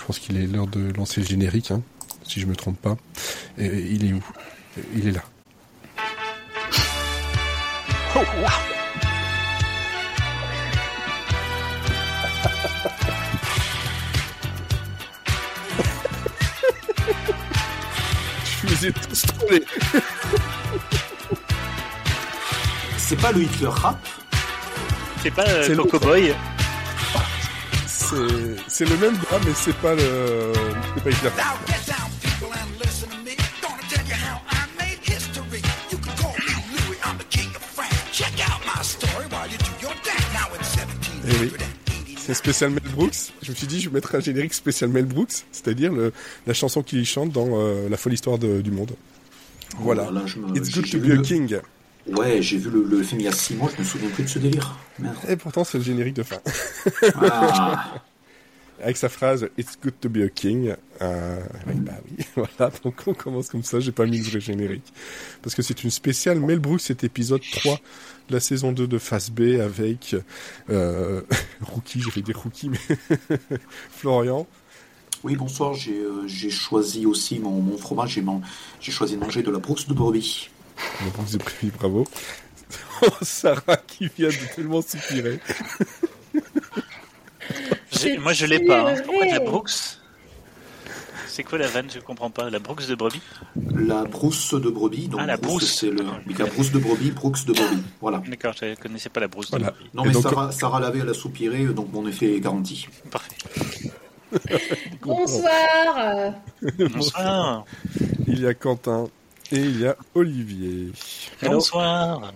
je pense qu'il est l'heure de lancer le générique, hein, si je me trompe pas. Et, il est où? Il est là. Oh, je les tous trouvés. C'est pas le Hitler rap? C'est pas euh, Coco Boy C'est le même drame, mais c'est pas le. C'est pas Hitler Eh oui. C'est spécial Mel Brooks. Je me suis dit, je vais mettre un générique spécial Mel Brooks, c'est-à-dire la chanson qu'il chante dans euh, La folle histoire du monde. Voilà. Oh It's good to be a king. Ouais, j'ai vu le, film il y a 6 mois, je me souviens plus de ce délire. Et pourtant, c'est le générique de fin. Ah. Avec sa phrase It's good to be a king. Euh, bah oui, voilà, donc on commence comme ça, j'ai pas mis le vrai générique. Parce que c'est une spéciale Mel Brooks, cet épisode 3 de la saison 2 de Phase B avec euh, Rookie, j'ai fait dire Rookie, mais Florian. Oui, bonsoir, j'ai euh, choisi aussi mon, mon fromage, j'ai choisi de manger de la Brooks de brebis. La Brooks de brebis, bravo. Sarah qui vient de tellement soupirer. Moi, je l'ai pas. Hein. Pourquoi de la Brooks? C'est quoi la vanne? Je comprends pas. La Brooks de brebis La brousse de brebis. Donc ah, la brousse. C'est le... La brousse de brebis, Brooks de brebis. Voilà. D'accord, je ne connaissais pas la brousse de brebis. Non, mais Sarah, Sarah l'avait, elle a soupiré, donc mon effet est garanti. Parfait. Bonsoir. Bonsoir. Il y a Quentin et il y a Olivier. Bonsoir.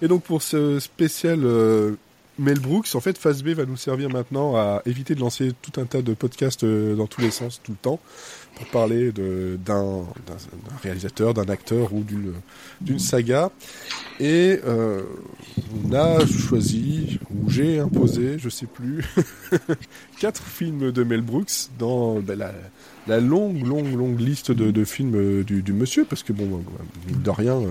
Et donc pour ce spécial euh, Mel Brooks, en fait, Fast B va nous servir maintenant à éviter de lancer tout un tas de podcasts euh, dans tous les sens, tout le temps, pour parler d'un réalisateur, d'un acteur ou d'une saga. Et euh, on a choisi, ou j'ai imposé, je sais plus, quatre films de Mel Brooks dans ben, la, longue, longue, longue liste de, films du, du, monsieur, parce que bon, de rien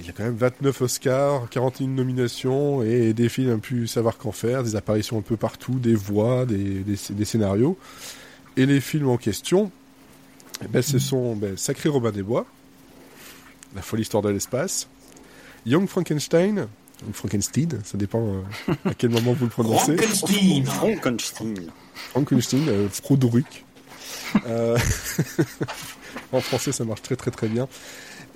il y a quand même 29 Oscars, 41 nominations et des films un peu savoir qu'en faire, des apparitions un peu partout, des voix, des, des, scénarios. Et les films en question, eh ben, ce sont ben, Sacré Robin des Bois, La folle histoire de l'espace, Young Frankenstein, ou Frankenstein, ça dépend euh, à quel moment vous le prononcez. Frankenstein Frankenstein Frankenstein, euh, euh en français, ça marche très très très bien.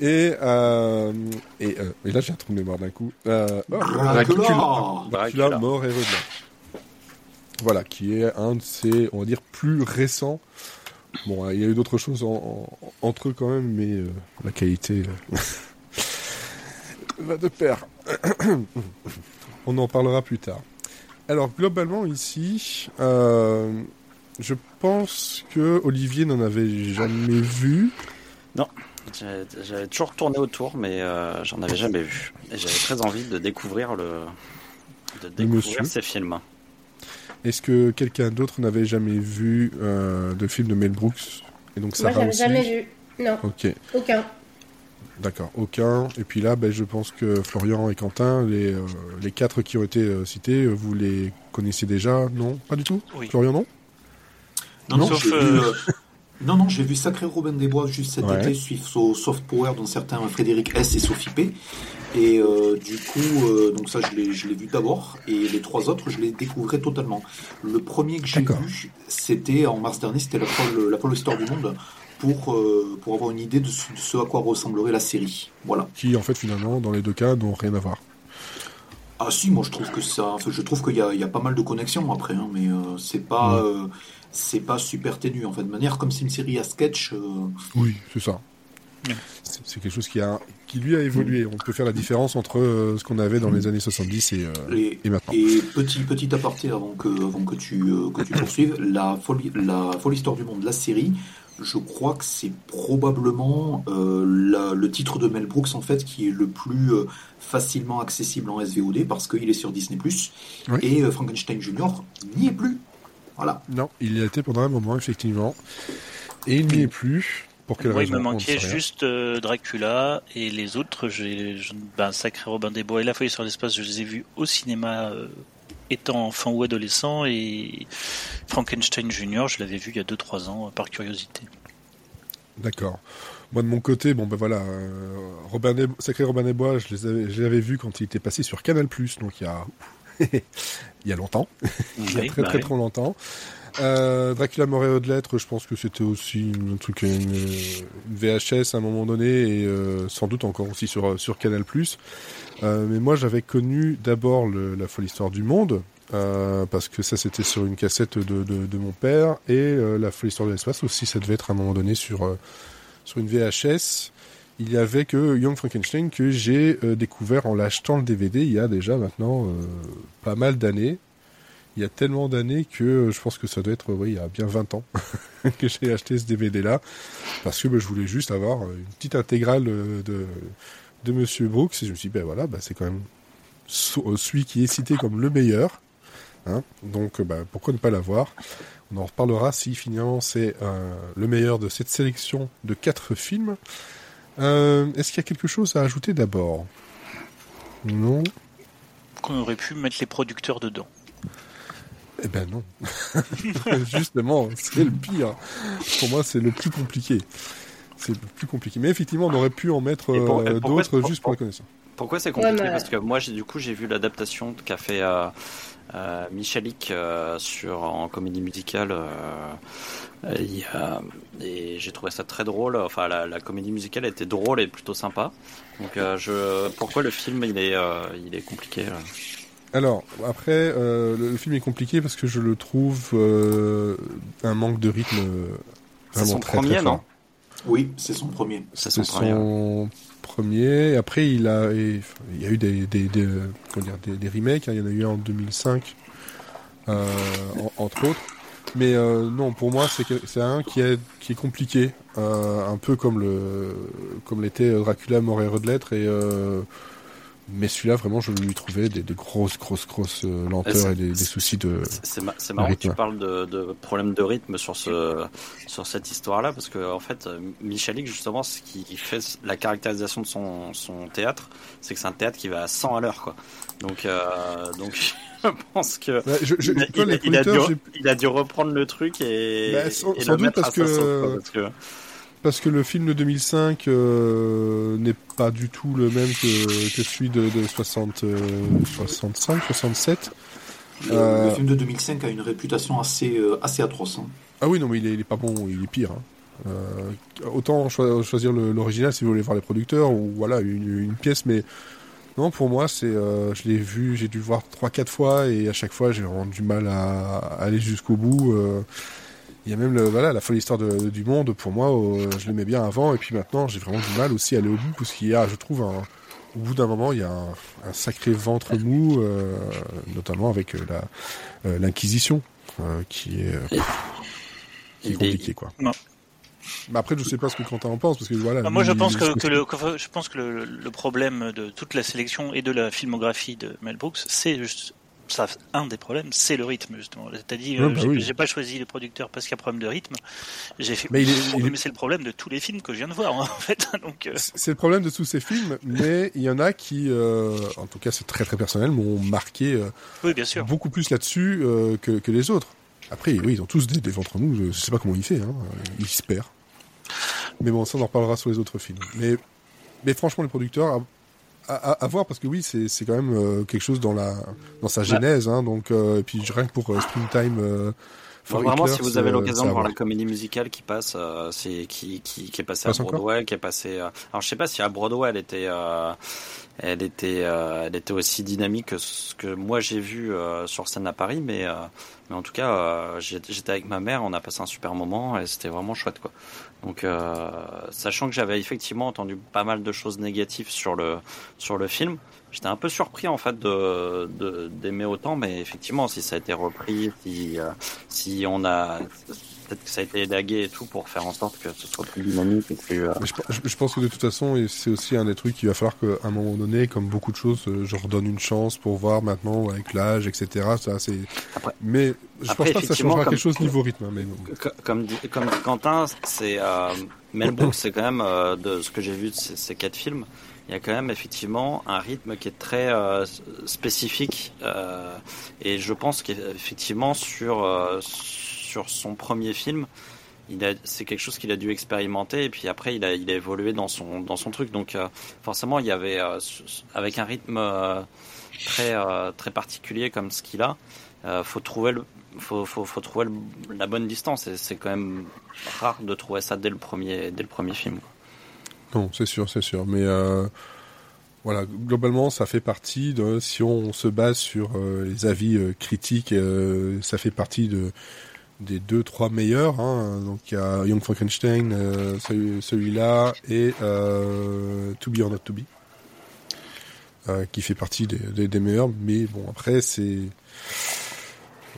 Et, euh, et, euh, et, là, j'ai un trou de mémoire d'un coup. Euh, oh, Dracula, mort et redevient. Voilà, qui est un de ces, on va dire, plus récents. Bon, il y a eu d'autres choses entre eux quand même, mais euh, la qualité euh, va de pair. on en parlera plus tard. Alors, globalement, ici, je pense que Olivier n'en avait jamais vu. Non. J'avais toujours tourné autour, mais euh, j'en avais jamais vu. Et j'avais très envie de découvrir le, de découvrir ces films. Est-ce que quelqu'un d'autre n'avait jamais vu euh, de film de Mel Brooks? Et donc Moi, j'avais jamais vu. Non. Ok. Aucun. D'accord, aucun. Et puis là, ben, je pense que Florian et Quentin, les, euh, les quatre qui ont été cités, vous les connaissez déjà Non? Pas du tout? Oui. Florian, non? Non, non sauf, non, non, j'ai vu Sacré Robin des Bois juste cet été, suivre Soft Power, dont certains Frédéric S et Sophie P. Et euh, du coup, euh, donc ça, je l'ai vu d'abord, et les trois autres, je les découvrais totalement. Le premier que j'ai vu, c'était en mars dernier, c'était la folle, la histoire du monde, pour, euh, pour avoir une idée de ce, à quoi ressemblerait la série. Voilà. Qui, en fait, finalement, dans les deux cas, n'ont rien à voir. Ah si, moi je trouve que ça, je trouve qu'il y, y a, pas mal de connexions après, hein, mais c'est pas, c'est pas super ténu en fait de manière comme c'est une série à sketch. Euh, oui, c'est ça. C'est quelque chose qui, a, qui lui a évolué. On peut faire la différence entre euh, ce qu'on avait dans les années 70 euh, et, et, maintenant. Et petit, petit aparté avant que, avant que tu, que tu poursuives, la folle, la folle histoire du monde, la série, je crois que c'est probablement le titre de Mel Brooks en fait qui est le plus facilement accessible en SVOD parce qu'il est sur Disney+. Et Frankenstein Junior n'y est plus. Voilà. Non, il y a été pendant un moment, effectivement. Et il n'y est plus. Pour quelle Il me manquait juste euh, Dracula et les autres. J'ai ben, Sacré Robin des Bois et La Feuille sur l'espace, je les ai vus au cinéma euh, étant enfant ou adolescent et Frankenstein Junior, je l'avais vu il y a 2-3 ans par curiosité. D'accord. Moi de mon côté, bon ben voilà, euh, Robin Sacré Robin des Bois, je les avais, vus quand il était passé sur Canal+, donc il y a il y a longtemps, il y a très bah très très longtemps. Euh, Dracula mort de lettres, je pense que c'était aussi un truc, une, VHS à un moment donné et euh, sans doute encore aussi sur sur Canal+. Euh, mais moi, j'avais connu d'abord la folle histoire du monde. Euh, parce que ça c'était sur une cassette de, de, de mon père et euh, la folle histoire de l'espace aussi ça devait être à un moment donné sur euh, sur une VHS il y avait que Young Frankenstein que j'ai découvert en l'achetant le DVD il y a déjà maintenant pas mal d'années. Il y a tellement d'années que je pense que ça doit être oui il y a bien 20 ans que j'ai acheté ce DVD là. Parce que bah, je voulais juste avoir une petite intégrale de de Monsieur Brooks et je me suis dit ben voilà bah, c'est quand même celui qui est cité comme le meilleur Hein. Donc, bah, pourquoi ne pas l'avoir? On en reparlera si finalement c'est euh, le meilleur de cette sélection de quatre films. Euh, Est-ce qu'il y a quelque chose à ajouter d'abord? Non? Qu'on aurait pu mettre les producteurs dedans. Eh ben non. Justement, c'est le pire. Pour moi, c'est le plus compliqué. C'est le plus compliqué. Mais effectivement, on aurait pu en mettre euh, d'autres juste pour, la connaissance. Pourquoi c'est compliqué? Parce que moi, du coup, j'ai vu l'adaptation qu'a fait euh, euh, Michalik euh, sur en comédie musicale. Euh, et j'ai trouvé ça très drôle. Enfin, la, comédie musicale était drôle et plutôt sympa. Donc, je, pourquoi le film il est, il est compliqué alors, après, le, film est compliqué parce que je le trouve un manque de rythme vraiment son très, premier, non? Oui, c'est son premier. C'est son, premier. Après, il a, il y a eu des, des, des, des, remakes. Hein. Il y en a eu un en 2005, euh, entre autres. Mais euh, non, pour moi, c'est un qui est, qui est compliqué, euh, un peu comme le, comme l'était Dracula, mort et de lettres, et mais celui-là, vraiment, je lui trouvais des, grosses, grosses, grosses euh, lenteurs et des, soucis de. C'est marrant que tu parles de, de problèmes de rythme sur ce sur cette histoire-là, parce que en fait, Michalik, justement, ce qui fait la caractérisation de son, son théâtre, c'est que c'est un théâtre qui va à 100 à l'heure, quoi. Donc, euh, donc. je pense que il, a, dû, reprendre le truc et, bah, sans, doute parce que, parce que parce que le film de 2005 euh, n'est pas du tout le même que, que celui de, de 60, 65, 67. Le, euh, film de 2005 a une réputation assez, euh, assez atroce. Hein. Ah oui, non, mais il est, il est, pas bon, il est pire. Hein. autant choisir l'original si vous voulez voir les producteurs ou voilà une, une pièce, mais non, pour moi, c'est, je l'ai vu, j'ai dû le voir trois, quatre fois et à chaque fois, j'ai vraiment du mal à, à aller jusqu'au bout. Il y a même le, voilà, la folle histoire de, du monde, pour moi, euh, je le mets bien avant, et puis maintenant, j'ai vraiment du mal aussi à aller au bout, parce qu'il y a, je trouve, un, au bout d'un moment, il y a un, sacré ventre mou, euh, notamment avec euh, la l'inquisition, qui est, qui est compliqué, quoi. Non. Mais après, je sais pas ce que Quentin en pense, parce que voilà. Moi, je pense que, que le, je pense que le, le, problème de toute la sélection et de la filmographie de Mel Brooks, c'est juste ça, un des problèmes, c'est le rythme, justement. T'as dit, euh, bah j'ai pas choisi les producteurs parce qu'il y a problème de rythme. J'ai fait, mais, c'est le problème de tous les films que je viens de voir, en fait. Donc, euh. C'est le problème de tous ces films, mais il y en a qui, euh, en tout cas, c'est très très personnel, m'ont marqué oui, bien sûr. beaucoup plus là-dessus que, que, les autres. Après, oui, ils ont tous des, des ventres mous, je sais pas comment il fait, hein. il se perd. Mais bon, ça, on en reparlera sur les autres films. Mais, mais franchement, les producteurs, à, voir parce que oui, c'est quand même euh, quelque chose dans la dans sa genèse, hein, donc euh, et puis rien que pour euh, Springtime. Euh, vraiment, si vous avez l'occasion de voir la comédie musicale qui passe, c'est qui, qui, qui est passée à Broadway, qui est passée. alors je sais pas si à Broadway elle était elle était elle était aussi dynamique que ce que moi j'ai vu sur scène à Paris, mais mais en tout cas j'étais avec ma mère, on a passé un super moment et c'était vraiment chouette quoi. Donc, euh, sachant que j'avais effectivement entendu pas mal de choses négatives sur le sur le film, j'étais un peu surpris en fait de d'aimer autant. Mais effectivement, si ça a été repris, si euh, si on a peut-être que ça a été élagué et tout pour faire en sorte que ce soit plus dynamique et plus. Euh, je, pense que de toute façon, c'est aussi un des trucs qu'il va falloir qu'à un moment donné, comme beaucoup de choses, euh, je redonne une chance pour voir maintenant avec l'âge, etc. Ça, c'est. Mais je pense pas que ça changera quelque chose niveau rythme. Hein, mais Comme comme Quentin, c'est euh, Mel Brooks, c'est quand même euh, de ce que j'ai vu de ces, quatre films, il y a quand même effectivement un rythme qui est très euh, spécifique. Euh, et je pense qu'effectivement, sur, euh, sur son premier film, c'est quelque chose qu'il a dû expérimenter et puis après il a, évolué dans son, truc. Donc forcément, il y avait, avec un rythme très, très particulier comme ce qu'il a, faut trouver faut, trouver la bonne distance et c'est quand même rare de trouver ça dès le premier, film. Non, c'est sûr, c'est sûr. Mais euh, voilà, globalement, ça fait partie. Si on se base sur euh, les avis euh, critiques, ça fait partie de des deux, trois meilleurs. Hein. Donc il y a Young Frankenstein, celui-là, et To Be or Not To Be, qui fait partie des, des, meilleurs. Mais bon, après, c'est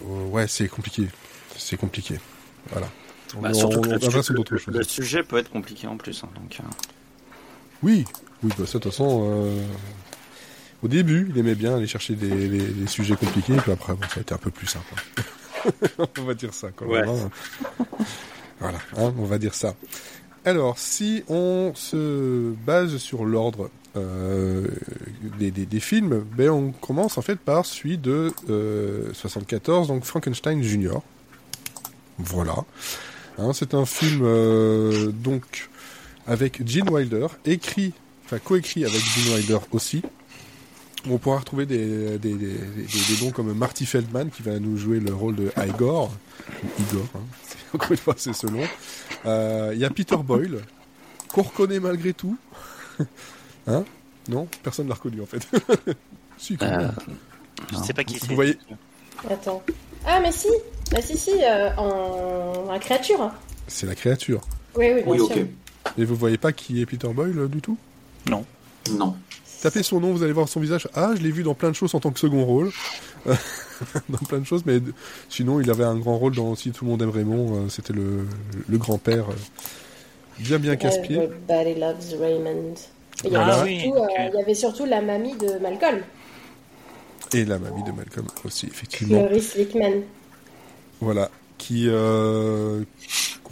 ouais, c'est compliqué. C'est compliqué. Voilà. Bah, surtout que le, sujet peut être compliqué en plus. Hein, donc, oui, oui, bah ça de toute façon, euh, au début, il aimait bien aller chercher des, sujets compliqués, puis après, bon, ça a été un peu plus simple. Hein. on va dire ça quand même. Hein. Voilà, hein, on va dire ça. Alors, si on se base sur l'ordre euh, des, films, ben on commence en fait par celui de 74, euh, donc Frankenstein Junior. Voilà. c'est un film donc avec Gene Wilder, écrit, enfin coécrit avec Gene Wilder aussi. On pourra retrouver des, des, des, des, noms comme Marty Feldman qui va nous jouer le rôle de Igor, Igor, hein. encore une fois c'est ce nom. Euh, il y a Peter Boyle, qu'on reconnaît malgré tout. hein? Non? Personne ne l'a reconnu en fait. si, euh, je sais pas qui c'est. Vous voyez? Attends. Ah mais si Bah si si, euh, en... la créature. C'est la créature. Oui, oui, bien oui, ok. Et vous voyez pas qui est Peter Boyle euh, du tout? Non. Non. Tapez son nom, vous allez voir son visage. Ah, je l'ai vu dans plein de choses en tant que second rôle. dans plein de choses, mais sinon, il avait un grand rôle dans aussi Tout le monde aime Raymond. Euh, c'était le, le grand-père. Euh, bien, bien casse-pied. Everybody loves Raymond. Il y, ah, oui, il y, avait surtout la mamie de Malcolm. Et la mamie de Malcolm aussi, effectivement. Cloris Wickman. Voilà. Qui,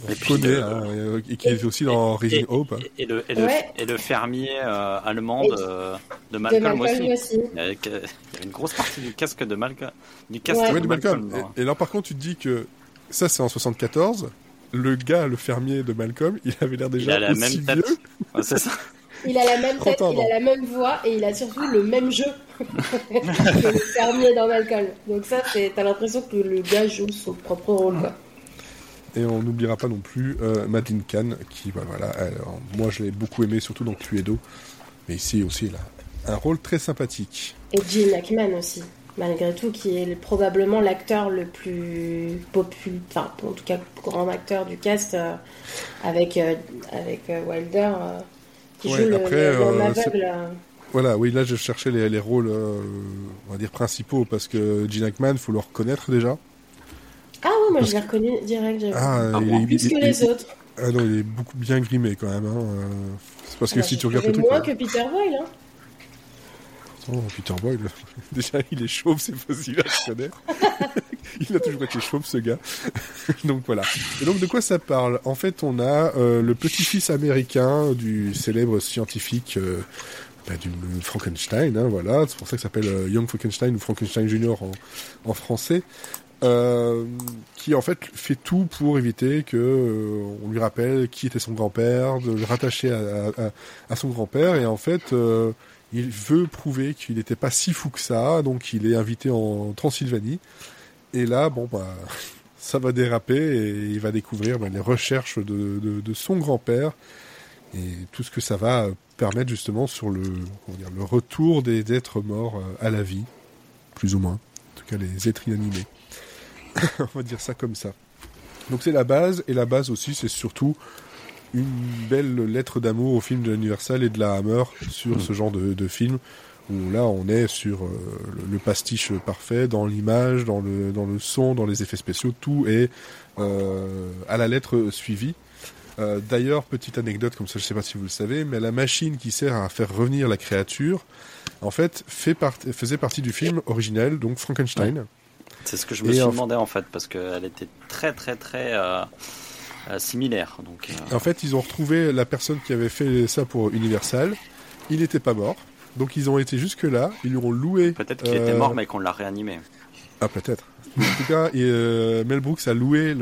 on connaît, hein, et qui est aussi dans Rising Hope. Et, le, et, le, fermier euh, allemand de, de, Malcolm, aussi. Il, y a, une grosse partie du casque de Malcolm. Du casque de Malcolm. Et, là, par contre, tu te dis que ça, c'est en 74. Le gars, le fermier de Malcolm, il avait l'air déjà il a la même tête. c'est ça. Il a la même tête, il a la même voix et il a surtout le même jeu que le fermier dans Malcolm. Donc ça, t'as l'impression que le gars joue son propre rôle. Quoi. Et on n'oubliera pas non plus euh, Madeleine Kahn, qui, bah, voilà, moi je l'ai beaucoup aimé, surtout dans Cluedo. Mais ici aussi, il a un rôle très sympathique. Et Gene Hackman aussi, malgré tout, qui est probablement l'acteur le plus populaire, enfin, en tout cas, grand acteur du cast, euh, avec, euh, avec Wilder, qui joue le, l'homme aveugle. Voilà, oui, là je cherchais les, les rôles, on va dire, principaux, parce que Gene Hackman, faut le reconnaître déjà. Ah ouais, moi je l'ai reconnu direct. Ah, il, plus que les autres. Ah non, il est beaucoup bien grimé quand même. Hein. Euh, c'est parce que ah, si tu regardes le truc. moins que Peter Boyle. Hein. Oh, Peter Boyle, déjà il est chauve, c'est facile à connaître. il a toujours été chauve ce gars. donc voilà. Et donc de quoi ça parle? En fait, on a euh, le petit-fils américain du célèbre scientifique euh, bah, du Frankenstein, hein, voilà. C'est pour ça que ça s'appelle Young Frankenstein ou Frankenstein Junior en, en français. Euh, qui en fait fait tout pour éviter que euh, on lui rappelle qui était son grand-père, de le rattacher à, à, à son grand-père, et en fait euh, il veut prouver qu'il n'était pas si fou que ça, donc il est invité en Transylvanie, et là bon bah ça va déraper et il va découvrir bah, les recherches de, de, de son grand-père et tout ce que ça va permettre justement sur le, dire, le retour des êtres morts à la vie, plus ou moins, en tout cas les êtres inanimés. on va dire ça comme ça. Donc c'est la base, et la base aussi c'est surtout une belle lettre d'amour au film de l'Universal et de la Hammer sur ce genre de, film où là on est sur euh, le, pastiche parfait dans l'image, dans le, dans le son, dans les effets spéciaux, tout est euh, à la lettre suivi. Euh, d'ailleurs, petite anecdote comme ça, je sais pas si vous le savez, mais la machine qui sert à faire revenir la créature, en fait, fait faisait partie du film originel, donc Frankenstein. C'est ce que je me suis demandé en fait, parce qu'elle était très très très euh, euh, similaire. Donc. En fait, ils ont retrouvé la personne qui avait fait ça pour Universal. il n'était pas mort. Donc ils ont été jusque là, ils lui ont loué. Peut-être qu'il était mort, mais qu'on l'a réanimé. Ah peut-être. En tout cas, Mel Brooks a loué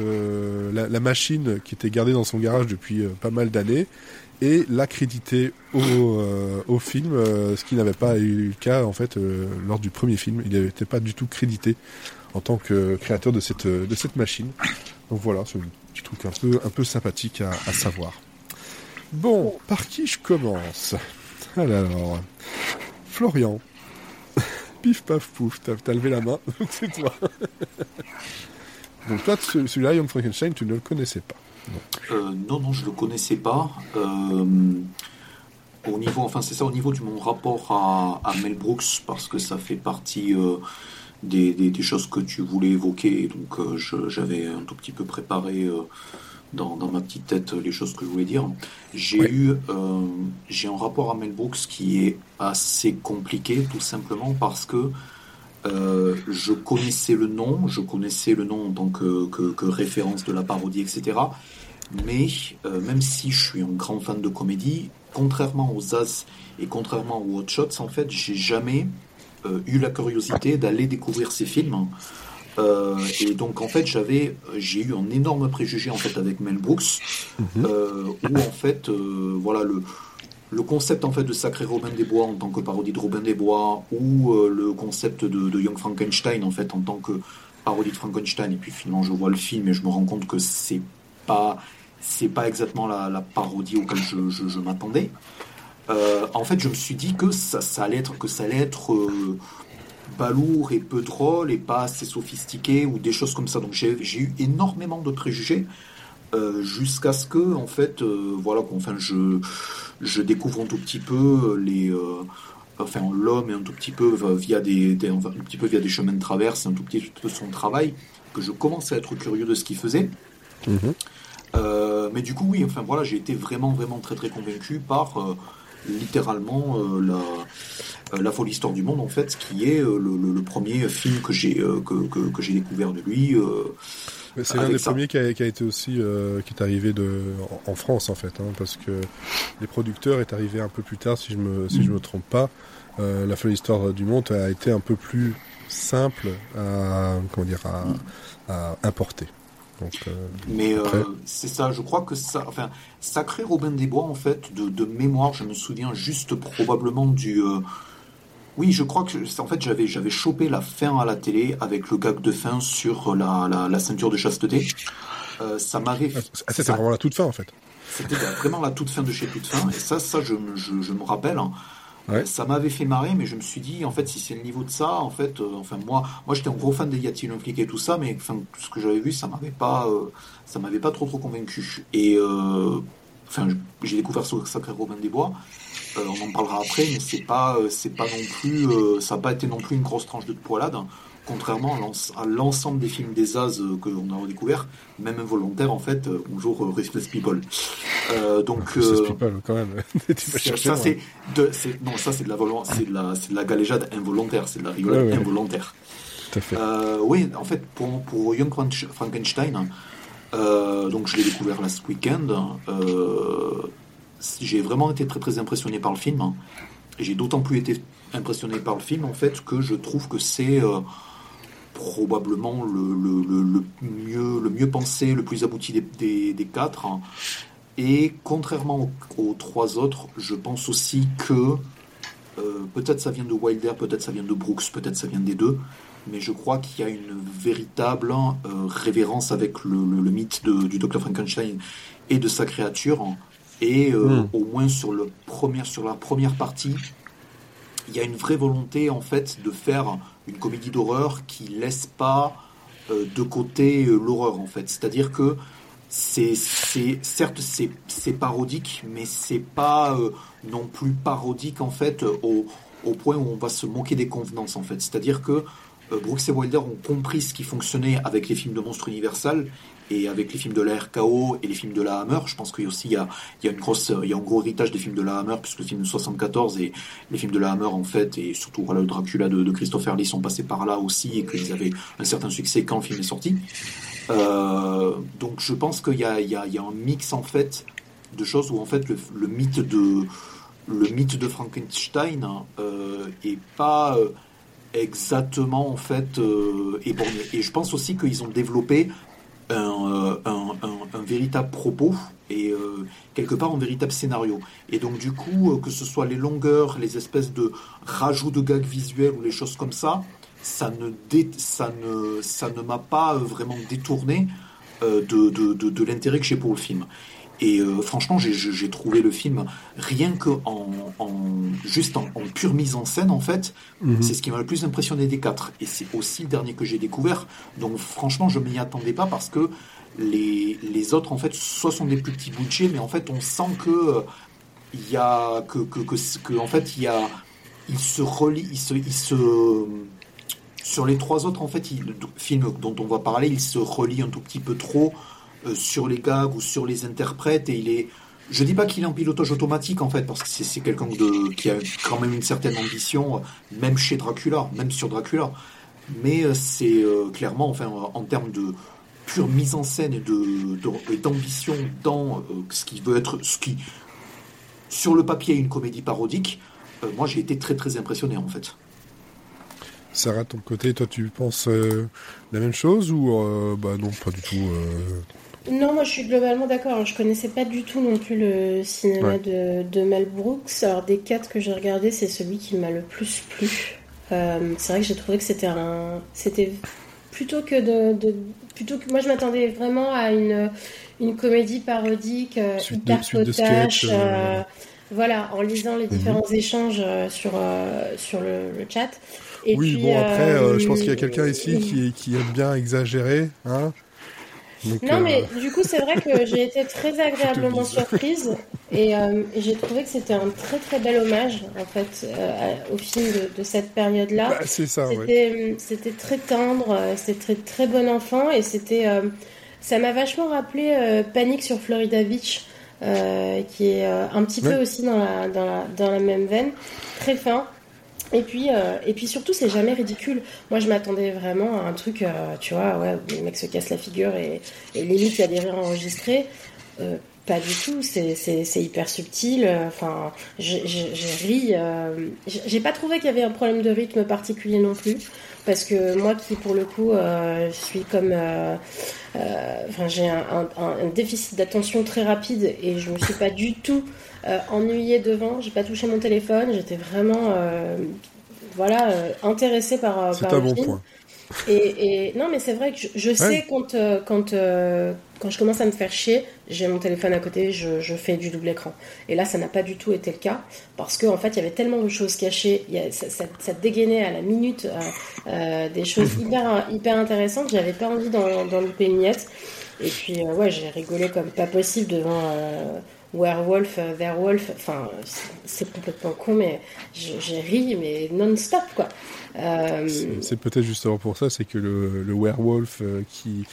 la, machine qui était gardée dans son garage depuis pas mal d'années et l'a crédité au, film, ce qui n'avait pas eu le cas en fait lors du premier film. Il n'était pas du tout crédité en tant que créateur de cette, de cette machine. Donc voilà, c'est un petit truc un peu, un peu sympathique à, savoir. Bon, par qui je commence? Alors, Florian. Pif paf pouf, t'as levé la main, donc c'est toi. donc toi, celui-là, Young Frankenstein, tu ne le connaissais pas. Non, euh, non, non, je le connaissais pas. Euh, au niveau, enfin c'est ça, au niveau de mon rapport à, à, Mel Brooks, parce que ça fait partie euh, des, choses que tu voulais évoquer. Donc j'avais un tout petit peu préparé dans, dans, ma petite tête les choses que je voulais dire. J'ai eu euh, j'ai un rapport à Mel Brooks qui est assez compliqué, tout simplement parce que je connaissais le nom, je connaissais le nom en tant que, que, que référence de la parodie, etc. Mais même si je suis un grand fan de comédie, contrairement aux As et contrairement aux Hot Shots, en fait, j'ai jamais euh, eu la curiosité d'aller découvrir ces films. Euh, et donc en fait j'avais j'ai eu un énorme préjugé en fait avec Mel Brooks mhm. euh, où en fait voilà le le concept en fait de Sacré Robin des Bois en tant que parodie de Robin des Bois ou le concept de, Young Frankenstein en fait en tant que parodie de Frankenstein et puis finalement je vois le film et je me rends compte que c'est pas c'est pas exactement la, parodie auquel je, je m'attendais euh, en fait, je me suis dit que ça, allait être, que ça allait être euh, balourd et peu drôle et pas assez sophistiqué ou des choses comme ça. Donc j'ai eu énormément de préjugés euh, jusqu'à ce que, en fait, voilà, enfin, je, je découvre un tout petit peu les enfin l'homme et un tout petit peu via des, un petit peu via des chemins de traverse, un tout petit peu son travail, que je commence à être curieux de ce qu'il faisait. Mm-hmm. mais du coup, oui, enfin voilà, j'ai été vraiment, vraiment très, très convaincu par littéralement euh, la, euh, la folle histoire du monde en fait, qui est euh, le, premier film que j'ai que, que, j'ai découvert de lui. c'est l'un des premiers qui a, été aussi qui est arrivé de en, France en fait, hein, parce que les producteurs est arrivé un peu plus tard si je me si je me trompe pas. la folle histoire du monde a été un peu plus simple à comment dire à importer. Euh, Mais euh, c'est ça, je crois que ça, enfin, Sacré Robin des Bois, en fait, de, mémoire, je me souviens juste probablement du. Euh, oui, je crois que en fait j'avais j'avais chopé la fin à la télé avec le gag de fin sur la, la, ceinture de chasteté. ça m'avait. Ah, c'était vraiment la toute fin en fait. C'était vraiment la toute fin de chez toute fin. Et ça, ça je, je, je me rappelle. Hein. Ça m'avait fait marrer, mais je me suis dit, en fait, si c'est le niveau de ça, en fait, euh, enfin moi, moi j'étais un gros fan des Yati flic et tout ça, mais enfin tout ce que j'avais vu, ça m'avait pas, euh, ça m'avait pas trop trop convaincu. Et euh, enfin, j'ai découvert ce Sacré Robin des Bois. on en parlera après, mais c'est pas, c'est pas non plus, ça n'a pas été non plus une grosse tranche de poilade contrairement à l'ensemble des films des As euh, que l'on a redécouvert, même involontaire en fait, euh, bonjour euh, Restless People. donc Restless People quand même. ça c'est de, non ça c'est de la c'est de la, c'est de la galéjade involontaire, c'est de la rigolade involontaire. Tout à fait. oui, en fait pour pour Young Frankenstein, donc je l'ai découvert last weekend. j'ai vraiment été très très impressionné par le film. Et j'ai d'autant plus été impressionné par le film en fait que je trouve que c'est probablement le, mieux, le mieux pensé, le plus abouti des, des, quatre. Et contrairement aux, trois autres, je pense aussi que euh, peut-être ça vient de Wilder, peut-être ça vient de Brooks, peut-être ça vient des deux, mais je crois qu'il y a une véritable euh, révérence avec le, mythe du Dr Frankenstein et de sa créature. Et euh, hmm. au moins sur, le premier, sur la première partie, il y a une vraie volonté en fait de faire une comédie d'horreur qui laisse pas euh, de côté euh, l'horreur en fait. C'est-à-dire que c'est, certes c'est, parodique, mais c'est pas euh, non plus parodique en fait au, au, point où on va se moquer des convenances en fait. C'est-à-dire que Brooks et Wilder ont compris ce qui fonctionnait avec les films de monstres universels et avec les films de la RKO et les films de la Hammer, je pense qu'il y a, il y a il y a un gros héritage des films de la Hammer, puisque le film de 74 et les films de la Hammer, en fait, et surtout le Dracula de, Christopher Lee sont passés par là aussi et qu'ils avaient un certain succès quand le film est sorti. Euh, donc je pense qu'il y y, y a un mix, en fait, de choses où, en fait, le, mythe de, le mythe de Frankenstein euh, est pas euh, exactement en fait éborgné. Et je pense aussi qu'ils ont développé un, véritable propos et quelque part un véritable scénario. Et donc du coup, que ce soit les longueurs, les espèces de rajouts de gags visuels ou les choses comme ça, ça ne, ça ne, ça ne m'a pas vraiment détourné de, de l'intérêt que j'ai pour le film. Et euh, franchement, j'ai trouvé le film rien que en, juste en, pure mise en scène en fait, mhm. c'est ce qui m'a le plus impressionné des quatre. Et c'est aussi le dernier que j'ai découvert. Donc franchement, je m'y attendais pas parce que les, les autres en fait, soit sont des plus petits budgets, mais en fait, on sent que il y a que, que, que, en fait il y a il se relie, il se, il se sur les trois autres en fait, il, films dont on va parler, il se relie un tout petit peu trop euh, sur les gags ou sur les interprètes et il est je dis pas qu'il est en pilotage automatique en fait parce que c'est quelqu'un qui a quand même une certaine ambition euh, même chez Dracula même sur Dracula mais euh, c'est clairement enfin en termes de pure mise en scène et d'ambition dans ce qui veut être ce qui sur le papier une comédie parodique moi j'ai été très très impressionné en fait Sarah, ton côté, toi, tu penses la même chose ou bah non, pas du tout. Non, moi je suis globalement d'accord. Je connaissais pas du tout non plus le cinéma de, Mel Brooks. Alors des quatre que j'ai regardé, c'est celui qui m'a le plus plu. Euh, c'est vrai que j'ai trouvé que c'était un, c'était plutôt que de, plutôt que moi je m'attendais vraiment à une une comédie parodique euh, hyper potache. Euh, voilà, en lisant les mhm. différents échanges sur sur le, chat. oui, bon après, je pense qu'il y a quelqu'un ici qui, qui aime bien exagérer, hein non, mais euh, du coup, c'est vrai que j'ai été très agréablement surprise et, euh, j'ai trouvé que c'était un très très bel hommage en fait euh, au film de, cette période-là. Bah, c'est ça. C'était très tendre, c'était très très bon enfant et c'était ça m'a vachement rappelé Panique sur Florida Beach. qui est un petit peu aussi dans la, dans la, dans la même veine, très fin, et puis, euh, et puis surtout, c'est jamais ridicule. Moi, je m'attendais vraiment à un truc, euh, tu vois, ouais, les mecs se cassent la figure et, et limite, il y a des rires enregistrés. Euh, pas du tout, c'est hyper subtil. Enfin, j'ai ri. j'ai pas trouvé qu'il y avait un problème de rythme particulier non plus. Parce que moi, qui pour le coup, suis comme. Enfin, j'ai un, un, déficit d'attention très rapide et je me suis pas du tout euh, ennuyée devant. J'ai pas touché mon téléphone. J'étais vraiment, euh, voilà, euh, intéressée par. C'est un bon point. Et, et, non, mais c'est vrai que je, sais quand quand quand je commence à me faire chier, j'ai mon téléphone à côté, je, je, fais du double écran. Et là, ça n'a pas du tout été le cas parce qu'en en fait, il y avait tellement de choses cachées, il y a, ça, ça, ça, dégainait à la minute des choses hyper hyper intéressantes. J'avais pas envie d'en louper une miette. Et puis ouais, j'ai rigolé comme pas possible devant werewolf, euh, werewolf, enfin, c'est complètement con, mais j'ai ri, mais non-stop, quoi. Euh, c'est peut-être justement pour ça, c'est que le, le werewolf euh, qui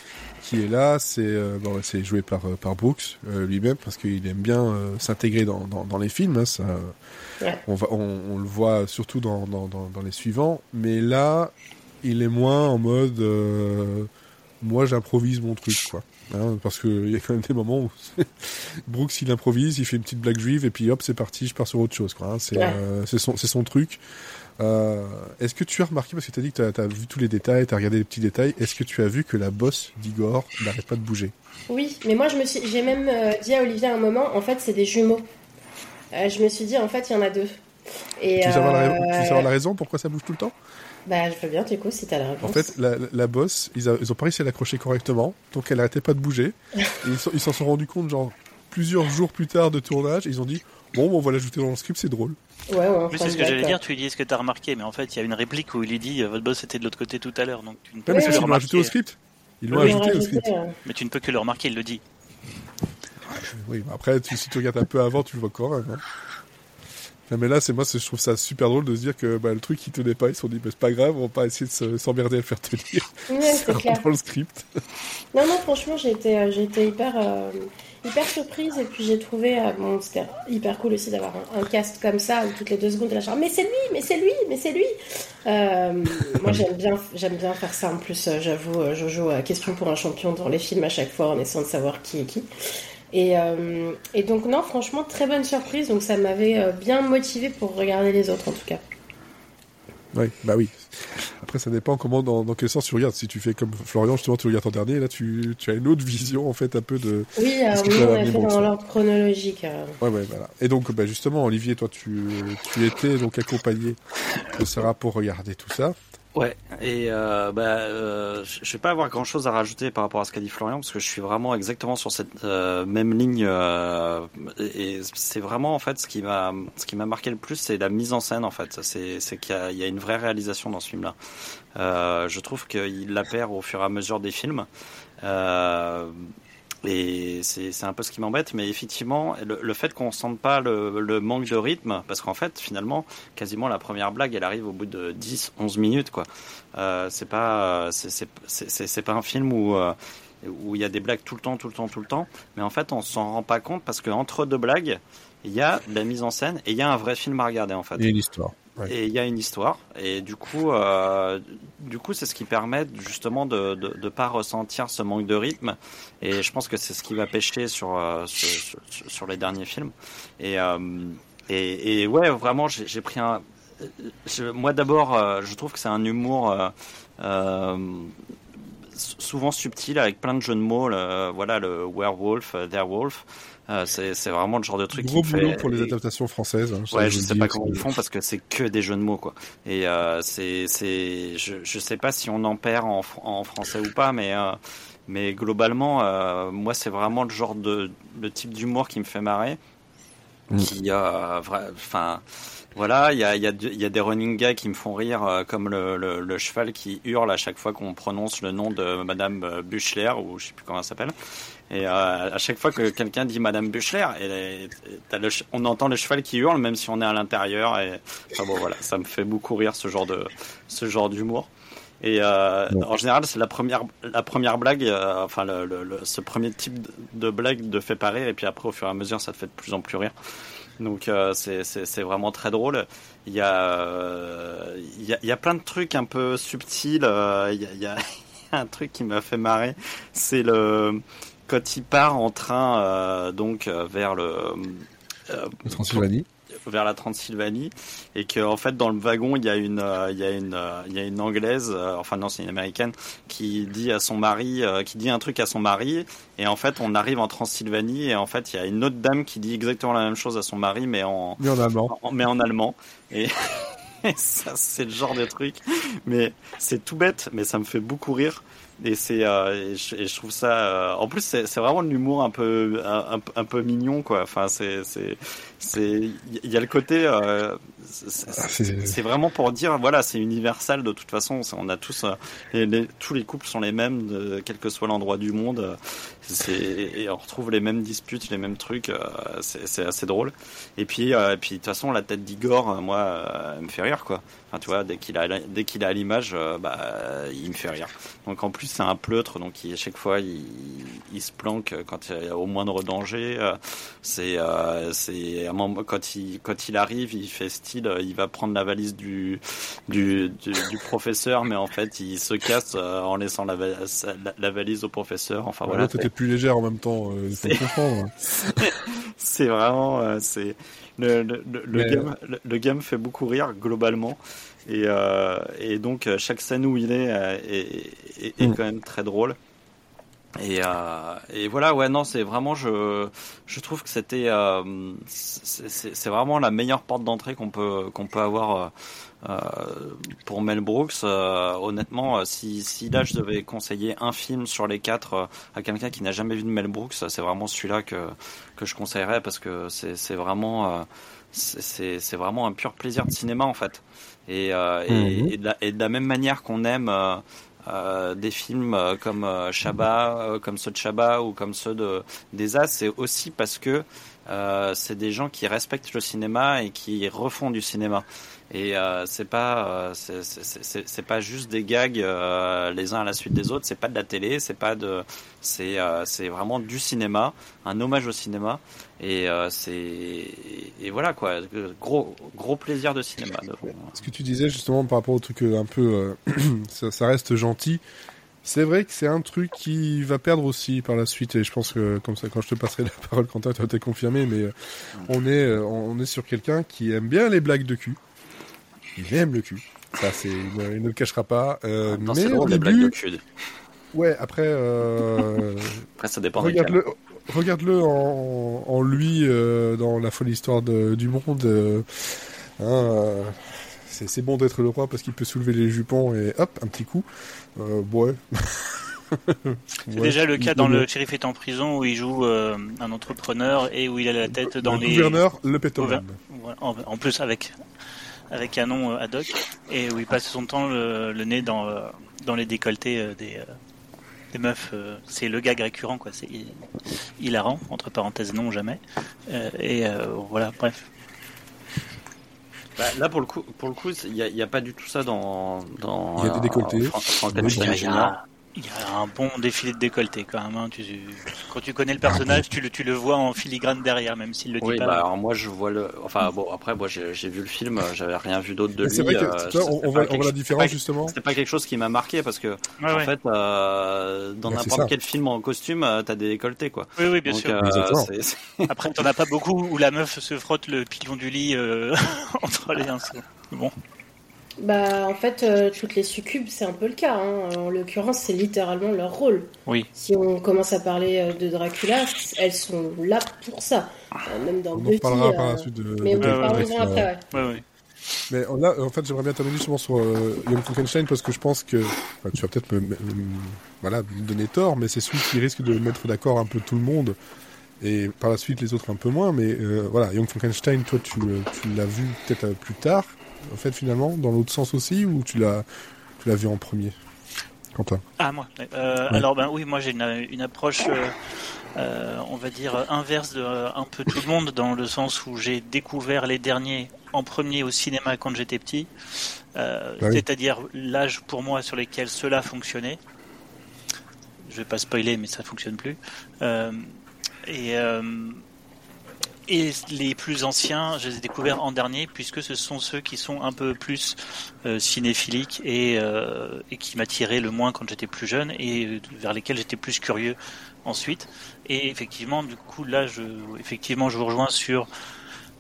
qui est là, c'est bon, c'est joué par par Brooks lui-même parce qu'il aime bien s'intégrer dans, dans, dans, les films. Hein, ça, on va on, on, le voit surtout dans, dans, dans, les suivants, mais là, il est moins en mode moi j'improvise mon truc, quoi. Hein, parce qu'il y a quand même des moments où Brooks il improvise, il fait une petite blague juive et puis hop c'est parti, je pars sur autre chose. Hein. c'est, euh, c'est, son, truc. Euh, est-ce que tu as remarqué, parce que tu as dit que tu as, vu tous les détails, tu as regardé les petits détails, est-ce que tu as vu que la bosse d'Igor n'arrête pas de bouger? Oui, mais moi je me suis, j'ai même euh, dit à Olivier à un moment, en fait c'est des jumeaux. je me suis dit en fait il y en a deux. Et, tu, veux savoir la, tu veux savoir la raison pourquoi ça bouge tout le temps? Bah, je veux bien, du coup, si t'as la réponse. En fait, la, la bosse, ils, ils ont pas réussi à l'accrocher correctement, donc elle arrêtait pas de bouger. et ils s'en sont rendus compte, genre, plusieurs jours plus tard de tournage, ils ont dit, bon, on va l'ajouter dans le script, c'est drôle. Ouais, ouais, c'est ce que j'allais dire, tu lui dis ce que t'as remarqué, mais en fait, il y a une réplique où il lui dit, votre boss était de l'autre côté tout à l'heure, donc tu ne peux ouais, l'ont ajouté au script. Ils l'ont ajouté au script. Mais tu ne peux que le remarquer, il le dit. Oui, mais après, si tu regardes un peu avant, tu le vois quand même. Hein mais là, c'est moi, je trouve ça super drôle de se dire que bah, le truc qui tenait pas, ils se sont dit, bah, c'est pas grave, on va pas essayer de s'emmerder à le faire tenir. Ouais, c'est clair. Dans le script. Non, non, franchement, j'ai été, euh, été hyper, euh, hyper surprise et puis j'ai trouvé, euh, bon, c'était hyper cool aussi d'avoir un, cast comme ça où toutes les deux secondes, la mais c'est lui, mais c'est lui, mais c'est lui. moi, j'aime bien, j'aime bien faire ça. En plus, j'avoue, je joue à question pour un champion dans les films à chaque fois en essayant de savoir qui est qui. Et, et donc non, franchement, très bonne surprise. Donc ça m'avait bien motivé pour regarder les autres en tout cas. Oui, bah oui. Après, ça dépend comment, dans, dans, quel sens tu regardes. Si tu fais comme Florian, justement, tu regardes en dernier, là, tu, tu as une autre vision, en fait, un peu de. Oui, euh, oui on a fait dans l'ordre chronologique. Euh. Ouais, ouais, voilà. Et donc, bah, justement, Olivier, toi, tu, tu étais donc accompagné de Sarah pour regarder tout ça. Ouais, et euh, bah, euh, je vais pas avoir grand chose à rajouter par rapport à ce qu'a dit Florian, parce que je suis vraiment exactement sur cette euh, même ligne. Euh, et c'est vraiment en fait ce qui m'a ce qui m'a marqué le plus, c'est la mise en scène en fait. C'est c'est qu'il y, y, a une vraie réalisation dans ce film-là. Euh, je trouve qu'il la perd au fur et à mesure des films. Euh, et c'est un peu ce qui m'embête, mais effectivement, le, fait qu'on sente pas le, manque de rythme, parce qu'en fait, finalement, quasiment la première blague, elle arrive au bout de 10, 11 minutes, quoi. Euh, c'est pas, c'est pas un film où euh, où il y a des blagues tout le temps, tout le temps, tout le temps, mais en fait, on s'en rend pas compte parce qu'entre deux blagues, il y a la mise en scène et il y a un vrai film à regarder, en fait. Il y. Et il y a une histoire. Et du coup, euh, du coup, c'est ce qui permet justement de, de pas ressentir ce manque de rythme. Et je pense que c'est ce qui va pêcher sur, euh, sur, les derniers films. Et, euh, et, ouais, vraiment, j'ai pris un. Moi d'abord, je trouve que c'est un humour souvent subtil avec plein de jeux de mots. Le, voilà, le werewolf, wolf. Euh, c'est vraiment le genre de truc Gros qui boulot fait... pour les adaptations françaises. Hein, ouais, je sais pas comment ils font parce que c'est que des jeux de mots quoi. Et euh, c'est c'est je je sais pas si on en perd en, en français ou pas, mais euh, mais globalement, euh, moi c'est vraiment le genre de le type d'humour qui me fait marrer. Mm. Qui enfin voilà, il y a, y, a, y a des running gags qui me font rire, euh, comme le, le, le, cheval qui hurle à chaque fois qu'on prononce le nom de Madame euh, Buchler, ou je sais plus comment elle s'appelle. Et euh, à chaque fois que quelqu'un dit Madame Buchler, et, le, on entend le cheval qui hurle, même si on est à l'intérieur. Et enfin bon, voilà, ça me fait beaucoup rire ce genre de ce genre d'humour. Et euh, en général, c'est la première la première blague, euh, enfin le, le, ce premier type de blague de fait pas rire, et puis après au fur et à mesure, ça te fait de plus en plus rire. Donc euh, c'est vraiment très drôle. Il y, a, euh, il, y a, il y a plein de trucs un peu subtils. Euh, il, y a, il y a un truc qui m'a fait marrer. C'est le quand il part en train euh, donc vers le Transylvanie. vers la Transylvanie et que en fait dans le wagon il y a une euh, il y a une euh, il y a une anglaise euh, enfin non c'est une américaine qui dit à son mari qui dit un truc à son mari et en fait on arrive en Transylvanie et en fait il y a une autre dame qui dit exactement la même chose à son mari mais en mais en allemand. mais en allemand. Et ça c'est le genre de truc. Mais c'est tout bête mais ça me fait beaucoup rire et c'est euh, et, je, trouve ça en plus c'est vraiment de l'humour un peu un, un, peu mignon quoi. Enfin c'est c'est c'est il y a le côté euh, c'est vraiment pour dire voilà c'est universel de toute façon. On a tous euh, les, tous les couples sont les mêmes de, quel que soit l'endroit du monde et on retrouve les mêmes disputes les mêmes trucs euh, c'est assez drôle et puis euh, et puis de toute façon la tête d'Igor moi elle me fait rire quoi enfin tu vois dès qu'il a dès qu'il a à l'image bah il me fait rire donc en plus c'est un pleutre donc il, à chaque fois il, il se planque quand il y a au moindre danger c'est c'est quand il quand il arrive, il fait style, euh, il va prendre la valise du du, du, professeur, mais en fait, il se casse euh, en laissant la, la, valise au professeur. Enfin voilà. T'étais plus légère en même temps. Euh, il faut comprendre. c'est vraiment c'est le le, le, game, le, game fait beaucoup rire globalement. Et, euh, et donc chaque scène où il est est, est, est mm. quand même très drôle. Et, euh, et voilà, ouais, non, c'est vraiment, je, je trouve que c'était, euh, c'est vraiment la meilleure porte d'entrée qu'on peut, qu'on peut avoir euh, pour Mel Brooks. Euh, honnêtement, si, si là je devais conseiller un film sur les quatre euh, à quelqu'un qui n'a jamais vu de Mel Brooks, c'est vraiment celui-là que, que je conseillerais parce que c'est vraiment, c'est vraiment un pur plaisir de cinéma en fait. Et, et, mhm. et, de, la, et de la même manière qu'on aime euh, des films euh, comme euh, Shabba, comme ceux de Shabba ou comme ceux de des As, c'est aussi parce que c'est des gens qui respectent le cinéma et qui refont du cinéma. Et euh, c'est pas c'est pas juste des gags les uns à la suite des autres. C'est pas de la télé, c'est pas de c'est c'est vraiment du cinéma, un hommage au cinéma. Et euh, c'est et voilà quoi, gros gros plaisir de cinéma. Ce que tu disais justement par rapport au truc un peu, ça, reste gentil. c'est vrai que c'est un truc qui va perdre aussi par la suite et je pense que comme ça quand je te passerai la parole Quentin tu vas te confirmer mais euh, on est euh, on est sur quelqu'un qui aime bien les blagues de cul. Il aime le cul. Ça c'est il, ne le cachera pas euh, mais au début... blagues de cul. Ouais, après euh... après ça dépend Regarde-le regarde-le en, en lui dans la folle histoire de, du monde hein, c'est bon d'être le roi parce qu'il peut soulever les jupons et hop, un petit coup. Euh, ouais. c'est déjà le cas dans le shérif est en prison où il joue euh, un entrepreneur et où il a la tête dans le les. gouverneur, le pétoman. En, plus avec avec un nom euh, ad hoc et où il passe son temps le, nez dans dans les décolletés des des meufs. c'est le gag récurrent quoi. C'est hilarant entre parenthèses non jamais. et voilà bref. Bah, là, pour le coup, pour le coup, il n'y a, a, pas du tout ça dans. dans il y a des décolletés. Il y a un bon défilé de décolleté quand même. Hein. Tu, quand tu connais le personnage, tu le, tu le vois en filigrane derrière, même s'il le dit oui, pas. Bah, alors moi je vois le. Enfin bon, après moi j'ai vu le film, j'avais rien vu d'autre de lui. C'est vrai que euh, on, voit, la différence justement. C'est pas quelque chose qui m'a marqué parce que en fait euh, dans n'importe quel film en costume, euh, t'as des décolletés quoi. Oui oui bien sûr. Euh, après t'en as pas beaucoup où la meuf se frotte le pilion du lit entre les uns. Bon. Bah, en fait, euh, toutes les succubes, c'est un peu le cas. Hein. En l'occurrence, c'est littéralement leur rôle. Oui. Si on commence à parler euh, de Dracula, elles sont là pour ça. Euh, même dans on Buffy. On parlera par la suite de. Mais on en parlera après. Ouais, ouais. Mais là, en fait, j'aimerais bien terminer justement sur Young Frankenstein parce que je pense que enfin, tu vas peut-être me, voilà, me donner tort, mais c'est celui qui risque de mettre d'accord un peu tout le monde et par la suite les autres un peu moins. Mais voilà, Young Frankenstein, toi, tu, tu l'as vu peut-être plus tard en fait, finalement, dans l'autre sens aussi, ou tu l'as, tu l'as vu en premier Quentin? Ah, moi. Euh, alors, ben oui, moi j'ai une, une approche, euh, euh, on va dire, inverse de un peu tout le monde, dans le sens où j'ai découvert les derniers en premier au cinéma quand j'étais petit, bah c'est-à-dire l'âge pour moi sur lequel cela fonctionnait. Je vais pas spoiler, mais ça fonctionne plus. et et les plus anciens, je les ai découverts en dernier, puisque ce sont ceux qui sont un peu plus euh, cinéphiliques et, euh, et qui m'attiraient le moins quand j'étais plus jeune et vers lesquels j'étais plus curieux ensuite. Et effectivement, du coup, là, je, effectivement, je vous rejoins sur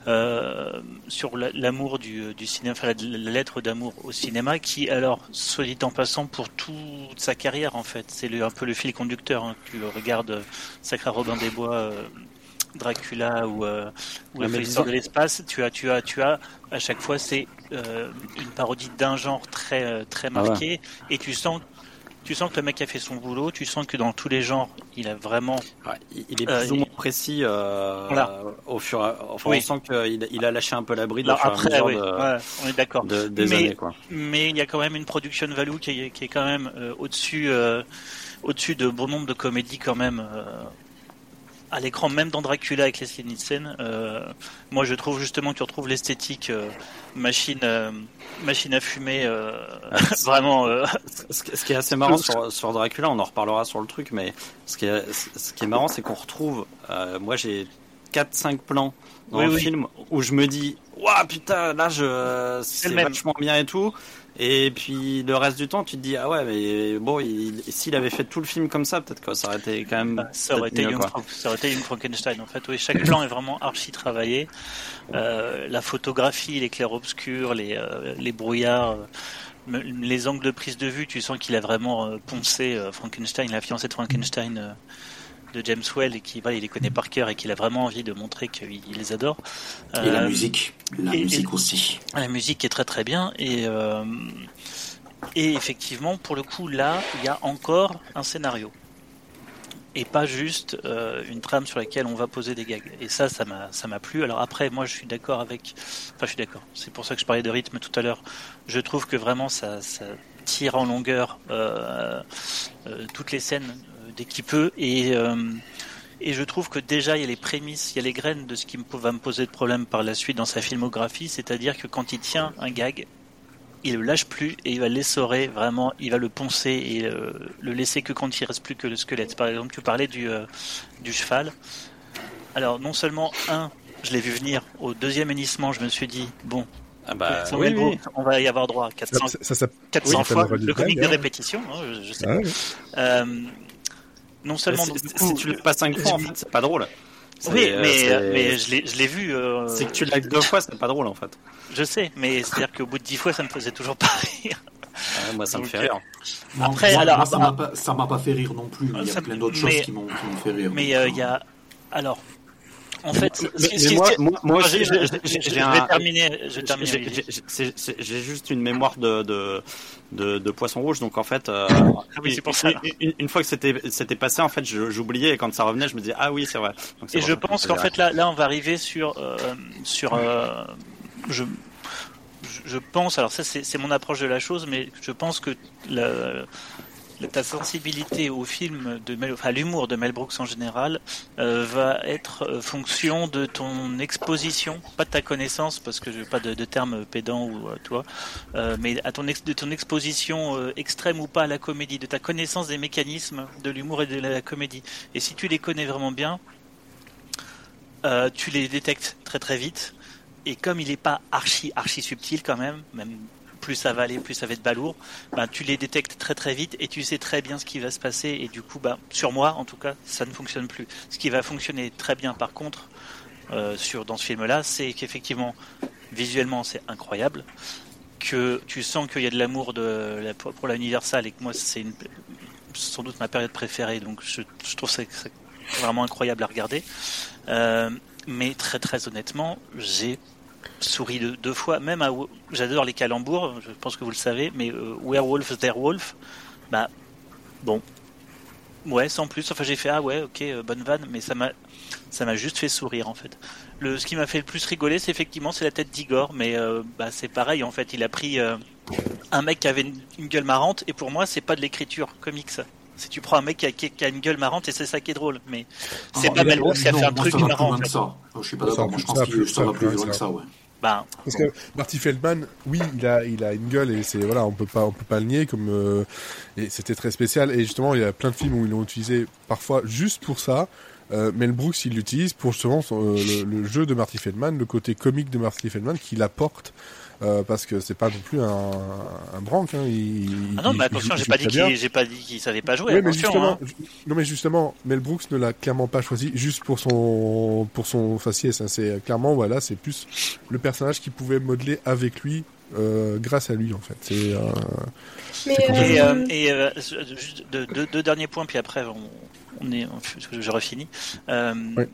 euh, sur l'amour du, du cinéma, enfin, la, lettre d'amour au cinéma, qui alors, soit dit en passant, pour toute sa carrière en fait, c'est un peu le fil conducteur. Hein. Tu regardes Sacré Robin des Bois, euh, Dracula ou, euh, ou la de l'espace, tu as, tu as, tu as à chaque fois c'est euh, une parodie d'un genre très euh, très ah marqué et tu sens tu sens que le mec a fait son boulot, tu sens que dans tous les genres, il a vraiment. il est plus ou moins précis au fur et enfin, on sent qu'il il a lâché un peu la bride après, oui. on est d'accord. des mais, années, quoi. mais il y a quand même une production value qui est, qui est quand même au-dessus au-dessus de bon nombre de comédies quand même à l'écran, même dans Dracula avec Leslie Nielsen. Euh, moi, je trouve justement que tu retrouves l'esthétique euh, machine, euh, machine à fumer, ah, vraiment. Ce, qui est assez marrant sur, sur, Dracula, on en reparlera sur le truc, mais ce qui est, ce qui est marrant, c'est qu'on retrouve. moi, j'ai 4-5 plans dans le film où je me dis, waouh putain, là, je, c'est vachement bien et tout. Et puis le reste du temps, tu te dis ah ouais, mais bon, s'il avait fait tout le film comme ça, peut-être que ça aurait été quand même. Bah, ça, aurait été une, ça aurait été une Frankenstein en fait. Oui, chaque plan est vraiment archi travaillé. Euh, la photographie, les clairs-obscurs, les, euh, les brouillards. Euh, les angles de prise de vue, tu sens qu'il a vraiment poncé Frankenstein, la fiancée de Frankenstein de James Well et qui il les connaît par cœur et qu'il a vraiment envie de montrer qu'il les adore. Et la euh, musique, la musique aussi. La musique est très très bien et euh, et effectivement pour le coup là il y a encore un scénario et pas juste euh, une trame sur laquelle on va poser des gags. Et ça, ça m'a, ça m'a plu. Alors après, moi, je suis d'accord avec. Enfin, je suis d'accord. C'est pour ça que je parlais de rythme tout à l'heure. Je trouve que vraiment, ça, ça tire en longueur euh, euh, toutes les scènes dès qu'il peut. Et, euh, et je trouve que déjà, il y a les prémices, il y a les graines de ce qui va me poser de problème par la suite dans sa filmographie. C'est-à-dire que quand il tient un gag, il le lâche plus et il va l'essorer vraiment, il va le poncer et euh, le laisser que quand il reste plus que le squelette. Par exemple, tu parlais du, euh, du cheval. Alors, non seulement, un, je l'ai vu venir, au deuxième hennissement, je me suis dit, bon, Ah bah, oui, on va y avoir droit 400, ça, ça, 400 fois le comique de répétition, hein, je, sais. Ah, euh, non seulement si tu le passes 5 fois, en fait, c'est pas drôle. Oui, mais, euh, mais je l'ai vu. Euh... C'est que tu l'as deux fois, c'est pas drôle en fait. Je sais, mais c'est-à-dire qu'au bout de 10 fois, ça me faisait toujours pas rire. Ah, moi, ça me fait rire. Après, alors, ça m'a pas, fait rire non plus. il y a plein d'autres choses qui m'ont fait rire. Mais euh, il y a. Alors, en fait, moi, j'ai terminé. J'ai juste une mémoire de, de, de, de, poisson rouge, donc en fait, euh, ah oui, pour ça. Une, fois que c'était c'était passé, en fait, j'oubliais et quand ça revenait, je me disais ah oui, c'est vrai. et je pense qu'en fait là, là, on va arriver sur euh, sur euh, je je pense, alors ça c'est mon approche de la chose, mais je pense que la, ta sensibilité au film de enfin l'humour de Mel Brooks en général euh, va être euh, fonction de ton exposition, pas de ta connaissance parce que je n'ai pas de, de terme pédant ou euh, toi, mais à ton de ton exposition extrême ou pas à la comédie, de ta connaissance des mécanismes de l'humour et de la comédie. Et si tu les connais vraiment bien, tu les détectes très très vite. Et comme il n'est pas archi archi subtil quand même, même plus ça va aller, plus ça va être balourd, ben, tu les détectes très très vite et tu sais très bien ce qui va se passer et du coup, ben, sur moi en tout cas, ça ne fonctionne plus. Ce qui va fonctionner très bien par contre euh, sur, dans ce film-là, c'est qu'effectivement, visuellement c'est incroyable, que tu sens qu'il y a de l'amour de, pour la Universal et que moi c'est sans doute ma période préférée, donc je, trouve ça, vraiment incroyable à regarder. Euh, mais très très honnêtement, j'ai souris deux, fois, même à j'adore les calembours, je pense que vous le savez, mais euh, Werewolf Wolf, bah bon, ouais, sans plus. Enfin, j'ai fait ah ouais, ok, euh, bonne vanne, mais ça m'a ça m'a juste fait sourire en fait. Le ce qui m'a fait le plus rigoler, c'est effectivement c'est la tête d'Igor, mais euh, bah c'est pareil en fait. Il a pris un mec qui avait une, gueule marrante, et pour moi, c'est pas de l'écriture ça. Si tu prends un mec qui a, qui a, une gueule marrante et c'est ça qui est drôle, mais c'est pas Mel Brooks qui a fait un truc marrant. En fait. ça. Je suis pas d'accord. je pense que ça va plus loin que ça, ouais. Ben, Parce que Marty Feldman, oui, il a, il a une gueule et c'est voilà, on peut pas, on peut pas le nier comme euh, et c'était très spécial. Et justement, il y a plein de films où ils l'ont utilisé parfois juste pour ça. Euh, Mel Brooks, il l'utilise pour justement euh, le, le, jeu de Marty Feldman, le côté comique de Marty Feldman qu'il apporte euh, parce que c'est pas non plus un, un branque. Hein. Il, ah non, mais attention, j'ai pas, dit qu'il, j'ai pas dit qu'il savait pas jouer. Oui, mais justement, hein. non, mais justement, Mel Brooks ne l'a clairement pas choisi juste pour son pour son faciès. Hein. C'est clairement voilà, c'est plus le personnage qui pouvait modeler avec lui euh, grâce à lui en fait. C'est. Euh, et, euh, et euh, deux, deux, deux, derniers points, puis après on, on est, j'aurais fini. Euh, oui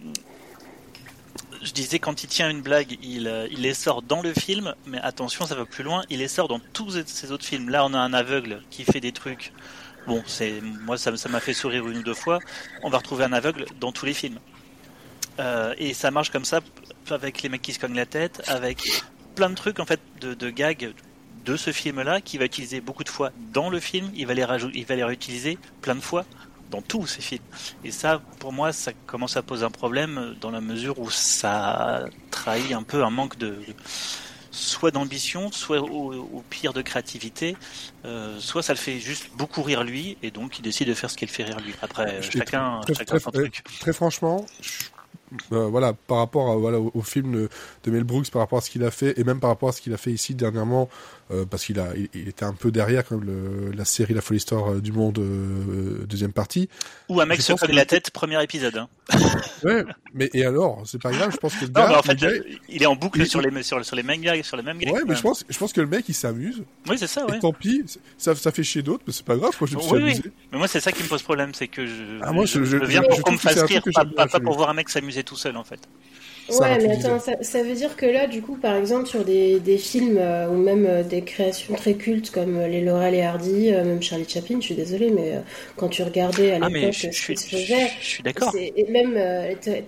je disais quand il tient une blague, il, euh, il les sort dans le film, mais attention, ça va plus loin, il les sort dans tous ces autres films. Là, on a un aveugle qui fait des trucs. Bon, c'est moi ça m'a fait sourire une ou deux fois. On va retrouver un aveugle dans tous les films. Euh, et ça marche comme ça avec les mecs qui se cognent la tête, avec plein de trucs en fait de, gags de ce film-là qu'il va utiliser beaucoup de fois dans le film. Il va les il va les réutiliser plein de fois dans tous ces films. Et ça, pour moi, ça commence à poser un problème dans la mesure où ça trahit un peu un manque de soit d'ambition, soit au, pire de créativité, euh, soit ça le fait juste beaucoup rire lui, et donc il décide de faire ce qu'il fait rire lui. Après, chacun, chacun son truc. Très franchement, euh, voilà, par rapport à, voilà, au, film de, Mel Brooks, par rapport à ce qu'il a fait, et même par rapport à ce qu'il a fait ici dernièrement, euh, parce qu'il a, il, était un peu derrière quand le, la série La Folie Histoire euh, du Monde deuxième partie. Ou un mec se colle la tête, premier épisode. Hein. ouais, mais et alors, c'est pas grave, je pense que le gars, non, mais en fait, il est en boucle sur les sur, sur les mêmes gags, sur les mêmes Ouais, mais je pense, je pense que le mec il s'amuse. Oui, c'est ça. Ouais. Et tant pis, ça, ça fait chier d'autres, mais c'est pas grave. Moi, je me suis amusé. Oui. Mais moi, c'est ça qui me pose problème, c'est que je, ah, moi, je, je, je viens pour qu'on me fasse rire, pas, pas pour voir un mec s'amuser tout seul en fait. Ouais, mais attends, ça, ça, veut dire que là, du coup, par exemple, sur des, des films euh, ou même euh, des créations très cultes comme euh, les Laurel et Hardy, même Charlie Chaplin, je suis désolée, mais quand tu regardais à ah, l'époque ce qui se faisait, je suis d'accord. Et même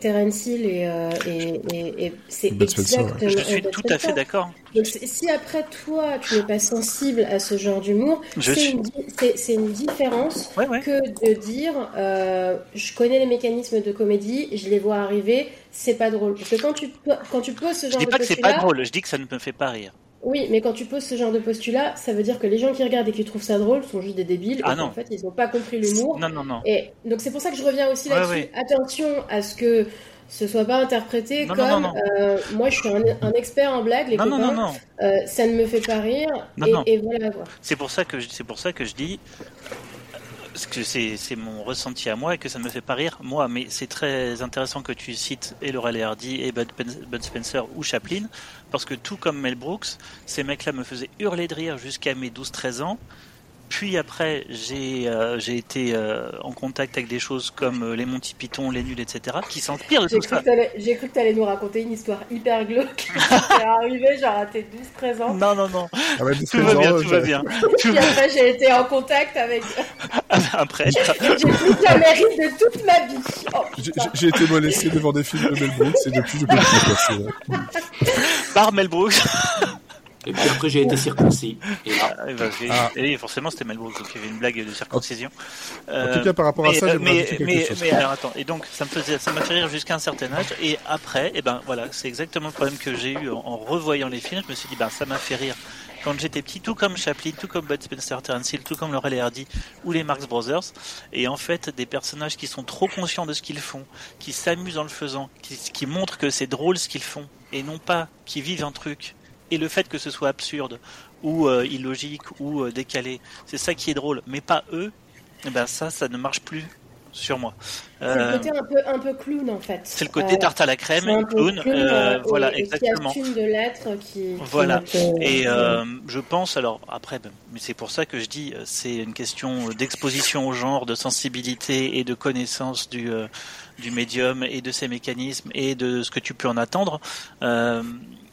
Terence Hill et, et, et, et c'est exactement. Je suis tout à fait d'accord. Donc, si après toi, tu n'es pas sensible à ce genre d'humour, c'est une, une, différence que de dire je connais les mécanismes de comédie, je les vois arriver c'est pas drôle. Parce que quand tu, quand tu poses ce genre de postulat... Je dis pas que c'est pas drôle, je dis que ça ne me fait pas rire. Oui, mais quand tu poses ce genre de postulat, ça veut dire que les gens qui regardent et qui trouvent ça drôle sont juste des débiles. Ah non. En fait, ils n'ont pas compris l'humour. Non, non, non. Et donc c'est pour ça que je reviens aussi là-dessus. Attention à ce que ce soit pas interprété comme euh, moi je suis un, expert en blagues, les copains, euh, ça ne me fait pas rire et, voilà C'est pour ça que c'est pour ça que je dis que c'est mon ressenti à moi et que ça ne me fait pas rire moi, mais c'est très intéressant que tu cites et Laurel et Hardy et Bud, Spencer ou Chaplin parce que tout comme Mel Brooks, ces mecs-là me faisaient hurler de rire jusqu'à mes 12-13 ans puis après, j'ai euh, j'ai été euh, en contact avec des choses comme euh, les Monty Python, les nuls, etc., qui s'inspirent de tout ça. J'ai cru que tu allais nous raconter une histoire hyper glauque. C'est arrivé genre à tes 12-13 ans. Non, non, non. Ah bah, tout, va bien, tout va bien, Puis après, j'ai été en contact avec. après. J'ai pris la mérite de toute ma vie. Oh, j'ai été molesté devant des films de Mel Brooks et depuis, je peux plus passer. Par Mel Brooks. Et puis après, j'ai été circoncis. Et, ah, bah, ah. forcément, c'était Mel Brooks, donc il y avait une blague de circoncision. En tout cas, par rapport à ça, euh, mais, mais, mais, alors attends, et donc ça me faisait, ça m'a fait rire jusqu'à un certain âge, et après, et eh ben voilà, c'est exactement le problème que j'ai eu en, revoyant les films. Je me suis dit, ben ça m'a fait rire quand j'étais petit, tout comme Chaplin, tout comme Bud Spencer, Terence Hill, tout comme Laurel et Hardy ou les Marx Brothers. Et en fait, des personnages qui sont trop conscients de ce qu'ils font, qui s'amusent en le faisant, qui, qui montrent que c'est drôle ce qu'ils font, et non pas qui vivent un truc et le fait que ce soit absurde ou euh, illogique ou euh, décalé, c'est ça qui est drôle, mais pas eux. Et eh ben ça, ça ne marche plus sur moi. C'est le côté un peu, un peu clown en fait. C'est le côté tarte à la crème, clown, voilà exactement. Qui de l'être qui. Voilà. et je pense alors après, ben, mais c'est pour ça que je dis, c'est une question d'exposition au genre, de sensibilité et de connaissance du du médium et de ses mécanismes et de ce que tu peux en attendre. Euh,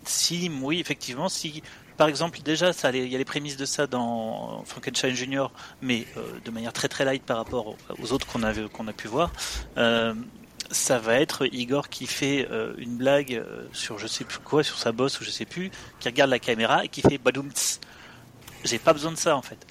si, oui, effectivement, si par exemple, déjà, il y a les prémices de ça dans Frankenstein Junior, mais euh, de manière très très light par rapport aux autres qu'on a, qu'on a pu voir. Euh, ça va être Igor qui fait euh, une blague sur je sais plus quoi, sur sa bosse ou je sais plus, qui regarde la caméra et qui fait badoumts. J'ai pas besoin de ça en fait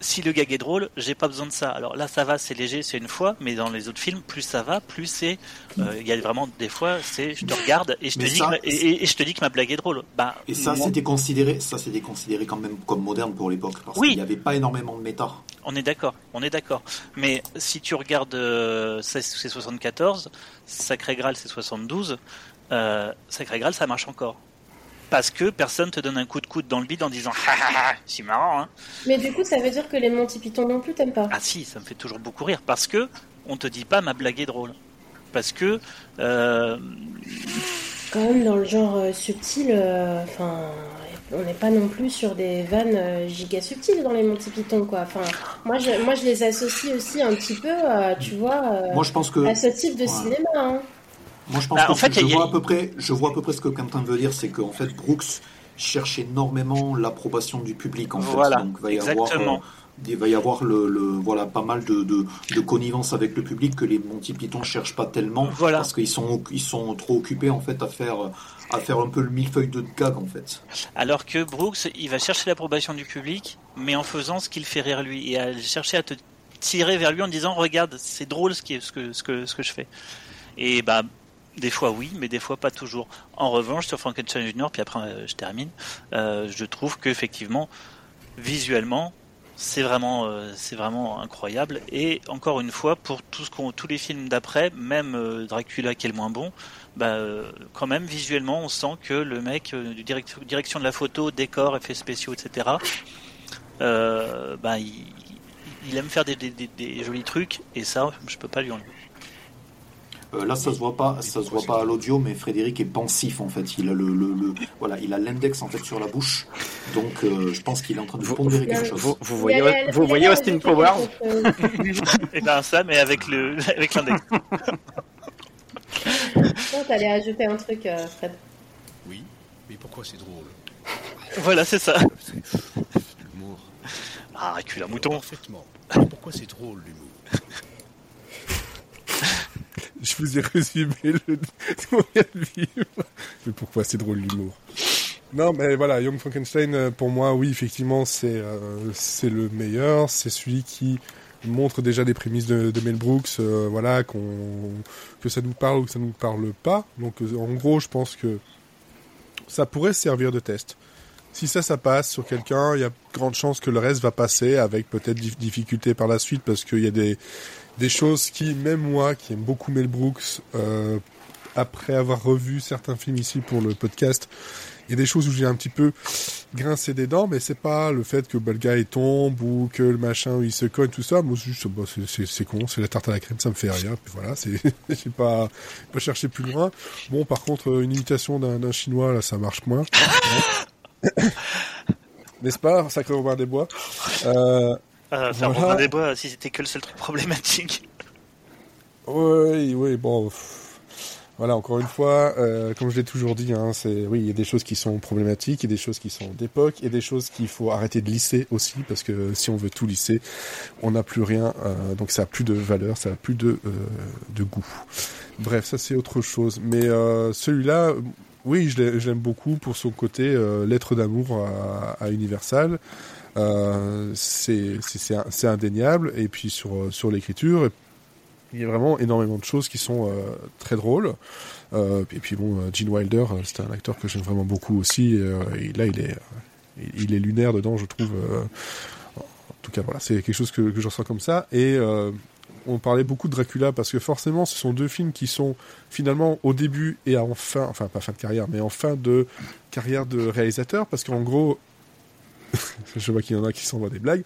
si le gag est drôle, j'ai pas besoin de ça. Alors là, ça va, c'est léger, c'est une fois, mais dans les autres films, plus ça va, plus c'est. Euh, il y a vraiment des fois, c'est je te regarde et je te dis que, et, je te dis que ma blague est drôle. Bah, et ça, c'était considéré, ça c'était considéré quand même comme moderne pour l'époque, parce qu'il n'y avait pas énormément de méta. On est d'accord, on est d'accord. Mais si tu regardes, euh, c'est 74, Sacré Graal c'est 72, euh, Sacré Graal ça marche encore parce que personne te donne un coup de coude dans le bide en disant c'est marrant hein. Mais du coup ça veut dire que les Monty Python non plus t'aimes pas Ah si, ça me fait toujours beaucoup rire parce que on te dit pas ma blague est drôle. Parce que euh... quand même dans le genre euh, subtil euh, enfin on n'est pas non plus sur des vannes euh, giga subtiles dans les Monty Python quoi. Enfin moi je moi je les associe aussi un petit peu tu vois moi, je pense que... à ce type de cinéma hein. Moi, je pense bah, que en fait, je, vois à peu près, je vois à peu près ce que Quentin veut dire, c'est qu'en fait, Brooks cherche énormément l'approbation du public. En voilà, fait. Donc, va y exactement. Avoir, euh, il va y avoir le, le, voilà pas mal de, de, de, connivence avec le public que les Monty Python cherchent pas tellement voilà. parce qu'ils sont ils sont trop occupés en fait à faire à faire un peu le millefeuille de gag en fait. Alors que Brooks il va chercher l'approbation du public mais en faisant ce qu'il fait rire lui et à chercher à te tirer vers lui en disant regarde c'est drôle ce, qui est, ce que ce que ce que je fais et bah des fois oui, mais des fois pas toujours. En revanche, sur Frankenstein Junior, puis après euh, je termine, euh, je trouve qu'effectivement, visuellement, c'est vraiment, euh, c'est vraiment incroyable. Et encore une fois, pour tout qu'on, tous les films d'après, même Dracula qui est le moins bon, bah, quand même visuellement, on sent que le mec du direction de la photo, décor, effets spéciaux, etc. bah, il, aime faire des, des, jolis trucs, et ça, je peux pas lui enlever. Euh, là, ça se voit pas, ça se voit pas à l'audio, mais Frédéric est pensif en fait. Il a le, le, voilà, il a l'index en fait sur la bouche, donc euh, je pense qu'il est en train de pondérer quelque chose. Vous, vous voyez, vous voyez Austin Powers Et eh ben ça, mais avec le, avec l'index. t'allais ajouter un truc, euh, Fred. Oui, mais pourquoi c'est drôle? Voilà, c'est ça. L'humour. Ah, recule un mouton. Parfaitement. Pourquoi c'est drôle l'humour? Je vous ai résumé le de vivre. Mais pourquoi c'est drôle l'humour? Non, mais voilà, Young Frankenstein, euh, pour moi, oui, effectivement, c'est euh, c'est le meilleur. C'est celui qui montre déjà des prémices de, Mel Brooks, euh, voilà, qu'on que ça nous parle ou que ça nous parle pas. Donc, en gros, je pense que ça pourrait servir de test. Si ça, ça passe sur quelqu'un, il y a grande chance que le reste va passer avec peut-être difficulté par la suite parce qu'il y a des des choses qui, même moi, qui aime beaucoup Mel Brooks, euh, après avoir revu certains films ici pour le podcast, il y a des choses où j'ai un petit peu grincé des dents, mais c'est pas le fait que le gars il tombe ou que le machin il se cogne tout ça. Moi, juste, bah, c'est con, c'est la tarte à la crème, ça me fait rien. Puis voilà, c'est, j'ai pas, pas cherché plus loin. Bon, par contre, une imitation d'un chinois là, ça marche moins. N'est-ce pas, Sacré Robin des Bois? Euh, euh, Robin des Bois, si c'était que le seul truc problématique. Oui, oui, bon. Voilà, encore une fois, euh, comme je l'ai toujours dit, hein, c'est oui, il y a des choses qui sont problématiques, il y a des choses qui sont d'époque, il y a des choses qu'il faut arrêter de lisser aussi, parce que si on veut tout lisser, on n'a plus rien, euh, donc ça a plus de valeur, ça a plus de euh, de goût. Bref, ça c'est autre chose. Mais celui-là, oui, je l'aime beaucoup pour son côté lettre d'amour à, à, Universal. C'est c'est indéniable et puis sur sur l'écriture il y a vraiment énormément de choses qui sont euh, très drôles. Euh, et puis bon, euh, Gene Wilder, c'est un acteur que j'aime vraiment beaucoup aussi. et là, il est, il est lunaire dedans, je trouve. en tout cas, voilà, c'est quelque chose que, que je ressens comme ça. Et on parlait beaucoup de Dracula parce que forcément, ce sont deux films qui sont finalement au début et en fin, enfin pas fin de carrière, mais en fin de carrière de réalisateur, parce qu'en gros, je vois qu'il y en a qui s'envoient des blagues.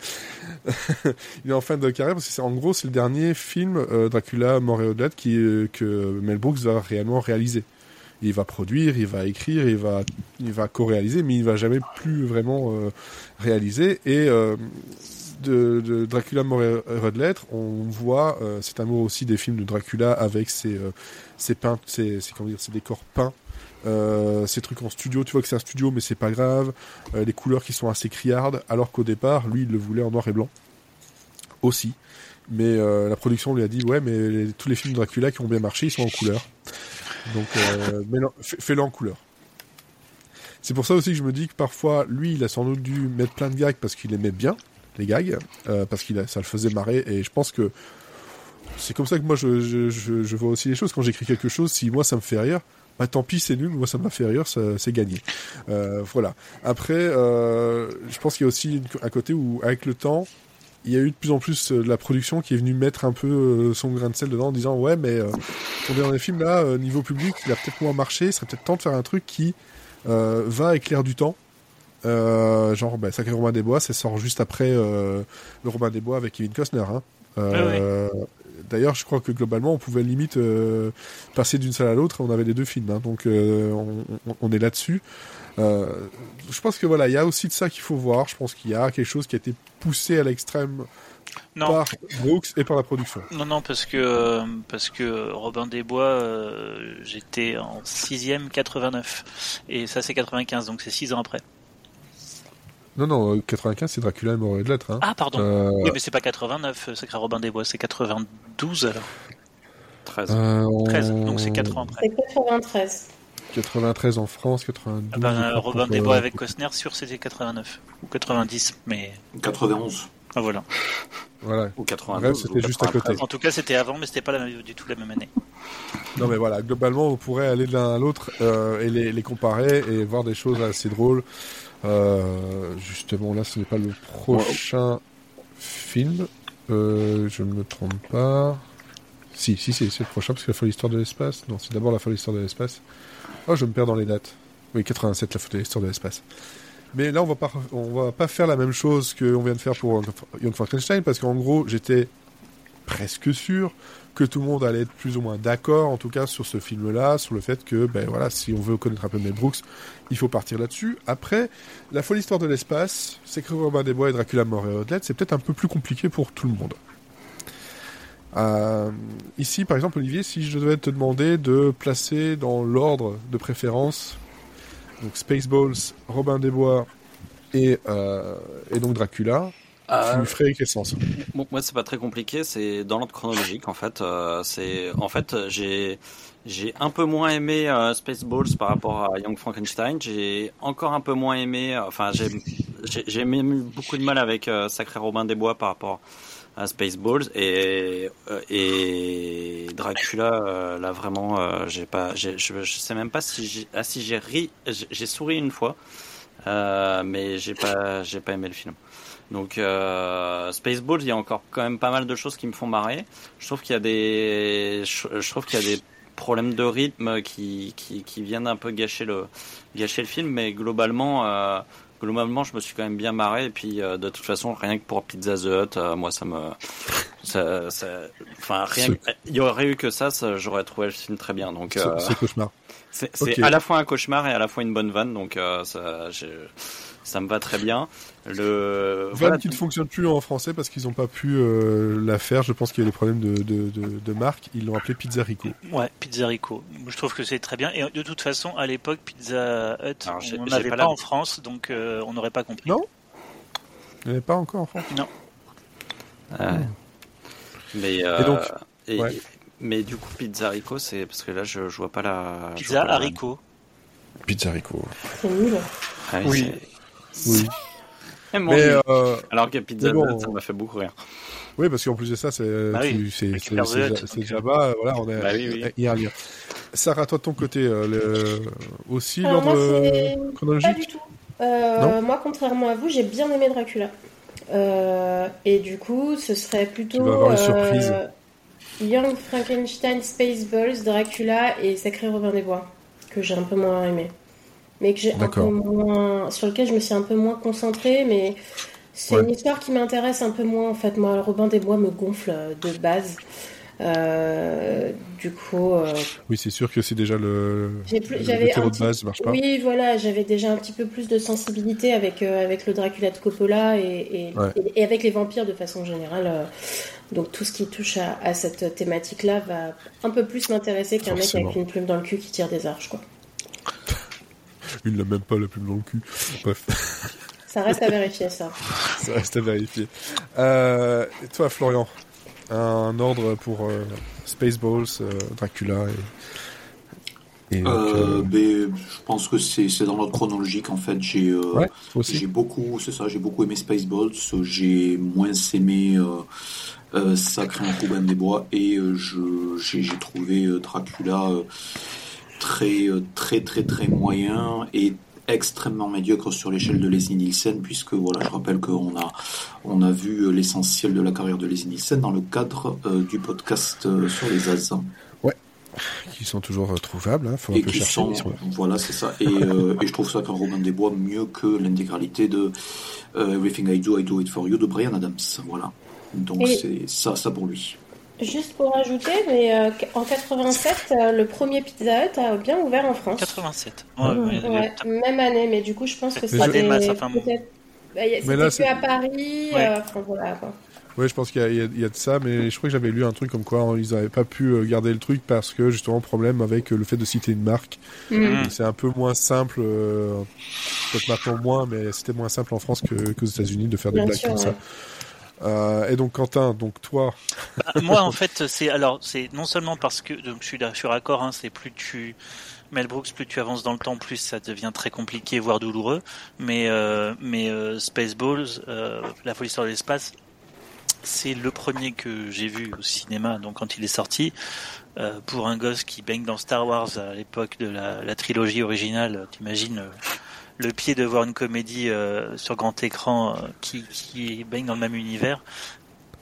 il est en fin de carrière parce que c'est en gros c'est le dernier film euh, Dracula mort et au-delà euh, que Mel Brooks va réellement réaliser. Il va produire, il va écrire, il va il va co-réaliser, mais il va jamais plus vraiment euh, réaliser. Et de, Dracula mort et de on voit cet amour aussi des films de Dracula avec ses ses peints, ses, ses, comment dire, ses décors peints euh, ces trucs en studio, tu vois que c'est un studio, mais c'est pas grave. Euh, les couleurs qui sont assez criardes, alors qu'au départ, lui, il le voulait en noir et blanc aussi. Mais euh, la production lui a dit ouais, mais tous les films de Dracula qui ont bien marché, ils sont en couleur. Donc, fais-le en couleur. C'est pour ça aussi que je me dis que parfois, lui, il a sans doute dû mettre plein de gags parce qu'il aimait bien les gags, parce qu'il ça le faisait marrer. Et je pense que c'est comme ça que moi je, je, je vois aussi les choses. Quand j'écris quelque chose, si moi ça me fait rire, bah tant pis c'est nul, moi ça m'a fait rire, c'est gagné. Euh, voilà. Après, euh, je pense qu'il y a aussi un côté où avec le temps, il y a eu de plus en plus euh, la production qui est venue mettre un peu euh, son grain de sel dedans en disant ouais mais euh, ton dernier film là niveau public il a peut-être moins marché, il serait peut-être temps de faire un truc qui va l'air du temps. genre bah, Sacré Robin des Bois, ça sort juste après le Robin des Bois avec Kevin Costner. Hein. D'ailleurs, je crois que globalement, on pouvait limite euh, passer d'une salle à l'autre. On avait les deux films, hein, donc euh, on, est là-dessus. Euh, je pense que voilà, il y a aussi de ça qu'il faut voir. Je pense qu'il y a quelque chose qui a été poussé à l'extrême par Brooks et par la production. Non, non, parce que parce que Robin des Bois, j'étais en 6 89 et ça c'est 95, donc c'est 6 ans après. Non, non, 95, euh, c'est Dracula et mort de lettres. Hein. Ah, pardon. Euh, oui, mais c'est pas 89, Sacré Robin des Bois, c'est 92 alors. 13. Euh, 13, donc c'est 4 ans après. C'est 93. 93 en France, 92. Ah ben, Robin des Bois avec Costner, sûr c'était 89. Ou 90, mais. 91. Ah voilà. Voilà. Ou 92. c'était juste à côté. En tout cas, c'était avant, mais c'était pas la, du tout la même année. Non, mais voilà, globalement, on pourrait aller de l'un à l'autre euh, et les, les, comparer et voir des choses assez drôles. Euh, justement, là, ce n'est pas le prochain film. Euh, je ne me trompe pas. Si, si, c'est le prochain, parce qu'il a fallu l'histoire de l'espace. Non, c'est d'abord la folle l'histoire de l'espace. Oh, je me perds dans les dates. Oui, 87, la de l'histoire de l'espace. Mais là, on va pas, va pas faire la même chose qu'on vient de faire pour Young Frankenstein, parce qu'en gros, j'étais presque sûr que tout le monde allait être plus ou moins d'accord, en tout cas sur ce film-là, sur le fait que, ben voilà, si on veut connaître un peu Mel Brooks, il faut partir là-dessus. Après, la folle histoire de l'espace, Secret Robin des Bois et Dracula mort et Odette, c'est peut-être un peu plus compliqué pour tout le monde. Euh, ici, par exemple, Olivier, si je devais te demander de placer dans l'ordre de préférence, donc Spaceballs, Robin des Bois et, euh, et donc Dracula, euh, tu ferais quel sens Moi, c'est pas très compliqué. C'est dans l'ordre chronologique, en fait. Euh, c'est en fait, j'ai j'ai un peu moins aimé euh, Spaceballs par rapport à Young Frankenstein. J'ai encore un peu moins aimé. Euh, enfin, j'ai j'ai même eu beaucoup de mal avec Sacré Robin des Bois par rapport à Spaceballs et et Dracula. là, vraiment, j'ai pas. Je, je sais même pas si j'ai ah, si j'ai ri. J'ai souri une fois, mais j'ai pas j'ai pas aimé le film. Donc euh, il y a encore quand même pas mal de choses qui me font marrer. Je trouve qu'il y a des, je, trouve qu'il y a des problèmes de rythme qui, qui, qui viennent un peu gâcher le, gâcher le film, mais globalement, euh, globalement, je me suis quand même bien marré. Et puis, euh, de toute façon, rien que pour Pizza the Hut, euh, moi, ça me, ça, ça, enfin, rien, il y aurait eu que ça, j'aurais trouvé le film très bien. Donc, c'est cauchemar. C'est à la fois un cauchemar et à la fois une bonne vanne. Donc, ça, ça me va très bien. Le voilà. qui ne fonctionne plus en français parce qu'ils n'ont pas pu euh, la faire. Je pense qu'il y a des problèmes de, de, de, marque. Ils l'ont appelé Pizza Rico. Ouais, Pizza Rico. Je trouve que c'est très bien. Et de toute façon, à l'époque, Pizza Hut, on n'avait pas, en France, donc euh, on n'aurait pas compris. Non Il n'y avait pas encore en France Non. Mais, euh, donc, mais du coup, Pizza Rico, c'est parce que là, je, je vois pas la. Pizza Haricot. Pizza Rico. C'est nul. Ah oui. Oui. Mais, euh, Alors que Pizza bon, ça m'a fait beaucoup rire. Oui, parce qu'en plus de ça, c'est bah oui, Java, voilà, on est bah oui, oui. lire. Sarah, toi de ton côté, euh, le... aussi l'ordre chronologique Pas du tout. Euh, moi, contrairement à vous, j'ai bien aimé Dracula. Euh, et du coup, ce serait plutôt Young Frankenstein, Spaceballs, Dracula et Sacré Robin des Bois, que j'ai un peu moins aimé mais que j'ai un peu moins, sur lequel je me suis un peu moins concentrée, mais c'est une histoire qui m'intéresse un peu moins en fait. Moi, Robin des Bois me gonfle euh, de base. Euh, du coup. Euh, oui, c'est sûr que c'est déjà le. J'avais le de base marche pas. Oui, voilà, j'avais déjà un petit peu plus de sensibilité avec avec le Dracula de Coppola et, et, avec les vampires de façon générale. donc tout ce qui touche à, à cette thématique-là va un peu plus m'intéresser qu'un mec avec une plume dans le cul qui tire des arches, quoi. Il n'a même pas la plume dans le cul. Bref. Ça reste à vérifier, ça. ça reste à vérifier. Euh, et toi, Florian, un ordre pour euh, Spaceballs, euh, Dracula et. et euh, ben, je pense que c'est dans l'ordre chronologique en fait. J'ai ouais, j'ai beaucoup, c'est ça, j'ai beaucoup aimé Spaceballs. J'ai moins aimé Sacré Robin des Bois et j'ai trouvé Dracula très euh, très très très moyen et extrêmement médiocre sur l'échelle de Leslie Nielsen puisque voilà je rappelle qu'on a on a vu euh, l'essentiel de la carrière de Leslie Nielsen dans le cadre euh, du podcast sur les As. Ouais, qui sont toujours trouvables, hein, faut un peu chercher. voilà c'est ça et, et, je trouve ça qu'un Robin des Bois mieux que l'intégralité de Everything I Do I Do It For You de Brian Adams. Voilà donc c'est ça ça pour lui. Juste pour rajouter, mais euh, en 87, euh, le premier Pizza Hut a bien ouvert en France. 87. Ouais, même année, mais du coup, je pense que c'était peut-être. Bah, c'était à Paris. Euh, enfin, voilà, quoi. Ouais, je pense qu'il y, y, a de ça, mais je crois que j'avais lu un truc comme quoi ils n'avaient pas pu garder le truc parce que justement problème avec le fait de citer une marque. Mm. C'est un peu moins simple, peut-être maintenant moins, mais c'était moins simple en France que, qu'aux États-Unis de faire des blagues comme ça. Euh, et donc Quentin, donc toi. Bah, moi en fait c'est alors c'est non seulement parce que donc je suis d'accord hein, c'est plus tu Mel Brooks plus tu avances dans le temps plus ça devient très compliqué voire douloureux mais euh, mais euh, Spaceballs euh, la folie sur l'espace c'est le premier que j'ai vu au cinéma donc quand il est sorti euh, pour un gosse qui baigne dans Star Wars à l'époque de la, la trilogie originale t'imagines le pied de voir une comédie euh, sur grand écran euh, qui, qui baigne dans le même univers.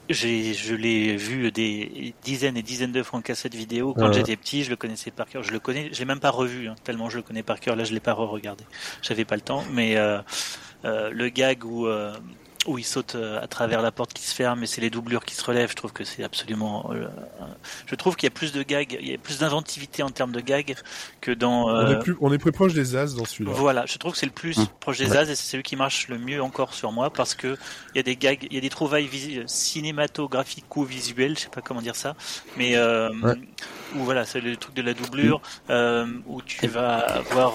J'ai, je l'ai vu des dizaines et dizaines de fois en cassette vidéo quand j'étais petit. Je le connaissais par cœur. Je le connais. Je l'ai même pas revu hein, tellement je le connais par cœur. Là, je l'ai pas re-regardé. J'avais pas le temps. Mais euh, euh le gag où où il saute euh, à travers la porte qui se ferme et c'est les doublures qui se relèvent. Je trouve que c'est absolument. Euh, je trouve qu'il y a plus de gags, il y a plus d'inventivité en termes de gags que dans. On, est euh, plus, on est plus proche des As dans celui-là. Voilà, je trouve que c'est le plus hum. proche des As et c'est celui qui marche le mieux encore sur moi parce que il y a des gags, il y a des trouvailles cinématographiques ou visuelles, je sais pas comment dire ça, mais euh, où voilà, c'est le truc de la doublure où tu vas avoir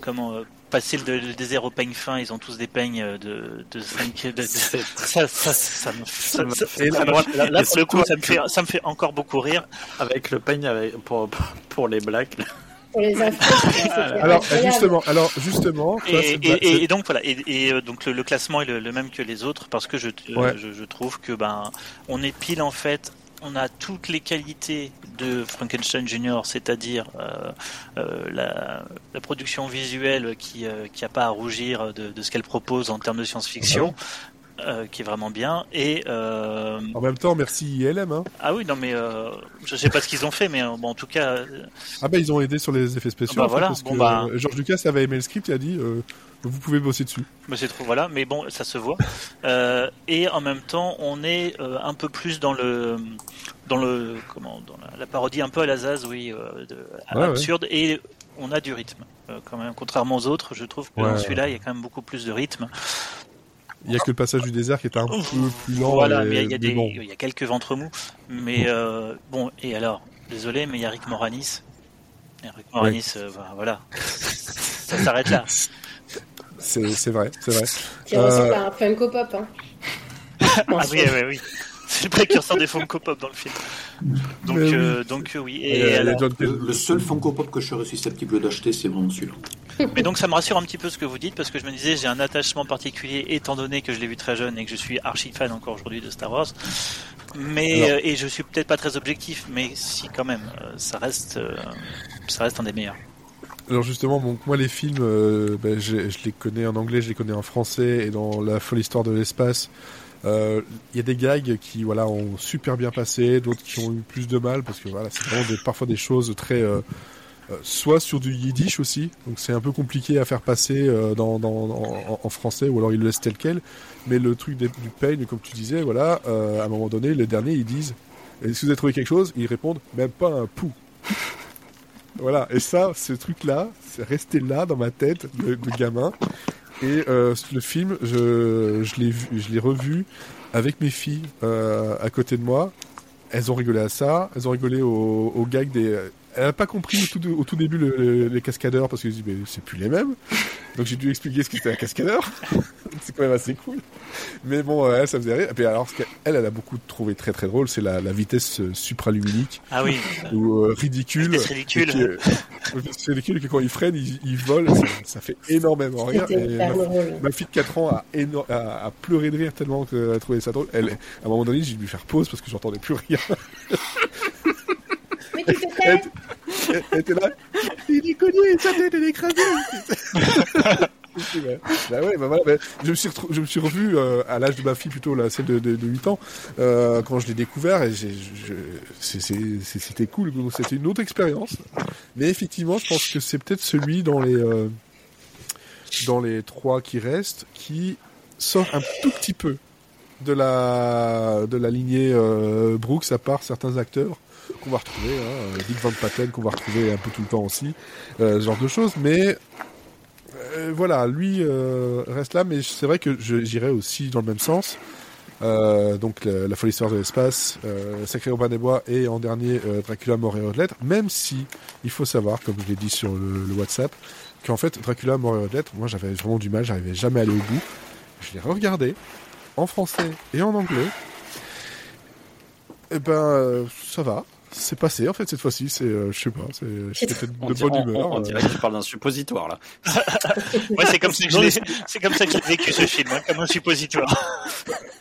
comment passer le, le, désert au peigne fin, ils ont tous des peignes de, de 5 de, ça, ça, ça, me, ça, ça là, là pour le coup, ça me fait, ça me fait encore beaucoup rire. Avec le peigne avec, pour, pour les blacks. Les alors justement, alors justement, et, et, et, donc voilà, et, et euh, donc le, le, classement est le, le, même que les autres parce que je, ouais. je, je trouve que ben on est pile en fait on a toutes les qualités de Frankenstein Junior, c'est-à-dire euh, euh, la, production visuelle qui n'a euh, pas à rougir de, de ce qu'elle propose en termes de science-fiction. Euh, qui est vraiment bien. Et euh... en même temps, merci ILM. Hein. Ah oui, non mais euh, je sais pas ce qu'ils ont fait, mais bon, en tout cas. Ah bah ils ont aidé sur les effets spéciaux. Bah, voilà. parce bon, que bah... George Lucas avait aimé le script et a dit vous pouvez bosser dessus. Bah, c'est trop voilà, mais bon, ça se voit. Euh, et en même temps, on est euh, un peu plus dans le dans le comment dans la, la parodie un peu à la Zaz, oui, euh, de, à Ouais, absurde et on a du rythme euh, quand même. Contrairement aux autres, je trouve que Ouais. dans celui-là, il y a quand même beaucoup plus de rythme. Il y a que le passage du désert qui est un peu plus lent. Voilà, et- mais il y a des bon. il y a quelques ventres mous. Mais euh, bon, et alors, désolé, mais il y a Rick Moranis. Et Rick Moranis, euh, bah, voilà, ça s'arrête là. C'est c'est vrai, c'est vrai. Qui ressemble Euh, à un Funko Pop. Hein. Ah oui, oui, oui. C'est le précurseur des Funko Pop dans le film. Donc, oui. euh, donc euh, oui. Et, Et, euh, alors- Le, seul Funko Pop que je serais susceptible d'acheter, c'est vraiment celui-là. mais donc ça me rassure un petit peu ce que vous dites parce que je me disais j'ai un attachement particulier étant donné que je l'ai vu très jeune et que je suis archi fan encore aujourd'hui de Star Wars. Mais euh, et je suis peut-être pas très objectif, mais si quand même, euh, ça reste, euh, ça reste un des meilleurs. Alors justement, bon, moi les films, euh, ben, je, je les connais en anglais, je les connais en français et dans la folle histoire de l'espace. Euh, Il y a des gags qui voilà ont super bien passé, d'autres qui ont eu plus de mal parce que voilà c'est vraiment des, parfois des choses très euh, euh, soit sur du yiddish aussi, donc c'est un peu compliqué à faire passer euh, dans, dans, en, français ou alors ils le laissent tel quel. Mais le truc du pain, comme tu disais, voilà, euh, à un moment donné, les derniers ils disent est-ce que vous avez trouvé quelque chose Ils répondent même pas un pou. Voilà, et ça, ce truc-là, c'est resté là dans ma tête de, de gamin. Et euh, le film, je, je l'ai revu avec mes filles euh, à côté de moi. Elles ont rigolé à ça, elles ont rigolé au, au gag des. Elle n'a pas compris au tout, au tout début le- le- les cascadeurs parce que je dis mais c'est plus les mêmes. Donc j'ai dû expliquer ce qu'était un cascadeur. c'est quand même assez cool. Mais bon, euh, elle, ça faisait rire. Et puis alors, ce qu'elle, elle, a beaucoup trouvé très très drôle, c'est la, la vitesse euh, supraluminique Ah oui, ou euh, ridicule. Vitesse ridicule. C'est ridicule que quand il freine, il, il vole, ça, ça fait énormément rire. Et hyper ma, drôle. ma fille de 4 ans a, éno- a, a pleuré de rire tellement qu'elle a trouvé ça drôle. Elle, à un moment donné, j'ai dû lui faire pause parce que j'entendais plus rien. Mais tu te tais Elle, était là. Il est connu, sa tête elle est écrasée. Bah ouais, bah voilà, bah, je me suis je me suis revu euh, à l'âge de ma fille plutôt là, celle de, de, de 8 ans euh, quand je l'ai découvert et c'était cool, c'était une autre expérience. Mais effectivement, je pense que c'est peut-être celui dans les euh, dans les trois qui restent qui sort un tout petit peu de la de la lignée euh, Brooks à part certains acteurs qu'on va retrouver, hein, Dick Van Patten qu'on va retrouver un peu tout le temps aussi, euh, ce genre de choses. Mais euh, voilà, lui euh, reste là, mais c'est vrai que j'irais aussi dans le même sens. Donc la, la folle histoire de l'espace, euh, Sacré Urbain des Bois et en dernier Dracula mort et lettres, même si il faut savoir, comme je l'ai dit sur le, WhatsApp, qu'en fait Dracula mort et lettres, moi j'avais vraiment du mal, j'arrivais jamais à aller au bout. Je l'ai regardé en français et en anglais. Et ben euh, ça va, c'est passé en fait cette fois-ci, c'est euh, je sais pas, c'est j'étais peut-être de bonne on- humeur. on- on euh. dirait que tu parles d'un suppositoire là. Ouais, c'est comme ça que je l'ai- c'est comme ça que j'ai vécu ce film, hein, comme un suppositoire.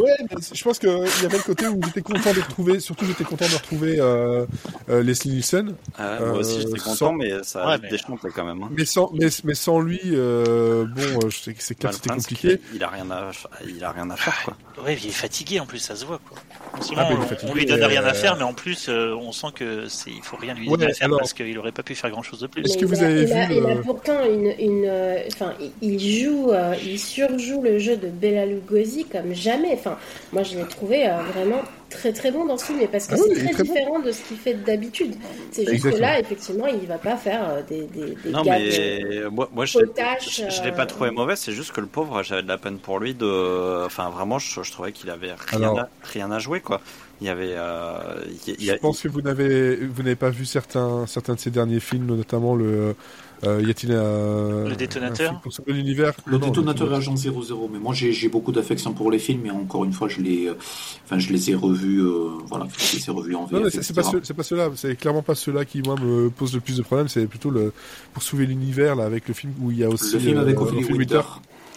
Ouais, mais je pense qu'il y avait le côté où j'étais content de retrouver, surtout j'étais content de retrouver euh, euh, Leslie Nielsen, Ah, moi aussi Euh, j'étais sans- content, mais ça a Ouais, mais- déchanté quand même. hein. mais sans, mais, mais sans lui, euh, bon, euh, je sais que c'est Bah, c'était compliqué. Il a rien à, il a rien à faire quoi. Ouais, il est fatigué en plus, ça se voit quoi. Ah, il est on- fatigué, on lui donne rien à euh, faire, mais en plus euh, on sent que c'est il faut rien lui Ouais, donner à faire alors- parce qu'il aurait pas pu faire grand chose de plus. Est-ce que il vous a- avez il a, vu, il a euh, pourtant une, une, euh, enfin, il- joue, euh, il surjoue le jeu de Bela Lugosi comme jamais. Enfin, moi, je l'ai trouvé euh, vraiment très très bon dans ce film, mais parce que Ah oui, c'est très, bon. différent de ce qu'il fait d'habitude. C'est juste Exactement. que là, effectivement, il va pas faire euh, des, des, des Non mais euh, moi, moi je l'ai- potaches, je je l'ai pas trouvé mauvais, c'est juste que le pauvre, j'avais de la peine pour lui de, enfin vraiment, je, je trouvais qu'il avait rien, Alors- à, rien à jouer quoi. Il y avait, euh, il y- il y Je a- pense que vous n'avez, vous n'avez pas vu certains, certains de ses derniers films, notamment le, euh, y a-t-il un, Le détonateur un film pour sauver l'univers? Le Non, détonateur et Agent 00, mais moi j'ai beaucoup d'affection pour les films, et encore une fois, je les, euh, enfin, je les ai revus, euh, voilà, je les ai revus en VF, Non, mais c'est pas, c'est pas ceux-là. C'est clairement pas ceux-là qui moi me posent le plus de problèmes. C'est plutôt le pour sauver l'univers là avec le film où il y a aussi Le film euh, avec Ophélie Ophélie Winter. Winter.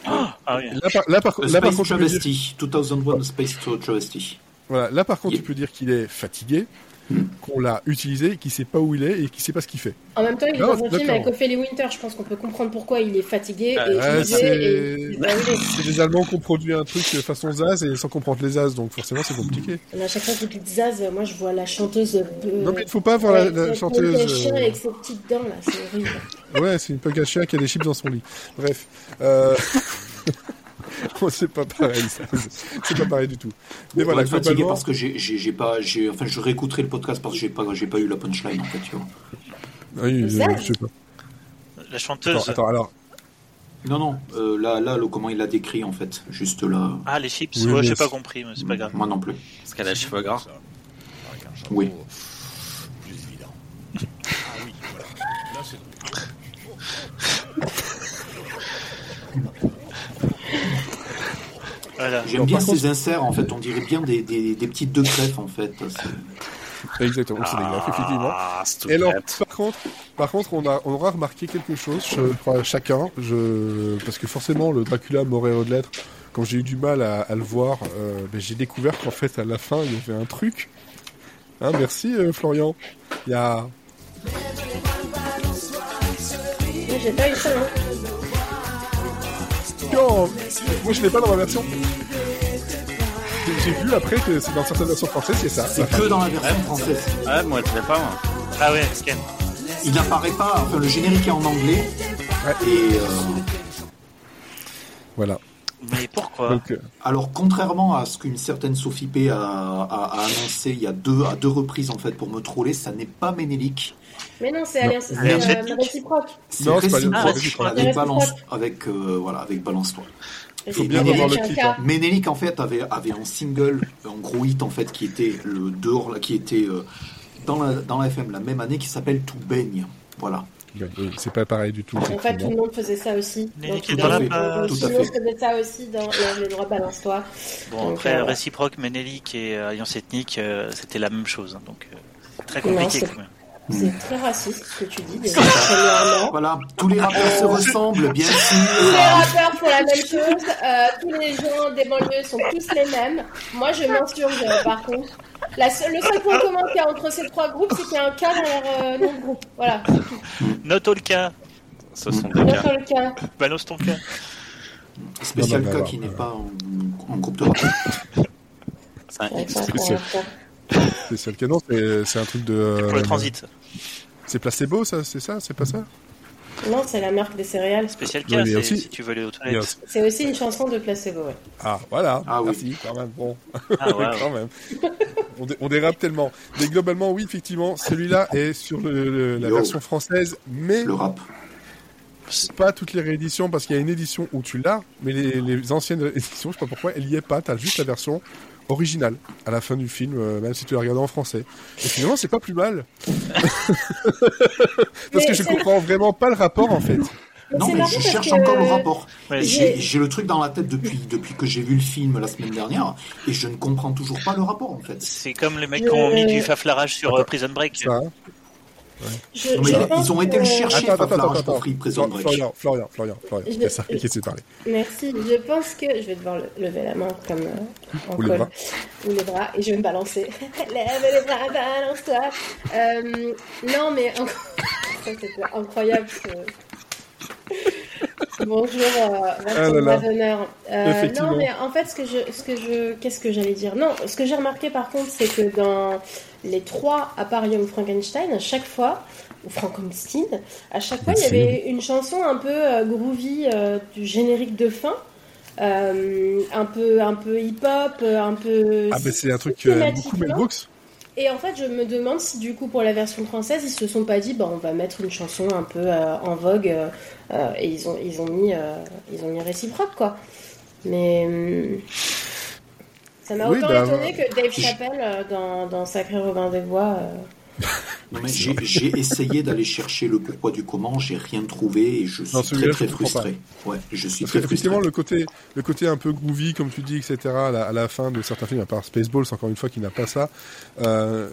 Ah oui. Là, par, là, par, là, par Space contre, dire, Travesty, 2001 Space Travesty. voilà, là par contre, tu peux dire qu'il est fatigué, qu'on l'a utilisé, qui sait pas où il est et qui sait pas ce qu'il fait. En même temps, il est dans un film avec Ophélie Winter. Je pense qu'on peut comprendre pourquoi il est fatigué et c'est des Allemands qui ont produit un truc façon Zaz et sans comprendre les Zaz, donc forcément c'est compliqué. à chaque fois qu'il dit Zaz, moi je vois la chanteuse. non mais il faut pas voir la, chanteuse. Un chien avec ses petites dents là, c'est horrible. ouais, c'est une punk à chien qui a des chips dans son lit. Bref. Euh... c'est pas pareil, c'est pas pareil du tout. Mais voilà, fatigué parce que j'ai pas, enfin, je réécouterai le podcast parce que j'ai pas, j'ai pas eu la punchline en fait, tu vois. Oui, je, sais pas. La chanteuse. Attends, alors. Non, non, euh, là, là, le, comment il l'a décrit en fait, juste là. Ah, les chips, oui, ouais, j'ai pas compris, mais c'est pas grave. Moi non plus. Parce qu'elle a les cheveux gras. Oui. Ah oui, voilà. Là, c'est J'aime bien ces inserts, en fait. On dirait bien des, des, des petites deux greffes, en fait. Exactement, c'est des greffes, effectivement. Ah, Et alors, par contre, par contre, on, a, on aura remarqué quelque chose, je crois, chacun, je, parce que forcément, le Dracula Moreau de lettres, quand j'ai eu du mal à, à le voir, euh, ben, j'ai découvert qu'en fait, à la fin, il y avait un truc. Hein, merci, euh, Florian. Il y a. J'ai pas eu ça, hein. Moi, je l'ai pas dans ma version. J'ai vu après que c'est dans certaines versions françaises, c'est ça. C'est que dans la version française. Ouais, moi, je l'ai pas, moi. Ah ouais, Il n'apparaît pas, enfin, le générique est en anglais. Et. Euh, voilà. Mais pourquoi? Euh, Alors, contrairement à ce qu'une certaine Sophie P a, annoncé il y a deux, à deux reprises en fait pour me troller, ça n'est pas Ménélique. Mais non, c'est alliance, euh, réciproque. C'est réciproque, avec, balance, avec, euh, voilà, avec Balance-toi. Il faut bien revoir le clip. Hein. Ménélique en fait avait, avait un single, un gros hit en fait qui était le dehors, qui était dans la dans la FM la même année qui s'appelle Tout baigne. Voilà. C'est pas pareil du tout. En fait, tout le monde faisait ça aussi. Donc, tout, à fait. tout à fait. faisait ça aussi dans les droits balance-toi. Bon, après, euh, réciproque, Ménélique et euh, Alliance ethnique, euh, c'était la même chose. Hein, donc, très compliqué quand même. C'est très raciste ce que tu dis. Déjà, voilà, tous les rappeurs se ressemblent, bien sûr. Tous les rappeurs font la même chose. Euh, tous les gens des banlieues sont tous les mêmes. Moi, je m'insurge par contre. La seule, le seul point commun qu'il y a entre ces trois groupes, c'est qu'il y a un cas derrière euh, notre groupe. Voilà. Note le cas. Ce sont des cas. le cas. Balance ton cas. Spécial cas qui n'est pas en, groupe de rappeurs. C'est un c'est ça le canon, c'est un truc de. Pour le euh, transit. C'est placebo, ça, c'est ça, c'est pas ça Non, c'est la marque des céréales. Spécial cas, aussi... si tu veux aller aux toilettes. C'est aussi une chanson de placebo, ouais. Ah, voilà. Ah, Merci, oui. quand même. Bon. Ah, ouais, quand même. on, dérape tellement. Mais globalement, oui, effectivement, celui-là est sur le, la version française, mais. Le rap pas toutes les rééditions parce qu'il y a une édition où tu l'as, mais les, les, anciennes éditions, je sais pas pourquoi, elle y est pas. T'as juste la version original à la fin du film, euh, même si tu l'as regardé en français. Et finalement, c'est pas plus mal. Parce que je comprends vraiment pas le rapport en fait. Non, mais je cherche encore le rapport. j'ai le truc dans la tête depuis, depuis que j'ai vu le film la semaine dernière et je ne comprends toujours pas le rapport en fait. C'est comme les mecs qui ont mis du faflarage sur euh, Prison Break. Ils ont été le chercher, attends, attends, attends, attends. Florian, Florian, Florian, Florian. Je... ça qui s'est parlé. Merci. Je pense que je vais devoir lever la main comme euh, en Ou les bras. Ou les bras. Et je vais me balancer. Lève les bras, balance-toi. Euh, non, mais ça c'était incroyable. Bonjour, euh, ah euh, non, mais en fait, ce que je, ce que je, qu'est-ce que j'allais dire? Non, ce que j'ai remarqué par contre, c'est que dans les trois, à part Young Frankenstein, à chaque fois, ou Frankenstein, à chaque fois, il y avait une chanson un peu euh, groovy euh, du générique de fin. un peu un peu hip hop un peu ah ben c'est un truc beaucoup Mel Brooks et en fait, je me demande si du coup pour la version française, ils se sont pas dit, bah, on va mettre une chanson un peu euh, en vogue, euh, euh, et ils ont, ils ont mis, ils ont mis réciproque quoi. Mais hum, ça m'a autant bah, étonné que Dave Chappelle dans, dans Sacré Robin des Bois. j'ai essayé d'aller chercher le pourquoi du comment, j'ai rien trouvé et je suis très très frustré. Ouais, je suis très Effectivement, le côté, le côté un peu groovy, comme tu dis, etc. À la, fin de certains films, à part Spaceballs, encore une fois, qui n'a pas ça. Euh,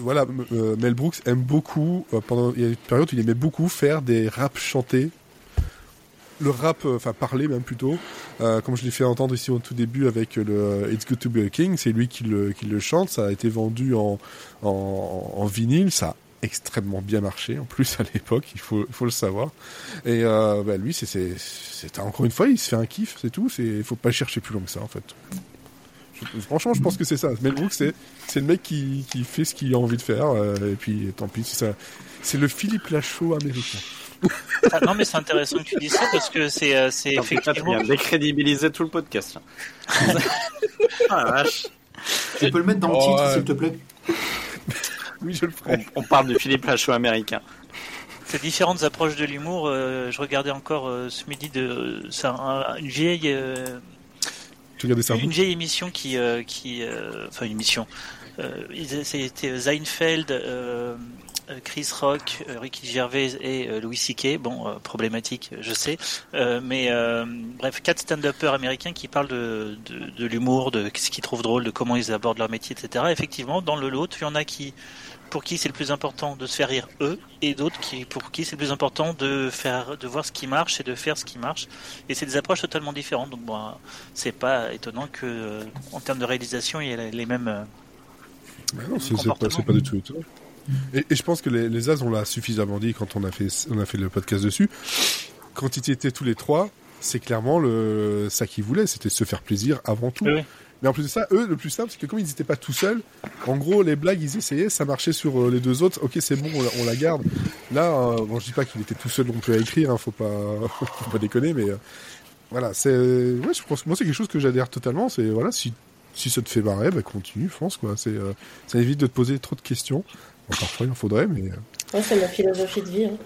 voilà, euh, Mel Brooks aime beaucoup. Euh, pendant il y a une période où il aimait beaucoup faire des raps chantés le rap, enfin parler même plutôt, comme je l'ai fait entendre ici au tout début avec le It's Good to Be a King, c'est lui qui le, qui le chante, ça a été vendu en, en, en vinyle, ça extrêmement bien marché en plus à l'époque, il faut, faut le savoir. Et euh, bah, lui, c'est, encore une fois, il se fait un kiff, c'est tout. Il faut pas chercher plus long que ça en fait. franchement, je pense que c'est ça. Mel Brooks, c'est, c'est le mec qui, qui fait ce qu'il a envie de faire. Euh, et puis, tant pis, c'est ça. C'est le Philippe Lachaud américain. Ah, non, mais c'est intéressant que tu dises ça parce que c'est, euh, c'est effectivement. Tu décrédibiliser tout le podcast. ah vache. Tu peux le mettre dans le titre, s'il te plaît? oui, je le ferai. On, parle de Philippe Lachaud américain. Ces différentes approches de l'humour, euh, je regardais encore euh, ce midi de, une vieille. Euh, une vieille émission qui, qui enfin une émission. C'était Seinfeld, Chris Rock, Ricky Gervais et Louis C.K. Bon, problématique, je sais, mais bref, quatre stand-uppers américains qui parlent de, de, de l'humour, de ce qu'ils trouvent drôle, de comment ils abordent leur métier, etc. Effectivement, dans le lot, il y en a qui pour qui c'est le plus important de se faire rire eux, et d'autres qui, pour qui c'est le plus important de faire, de voir ce qui marche et de faire ce qui marche. Et c'est des approches totalement différentes. Donc bon, c'est pas étonnant que, euh, en termes de réalisation, il y ait les mêmes. Euh, non, c'est pas, du tout étonnant. Et, je pense que les, les As, on l'a suffisamment dit quand on a fait, on a fait le podcast dessus. Quand ils étaient tous les trois, c'est clairement le, ça qu'ils voulaient, c'était se faire plaisir avant tout. Oui. Mais en plus de ça, eux, le plus simple, c'est que comme ils n'étaient pas tout seuls, en gros, les blagues, ils essayaient, ça marchait sur euh, les deux autres. Ok, c'est bon, on la, garde. Là, euh, bon, je dis pas qu'il était tout seul non plus à écrire, hein, faut pas, faut pas déconner, mais euh, voilà, c'est, ouais, je pense que moi, c'est quelque chose que j'adhère totalement. C'est voilà, si si ça te fait marrer, bah continue, fonce quoi. C'est, ça évite de te poser trop de questions. Parfois, il en faudrait, mais. Ouais, c'est ma philosophie de vie. Hein.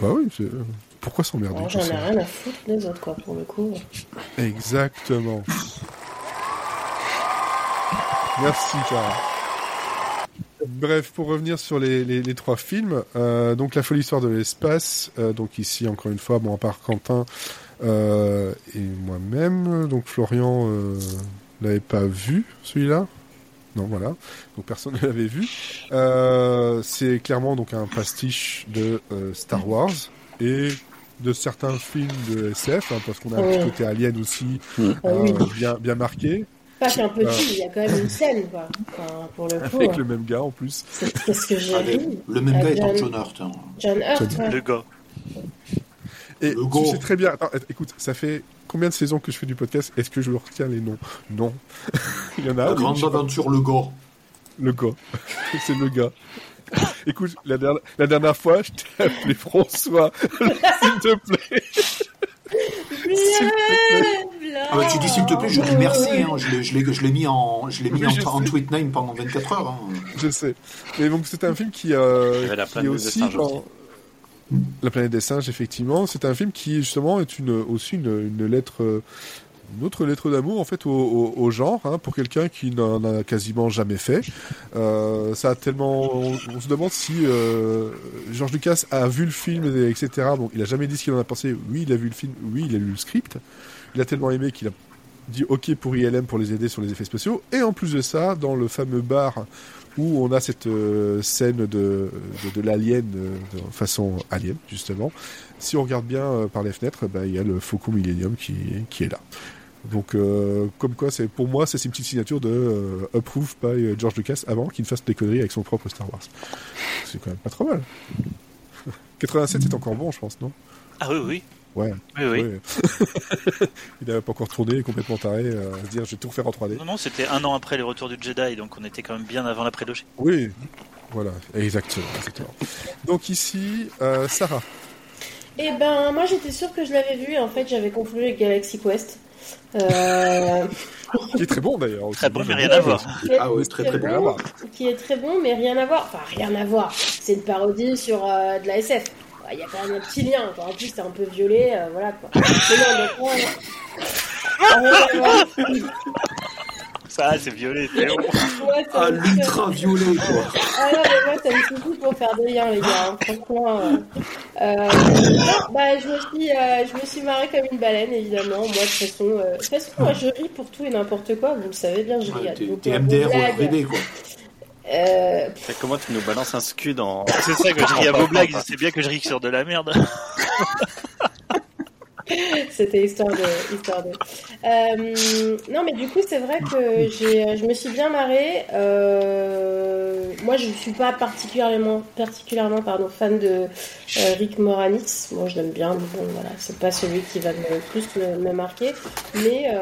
Bah oui, c'est. Pourquoi s'emmerder J'en ai rien à foutre des autres, quoi, pour le coup. Exactement. Merci, Clara. Bref, pour revenir sur les, les, trois films, euh, donc La folie histoire de l'espace, euh, donc ici encore une fois, bon à part Quentin euh, et moi-même, donc Florian euh, l'avait pas vu celui-là? Non, voilà. Donc personne ne l'avait vu. Euh, c'est clairement donc un pastiche de euh, Star Wars et de certains films de SF, hein, parce qu'on a un petit côté alien aussi mm. bien bien marqué. Pas qu'un petit, il y a quand même une scène, quoi. Enfin, pour le coup. Avec le même gars en plus. C'est ce que j'ai ah, vu. Le même gars étant John Hurt. Hein. John Hurt, ouais. Le gars. Et tu sais très bien. Attends, écoute, ça fait combien de saisons que je fais du podcast? Est-ce que je retiens les noms? Non. il y en a. La grande aventure, le gars. Le gars. C'est le gars. Écoute, la dernière, la dernière fois, je t'ai appelé François. S'il te plaît. Ah bah, tu dis s'il te plaît, je dis merci. Hein. Je l'ai mis en, je l'ai mis en, en, tweet name pendant 24 heures. Hein. Je sais. Mais donc c'est un film qui, euh, qui est aussi La planète des singes, effectivement. C'est un film qui justement est une, aussi une, une lettre euh, une autre lettre d'amour en fait au, genre hein, pour quelqu'un qui n'en a quasiment jamais fait. Euh, ça a tellement, on, se demande si euh, George Lucas a vu le film etc. Bon, il a jamais dit ce qu'il en a pensé. Oui, il a vu le film. Oui, il a lu le script. Il a tellement aimé qu'il a dit OK pour ILM pour les aider sur les effets spéciaux. Et en plus de ça, dans le fameux bar où on a cette euh, scène de, de, de l'alien de façon alien justement. Si on regarde bien par les fenêtres, bah, il y a le Faucon Millennium qui, qui est là. Donc, euh, comme quoi, c'est pour moi, c'est une petite signature de euh, approved by euh, George Lucas avant qu'il ne fasse des conneries avec son propre Star Wars. C'est quand même pas trop mal. 87 c'est encore bon, je pense, non? Ah oui, oui. Ouais. Oui, oui. il n'avait pas encore tourné, complètement taré, à se dire je vais tout refaire en 3D. Non, non, c'était un an après le retour du Jedi, donc on était quand même bien avant la prélogie. Oui, voilà, exactement. exactement. donc ici, Sarah. Eh ben, moi j'étais sûre que je l'avais vu, en fait j'avais confondu avec Galaxy Quest. Euh... qui est très bon d'ailleurs. Très bon, mais rien à voir. Ah oui, très très, bon. Qui est très bon, mais rien à voir. Enfin, rien à voir. C'est une parodie sur euh, de la SF. Il y a quand même un petit lien. En plus, c'est un peu violet. Euh, voilà quoi. Ça, c'est violet, c'est bon. ah, l'ultra-violet, quoi. Ah non, mais moi, ça me suffit pour faire des liens, les gars. Hein, franchement. Euh, euh, bah, je me, suis, euh, je me suis marrée comme une baleine, évidemment. Moi, de toute façon, euh, de toute façon moi, je ris pour tout et n'importe quoi. Vous le savez bien, je ris. Ouais, T'es MDR ou BD, quoi. Euh... Comment tu nous balances un scud en. C'est ça que je ris à vos blagues, c'est bien que je ris sur de la merde. C'était histoire de. Histoire de. Euh, non, mais du coup, c'est vrai que j'ai, je me suis bien marrée. Euh, moi, je ne suis pas particulièrement, particulièrement pardon, fan de euh, Rick Moranis. Moi, je l'aime bien, mais bon, voilà, c'est pas celui qui va le plus me, marquer. Mais,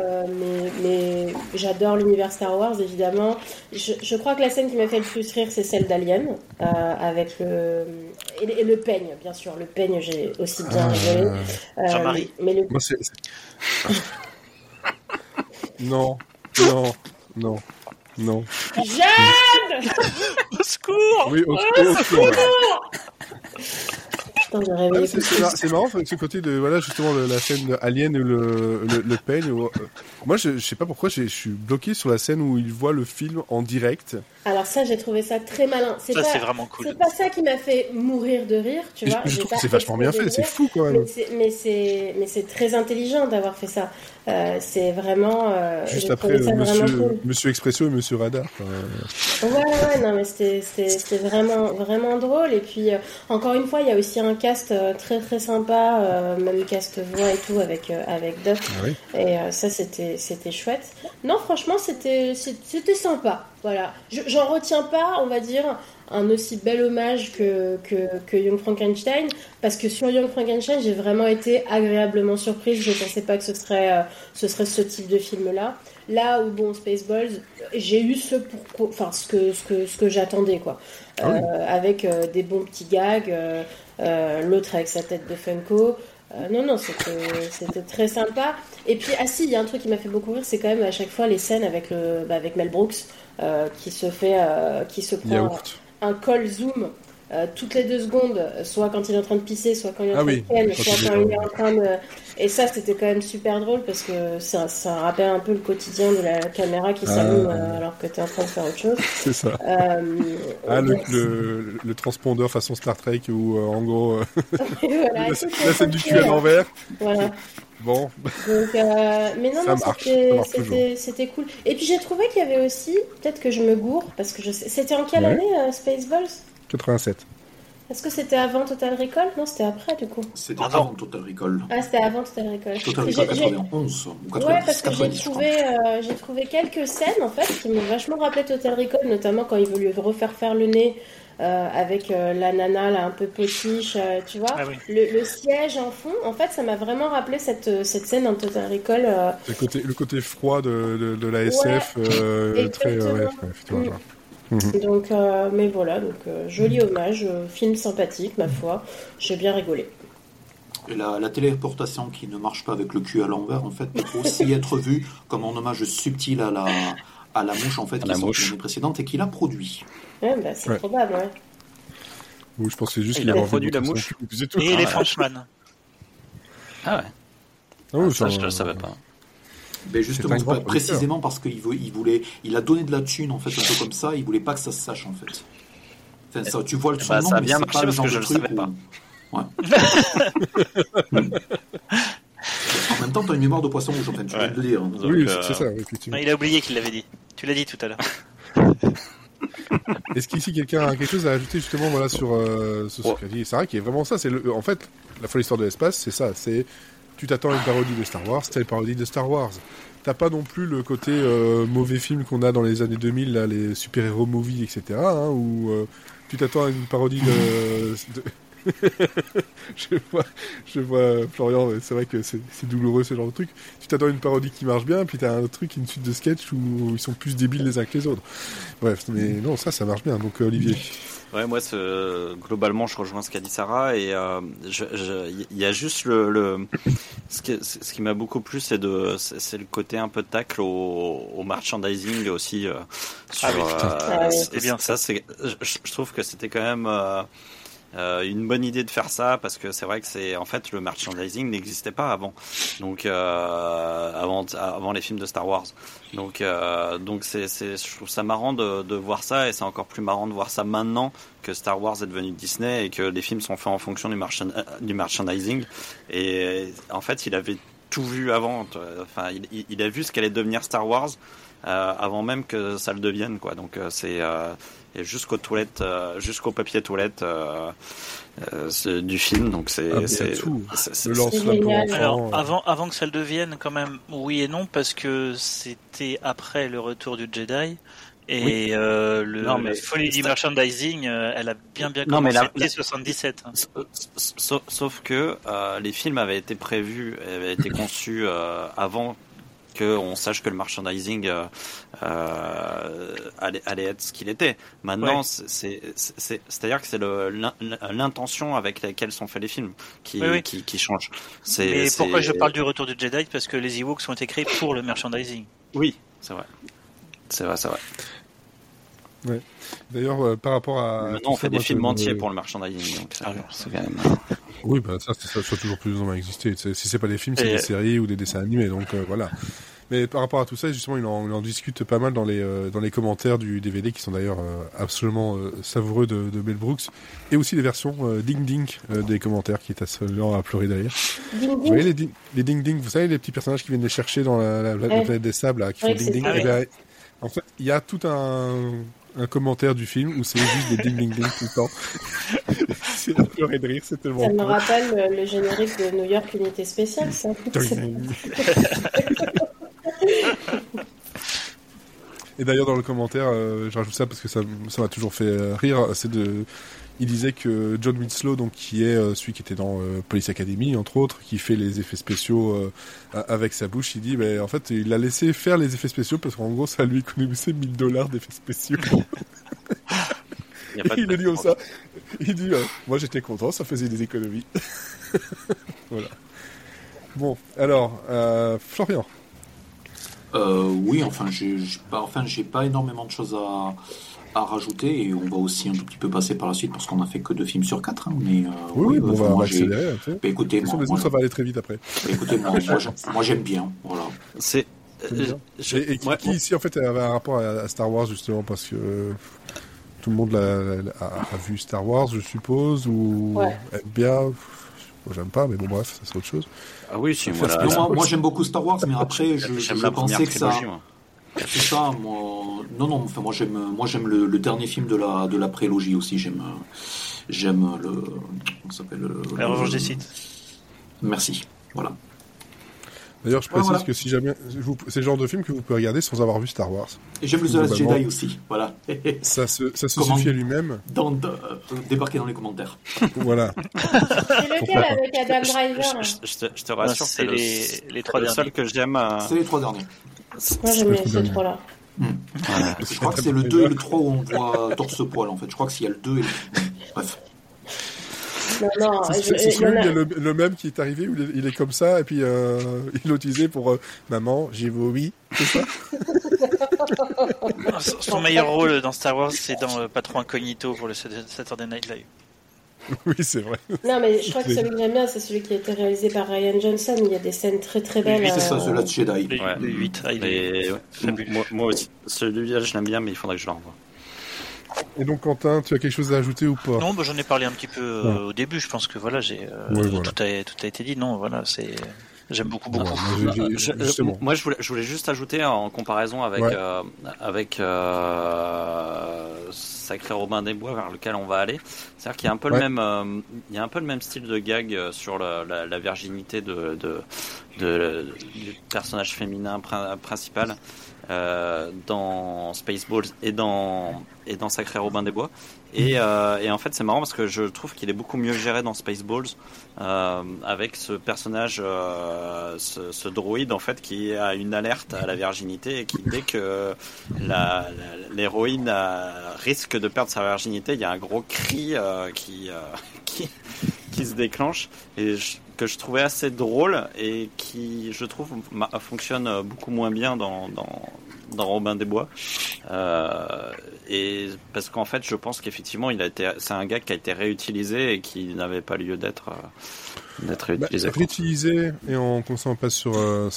mais, mais j'adore l'univers Star Wars, évidemment. Je, je, crois que la scène qui m'a fait le plus rire, c'est celle d'Alien, avec le. Et, le peigne, bien sûr. Le peigne, j'ai aussi bien rigolé. Jean-Marie. Mais le... Moi, c'est... non, non, non, non. Jeanne Au secours Oui, au, au secours. Ah, c'est marrant ce côté de voilà justement la scène Alien ou le, le, le peigne. Euh, moi je, je sais pas pourquoi je suis bloqué sur la scène où il voit le film en direct. Alors ça j'ai trouvé ça très malin. C'est ça c'est vraiment cool. C'est pas ça qui m'a fait mourir de rire, tu vois. Je, trouve que c'est vachement bien fait, c'est fou quand même. Mais c'est mais c'est très intelligent d'avoir fait ça. Euh, c'est vraiment. Euh, Juste après Monsieur, Monsieur Expresso et Monsieur Radar. Ouais ouais non mais c'était vraiment vraiment drôle et puis encore une fois il y a aussi un cast euh, très très sympa, euh, même cast voix et tout avec euh, avec Duff. Ah et ça c'était chouette. Non franchement c'était sympa. Voilà. J'en retiens pas, on va dire, un aussi bel hommage que, que, Young Frankenstein, parce que sur Young Frankenstein, j'ai vraiment été agréablement surprise. Je ne pensais pas que ce serait, ce serait ce type de film-là. Là où, bon, Spaceballs, j'ai eu ce, pour, enfin, ce que, ce que, ce que j'attendais, quoi. Ah avec des bons petits gags, euh, l'autre avec sa tête de Funko. Euh, non, non, c'était très sympa. Et puis, ah si, il y a un truc qui m'a fait beaucoup rire, c'est quand même à chaque fois les scènes avec, le, bah, avec Mel Brooks euh, qui se fait, qui se prend un call zoom euh, toutes les deux secondes, soit quand il est en train de pisser, soit quand il est en ah train de peine, soit quand il est en train de... Et ça, c'était quand même super drôle parce que ça, ça rappelle un peu le quotidien de la caméra qui s'allume ah. euh, alors que tu es en train de faire autre chose. C'est ça. Euh, ah, le, le, le, transpondeur façon Star Trek où, en gros, voilà, la, scène du cul à l'envers. Voilà. Bon. Donc, mais non, non, c'était cool. Et puis j'ai trouvé qu'il y avait aussi, peut-être que je me gourre, parce que je c'était en quelle année Spaceballs? 87. Est-ce que c'était avant Total Recall? Non, c'était après du coup. C'était avant Total Recall. Ah, c'était avant Total Recall. Total Recall 91 ou 90, Ouais, parce que j'ai trouvé, euh, j'ai trouvé quelques scènes en fait qui m'ont vachement rappelé Total Recall, notamment quand il voulait refaire faire le nez. Euh, avec euh, la nana là un peu potiche, tu vois, ah le, siège en fond. En fait, ça m'a vraiment rappelé cette, cette scène dans Total Recall. Le côté le côté froid de, de, la SF, très ouais, Mhm. Donc, euh, mais voilà, donc euh, joli hommage, euh, film sympathique, ma foi. J'ai bien rigolé. Et la, la, téléportation qui ne marche pas avec le cul à l'envers, en fait, peut aussi être vue comme un hommage subtil à la, à la mouche, en fait, qui est l'année précédente et qui l'a produit. Ouais, bah, c'est probable, ouais. Oui, je c'est juste qu'il a produit la mouche. Et les Frenchman. Ah ouais. Ah oui, ça, je ne savais pas. Ben justement, précisément parce qu'il il voulait, il a donné de la thune en fait, un peu comme ça, il voulait pas que ça se sache en fait. Enfin, ça, tu vois le bah, ça a bien marché parce que je le savais pas. Ouais. en même temps, tu as une mémoire de poisson rouge, en fait, tu viens de le dire. Hein. oui, euh... c'est ça, effectivement. il a oublié qu'il l'avait dit. Tu l'as dit tout à l'heure. Est-ce qu'ici quelqu'un a quelque chose à ajouter justement voilà sur euh, ce secret? C'est vrai qu'il est vraiment ça. C'est le, en fait la folle histoire de l'espace, c'est ça. C'est tu t'attends à une parodie de Star Wars, c'est une parodie de Star Wars. T'as pas non plus le côté euh, mauvais film qu'on a dans les années 2000, là, les super-héros movies, etc. Hein, où euh, tu t'attends à une parodie de... je, vois, je vois Florian, c'est vrai que c'est douloureux ce genre de truc. Tu t'attends à une parodie qui marche bien, puis t'as un truc, une suite de sketchs où ils sont plus débiles les uns que les autres. Bref, mais non, ça, ça marche bien. Donc Olivier. Ouais, moi, globalement, je rejoins ce qu'a dit Sarah et euh, il y a juste le, le ce qui, ce qui m'a beaucoup plu, c'est de, c'est le côté un peu tacle au, au merchandising aussi. Euh, sur, ah oui, euh, c'était bien. Ça, c'est, je, je, trouve que c'était quand même. Euh, une bonne idée de faire ça parce que c'est vrai que c'est en fait le merchandising n'existait pas avant. Donc euh, avant avant les films de Star Wars. Donc euh, donc c'est je trouve ça marrant de, de voir ça et c'est encore plus marrant de voir ça maintenant que Star Wars est devenu Disney et que les films sont faits en fonction du, marchand, du merchandising. Et en fait il avait tout vu avant. Enfin il a vu ce qu'allait devenir Star Wars avant même que ça le devienne, quoi. Donc c'est jusqu'aux toilettes, jusqu'au papier toilette du film. Donc c'est ah, tout. Alors avant avant que ça le devienne, quand même, oui et non parce que c'était après le retour du Jedi. Et euh, le, non, mais la folie du merchandising, euh, elle a bien bien commencé non, mais la, 77. Hein. Sauf, que euh, les films avaient été prévus, avaient été conçus euh, avant qu'on sache que le merchandising euh, euh, allait, allait, être ce qu'il était. Maintenant, c'est c'est-à-dire que c'est l'intention avec laquelle sont faits les films qui, qui, qui, change. Mais pourquoi je parle du retour du Jedi? Parce que les Ewoks ont été créés pour le merchandising. Oui, c'est vrai. C'est vrai, c'est vrai. Ouais. D'ailleurs, euh, par rapport à. Maintenant, on fait des films entiers pour le merchandising. Donc ah, c'est quand même. Oui, bah, ça, ça, ça, toujours plus ou moins existé. Si c'est pas des films, c'est des séries ou des dessins animés. Donc euh, voilà. Mais par rapport à tout ça, justement, il en, il en discute pas mal dans les euh, dans les commentaires du DVD, qui sont d'ailleurs absolument savoureux de, de Mel Brooks, et aussi les versions ding ding des commentaires, qui est absolument à pleurer derrière. Vous voyez les, les ding ding, vous savez les petits personnages qui viennent les chercher dans la, la, planète des sables, là, qui font ding ding. Eh ben, en fait, il y a tout un un commentaire du film où c'est juste des ding ding ding tout le temps. c'est à pleurer de rire, c'est tellement. Ça me rappelle le, générique de New York Unité Spéciale, ça. Et d'ailleurs, dans le commentaire, euh, je rajoute ça parce que ça m'a toujours fait euh, rire, c'est de il disait que John Winslow, donc qui est euh, celui qui était dans euh, Police Academy entre autres, qui fait les effets spéciaux euh, avec sa bouche, il dit, ben en fait, il a laissé faire les effets spéciaux parce qu'en gros, ça lui économisait 1000 dollars d'effets spéciaux. il, il a dit comme ça. Il dit, moi j'étais content, ça faisait des économies. voilà. Bon, alors, Florian. oui, enfin, j'ai pas, enfin, j'ai pas énormément de choses à à rajouter et on va aussi un tout petit peu passer par la suite parce qu'on a fait que deux films sur quatre. Hein, mais, euh, oui, oui, on va accélérer. Bah, écoutez, moi, ça va aller très vite après. Bah, écoutez, moi, j'aime bien. Voilà. C'est. Euh, et, qui, ici en fait avait un rapport à, Star Wars justement parce que tout le monde a, vu Star Wars, je suppose, ou aime bien. J'aime pas, mais bon bref, ça c'est autre chose. Ah oui, si, moi, moi j'aime beaucoup Star Wars, mais après je, je pensais que ça. C'est ça, moi. Non, non, enfin, moi j'aime, moi j'aime le, dernier film de la, de la prélogie aussi. J'aime, j'aime le. Comment s'appelle le, La revanche des sites. Merci. Voilà. D'ailleurs, je précise que si jamais, c'est le genre de film que vous pouvez regarder sans avoir vu Star Wars. Et j'aime le The Last Jedi aussi, voilà. ça se, ça se suffit à lui-même. Dans, euh, débarquez dans les commentaires. voilà. C'est lequel avec Adam Driver je, te, je, te, rassure, c'est les, les trois derniers. seul que j'aime. Euh, c'est les trois derniers. Moi j'aime ces trois-là. Hmm. Je crois que c'est le 2 et le 3 où on voit torse-poil en fait. Je crois que s'il y a le 2 et le... Bref. Non, non, c'est celui le, le, même qui est arrivé où il est, comme ça et puis euh, il l'a utilisé pour euh, maman j'ai vomi c'est ça? Son meilleur rôle dans Star Wars c'est dans euh, Patron Incognito pour le Saturday Night Live oui, c'est vrai. Non, mais je crois que celui que j'aime bien, c'est celui qui a été réalisé par Ryan Johnson. Il y a des scènes très très belles. Oui, c'est ça, celui-là de Jedi. Les, ouais. 8. Ah, moi, moi, aussi. Celui-là, je l'aime bien, mais il faudrait que je le revoie. Et donc, Quentin, tu as quelque chose à ajouter ou pas? Non, bah, j'en ai parlé un petit peu euh, au début. Je pense que voilà, j'ai euh, tout, a, tout a été dit. Non, voilà, c'est. J'aime beaucoup, beaucoup. moi, je, voulais, je voulais juste ajouter en comparaison avec euh, avec euh, Sacré Robin des Bois vers lequel on va aller. C'est-à-dire qu'il y a un peu le même, euh, il y a un peu le même style de gag euh, sur la, la, la virginité de, de, de, du personnage féminin principal euh, dans Spaceballs et dans et dans Sacré Robin des Bois. Et, euh, et en fait, c'est marrant parce que je trouve qu'il est beaucoup mieux géré dans Spaceballs euh, avec ce personnage, euh, ce, ce, droïde en fait qui a une alerte à la virginité et qui dès que l'héroïne risque de perdre sa virginité, il y a un gros cri euh, qui, euh, qui qui se déclenche et que je trouvais assez drôle et qui, je trouve, fonctionne beaucoup moins bien dans, dans, dans Robin des Bois. Euh, et parce qu'en fait, je pense qu'effectivement, il a été, c'est un gars qui a été réutilisé et qui n'avait pas lieu d'être euh, d'être bah, réutilisé. Bah, réutilisé et on, on passe sur euh,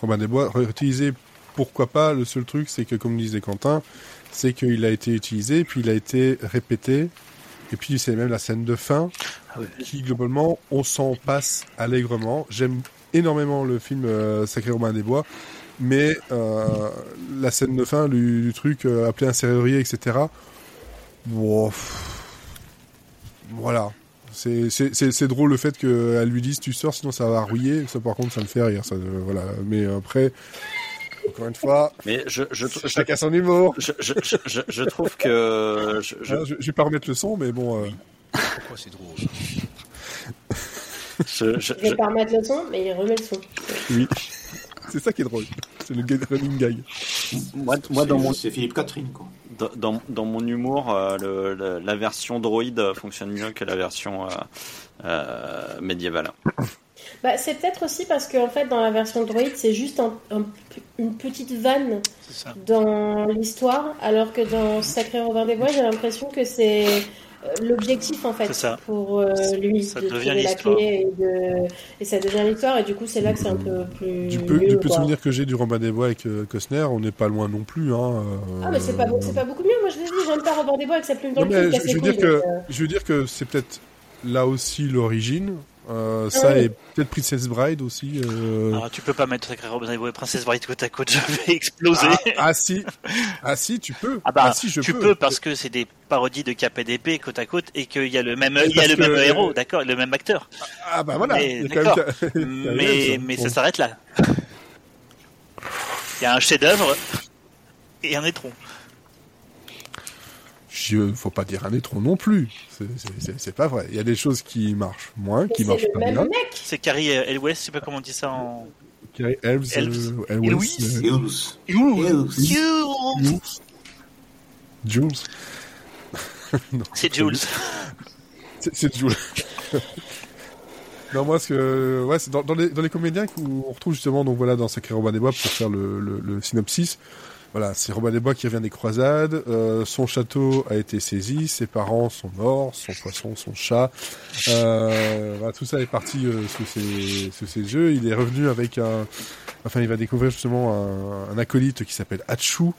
Robin des Bois. Réutilisé, pourquoi pas Le seul truc, c'est que comme disait Quentin, c'est qu'il a été utilisé puis il a été répété. Et puis c'est même la scène de fin ah qui globalement on s'en passe allègrement. J'aime énormément le film euh, Sacré Romain des Bois mais la scène de fin du, truc appeler un serrurier, etc. Bon, voilà. C'est drôle le fait qu'elle lui dise tu sors sinon ça va rouiller. Ça par contre ça me fait rire. Ça, voilà. Mais après, encore une fois. Mais je, je, chacun son humour. Je, je, je, je, trouve que. Je, je... je, vais pas remettre le son, mais bon. Euh... Pourquoi c'est drôle je, je, vais pas remettre le son, mais il remet le son. Oui. C'est ça qui est drôle. C'est le running gag. Moi, moi dans mon... C'est Philippe Catherine, quoi. Dans, dans, dans mon humour, euh, le, la version droïde fonctionne mieux que la version euh, euh, médiévale. Bah, c'est peut-être aussi parce qu'en en fait, dans la version Droid, c'est juste un, une petite vanne dans l'histoire, alors que dans Sacré Robin des Bois, j'ai l'impression que c'est l'objectif en fait pour euh, lui ça de trouver la clé et, de... et, ça devient l'histoire et du coup c'est là que c'est un peu plus du peu, du peu de souvenirs que j'ai du Robin des Bois avec euh, Costner on n'est pas loin non plus hein, ah mais c'est pas, pas beaucoup mieux. Moi je l'ai dit j'aime pas Robin des Bois avec sa plume dans le cul je, je, veux dire que, je veux dire que c'est peut-être là aussi l'origine euh, ça et peut-être Princess Bride aussi. Euh... Ah, tu peux pas mettre Sacré Robin et Princess Bride côte à côte, je vais exploser. Ah, ah si, ah si, tu peux. Ah bah, ah, si, je tu peux. peux parce que c'est des parodies de Cap et d'épée côte à côte et qu'il y a le même, il y a le même héros, d'accord, le même acteur. Ah bah voilà. Mais, mais, mais ça s'arrête là. Il y a un chef-d'œuvre et un étron ne faut pas dire un étron non plus. C'est pas vrai. Il y a des choses qui marchent moins, qui marchent pas bien. C'est Carrie Elwes, je sais pas comment on dit ça en. Carrie Elves. Elves. Jules. C'est Jules. C'est Jules. non, moi, ce que, ouais, c'est dans, dans, les, dans les comédiens qu'on retrouve justement, donc voilà, dans Sacré Robin des Bois pour faire le, le, le synopsis. Voilà, c'est Robin des Bois qui revient des croisades. Euh, son château a été saisi, ses parents sont morts, son poisson, son chat. Euh, voilà, tout ça est parti euh, sous, ses, sous ses yeux. Il est revenu avec un, enfin, il va découvrir justement un, un acolyte qui s'appelle Hachu,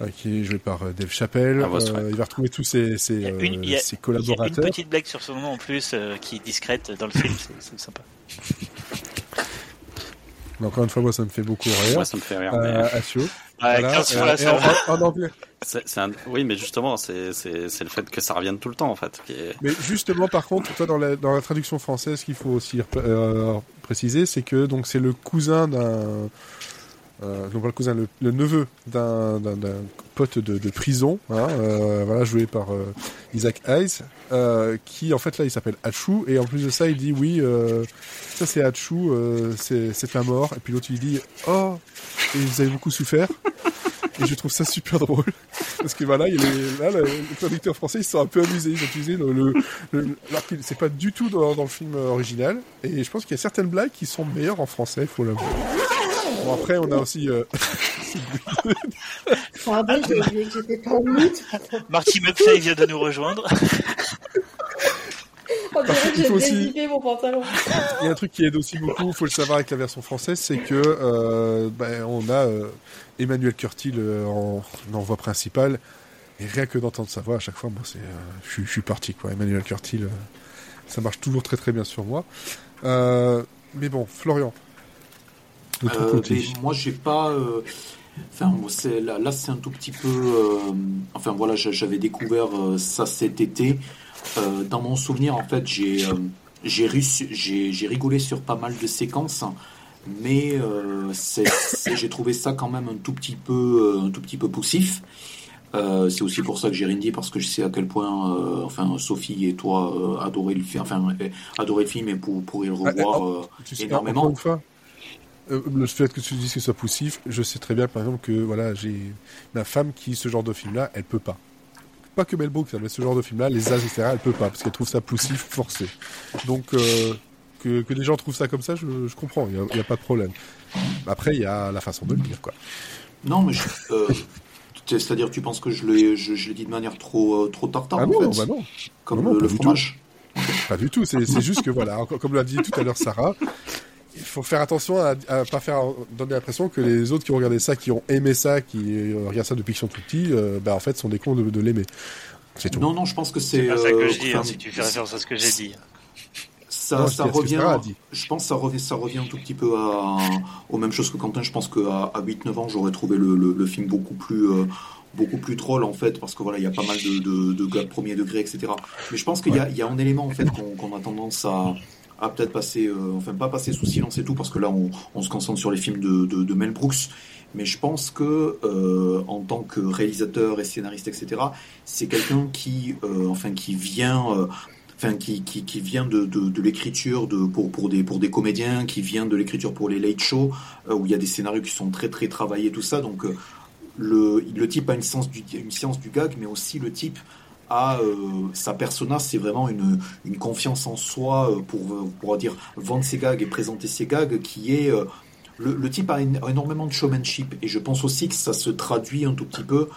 euh, qui est joué par euh, Dave Chappelle. Ah, euh, il va retrouver tous ses, ses, une, ses collaborateurs. Il y a une petite blague sur son nom en plus qui est discrète dans le film, c'est sympa. encore une fois, moi, ça me fait beaucoup rire. Moi, ça me fait rire. En, anglais. Oui, mais justement, c'est le fait que ça revienne tout le temps, en fait. Mais justement, par contre, toi, dans la, dans la traduction française, ce qu'il faut aussi euh, préciser, c'est que donc c'est le cousin d'un euh, donc le cousin, le, neveu d'un pote de, de prison, hein, euh, voilà, joué par euh, Isaac Hayes, euh, qui en fait là il s'appelle Hachu, et en plus de ça il dit oui, euh, ça c'est Hachu, c'est la mort, et puis l'autre il dit oh, et vous avez beaucoup souffert. Et je trouve ça super drôle. Parce que voilà, il est, là, le, traducteur français, ils sont un peu amusés. Ils ont utilisé le, le, le c'est pas du tout dans, dans, le film original. Et je pense qu'il y a certaines blagues qui sont meilleures en français, il faut l'avouer. Bon, après, on a aussi. Euh... Pardon, j'ai oublié que j'étais pas en mute. Marty McFly vient de nous rejoindre. On dirait que j'ai aussi... mon pantalon. Il y a un truc qui aide aussi beaucoup, il faut le savoir avec la version française, c'est que euh, ben, on a euh, Emmanuel Curtil euh, en, en, voix principale. Et rien que d'entendre sa voix, à chaque fois, moi, c'est, euh, je, suis parti, quoi. Emmanuel Curtil, euh, ça marche toujours très très bien sur moi. mais bon, Florian, euh, moi, j'ai pas. Euh, enfin, là, là c'est un tout petit peu. Euh, enfin, voilà, j'avais découvert ça cet été. dans mon souvenir, en fait, j'ai j'ai rigolé sur pas mal de séquences, mais j'ai trouvé ça quand même un tout petit peu, un tout petit peu poussif. Euh, c'est aussi pour ça que j'ai rien dit parce que je sais à quel point, euh, enfin, Sophie et toi euh, adorez le film, enfin, adorez le film et pour, pourrez le revoir oh, énormément. Euh, le fait que tu dises que ce soit poussif, je sais très bien, par exemple, que voilà, j'ai ma femme qui, ce genre de film-là, elle peut pas. Pas que Mel Brooks, mais ce genre de film-là, les as, etc., elle peut pas, parce qu'elle trouve ça poussif, forcé. Donc, euh, que, que les gens trouvent ça comme ça, je, je comprends, il n'y a, a, pas de problème. Après, il y a la façon de le dire, quoi. Non, mais euh, c'est-à-dire, tu penses que je l'ai, je, je dit de manière trop, trop tartare, ah en non, Bah non. Comme le, le fromage. Pas du tout, c'est juste que voilà, comme l'a dit tout à l'heure Sarah, il faut faire attention à, à pas faire donner l'impression que les autres qui ont regardé ça, qui ont aimé ça, qui regardent ça depuis qu'ils sont tout petits, euh, bah, en fait sont des cons de, de l'aimer. C'est tout. Non, non, je pense que c'est. C'est pas ça que je dis, hein, si tu fais référence à ce que j'ai dit. ça, ça revient. Je pense ça revient, ça revient un tout petit peu à, aux mêmes choses que Quentin. Je pense qu'à à 8-9 ans, j'aurais trouvé le, le, film beaucoup plus, euh, beaucoup plus troll en fait, parce que voilà, il y a pas mal de, de, de gars de premier degré, etc. Mais je pense qu'il y, a, y a un élément en fait qu'on a tendance à, à peut-être passer, euh, enfin pas passer sous silence et tout, parce que là, on, se concentre sur les films de, de, Mel Brooks. Mais je pense que euh, en tant que réalisateur et scénariste, etc., c'est quelqu'un qui, euh, enfin, qui vient enfin qui, qui, qui vient de, de, l'écriture de pour pour des pour des comédiens, qui vient de l'écriture pour les late shows où il y a des scénarios qui sont très très travaillés tout ça. Donc le le type a une science du une science du gag, mais aussi le type a euh, sa persona, c'est vraiment une, une confiance en soi pour pour dire vendre ses gags et présenter ses gags qui est le, le, type a, énormément de showmanship et je pense aussi que ça se traduit un tout petit peu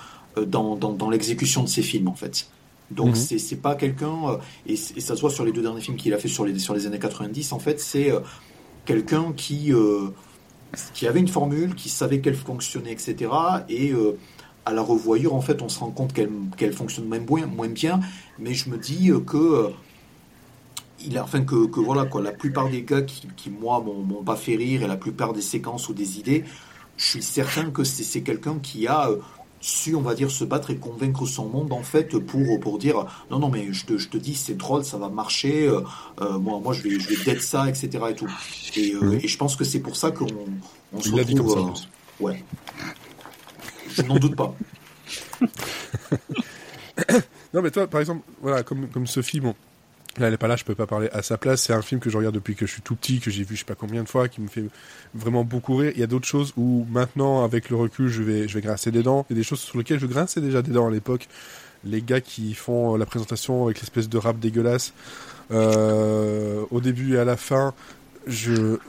dans, dans, dans l'exécution de ses films en fait. Donc mhm. c'est c'est pas quelqu'un euh, et, et, ça se voit sur les deux derniers films qu'il a fait sur les sur les années 90 en fait c'est euh, quelqu'un qui euh, qui avait une formule qui savait qu'elle fonctionnait etc et à la revoyure en fait on se rend compte qu'elle qu'elle fonctionne même moins moins bien mais je me dis que il a, enfin que, que voilà quoi la plupart des gars qui, qui moi m'ont pas fait rire et la plupart des séquences ou des idées je suis certain que c'est quelqu'un qui a su, on va dire, se battre et convaincre son monde, en fait, pour, pour dire non, non, mais je te, je te dis, c'est troll, ça va marcher, euh, euh moi, moi, je vais, je vais ça, etc. Et, tout. Et, euh, et je pense que c'est pour ça qu'on on se retrouve. Dit comme ça, euh, ouais. Je n'en doute pas. non, mais toi, par exemple, voilà, comme, comme Sophie, bon, Là, elle est pas là, je peux pas parler à sa place. C'est un film que je regarde depuis que je suis tout petit, que j'ai vu je sais pas combien de fois, qui me fait vraiment beaucoup rire. Il y a d'autres choses où maintenant, avec le recul, je vais, je vais grincer des dents. Il y a des choses sur lesquelles je grinçais déjà des dents à l'époque. Les gars qui font la présentation avec l'espèce de rap dégueulasse, euh, au début et à la fin, je,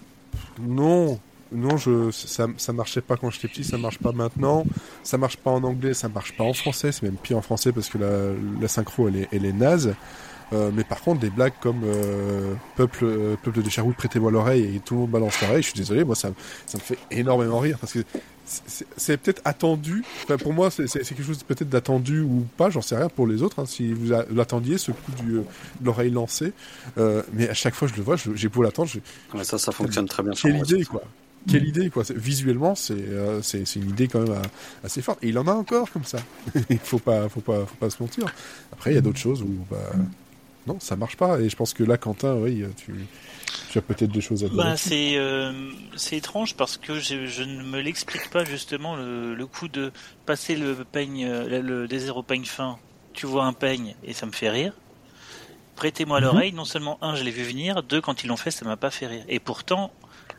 non, non, je, ça, ça marchait pas quand j'étais petit, ça marche pas maintenant. Ça marche pas en anglais, ça marche pas en français, c'est même pire en français parce que la, la synchro elle est, elle est naze. Euh, mais par contre, des blagues comme euh, peuple, euh, peuple de Sherwood, prêtez-moi l'oreille et tout le monde balance l'oreille. Je suis désolé, moi ça, ça me fait énormément rire parce que c'est peut-être attendu. Enfin, pour moi, c'est quelque chose peut-être d'attendu ou pas, j'en sais rien pour les autres. Hein, si vous l'attendiez, ce coup du, de l'oreille lancée, mais à chaque fois je le vois, j'ai beau l'attendre. ça, ça fonctionne très bien. Quelle idée, quoi quelle idée quoi visuellement c'est c'est une idée quand même assez forte et il en a encore comme ça il faut pas faut pas faut pas se mentir après il y a d'autres choses où bah, non, ça marche pas. Et je pense que là, Quentin, oui, tu, as peut-être des choses à dire. Bah, c'est euh, c'est étrange parce que je, ne me l'explique pas justement le, coup de passer le peigne, euh, le désert au peigne fin. Tu vois un peigne et ça me fait rire. Prêtez-moi mhm. l'oreille. Non seulement un, je l'ai vu venir. Deux, quand ils l'ont fait, ça m'a pas fait rire. Et pourtant,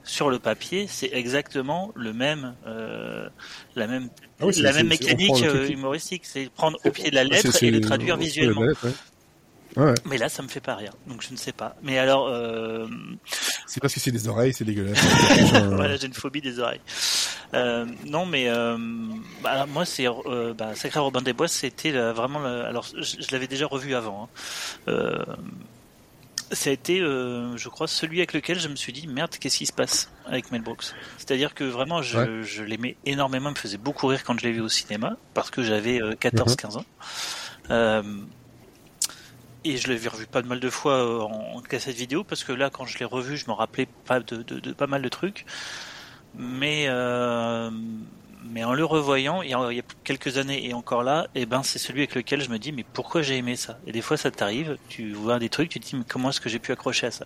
sur le papier, c'est exactement le même, euh, la même, ah la même mécanique humoristique. C'est prendre au pied de la lettre et le traduire visuellement. Mais là, ça me fait pas rire, donc je ne sais pas. Mais alors, euh... c'est parce que c'est des oreilles, c'est dégueulasse. voilà, j'ai une phobie des oreilles. Euh, non, mais euh, bah, moi, c'est euh, bah, Sacré Robin des Bois, c'était vraiment. alors, je, l'avais déjà revu avant. Hein. Euh, ça a été, euh, je crois, celui avec lequel je me suis dit merde, qu'est-ce qui se passe avec Mel Brooks C'est-à-dire que vraiment, je, je l'aimais énormément, me faisait beaucoup rire quand je l'ai vu au cinéma, parce que j'avais 14-15 ans. Euh, et je l'ai revu pas mal de fois euh, en, cassette vidéo parce que là, quand je l'ai revu, je me rappelais pas de, de, pas mal de trucs. Mais euh, mais en le revoyant, il y, a, quelques années et encore là, et eh ben c'est celui avec lequel je me dis mais pourquoi j'ai aimé ça? Et des fois ça t'arrive, tu vois des trucs, tu te dis mais comment est-ce que j'ai pu accrocher à ça?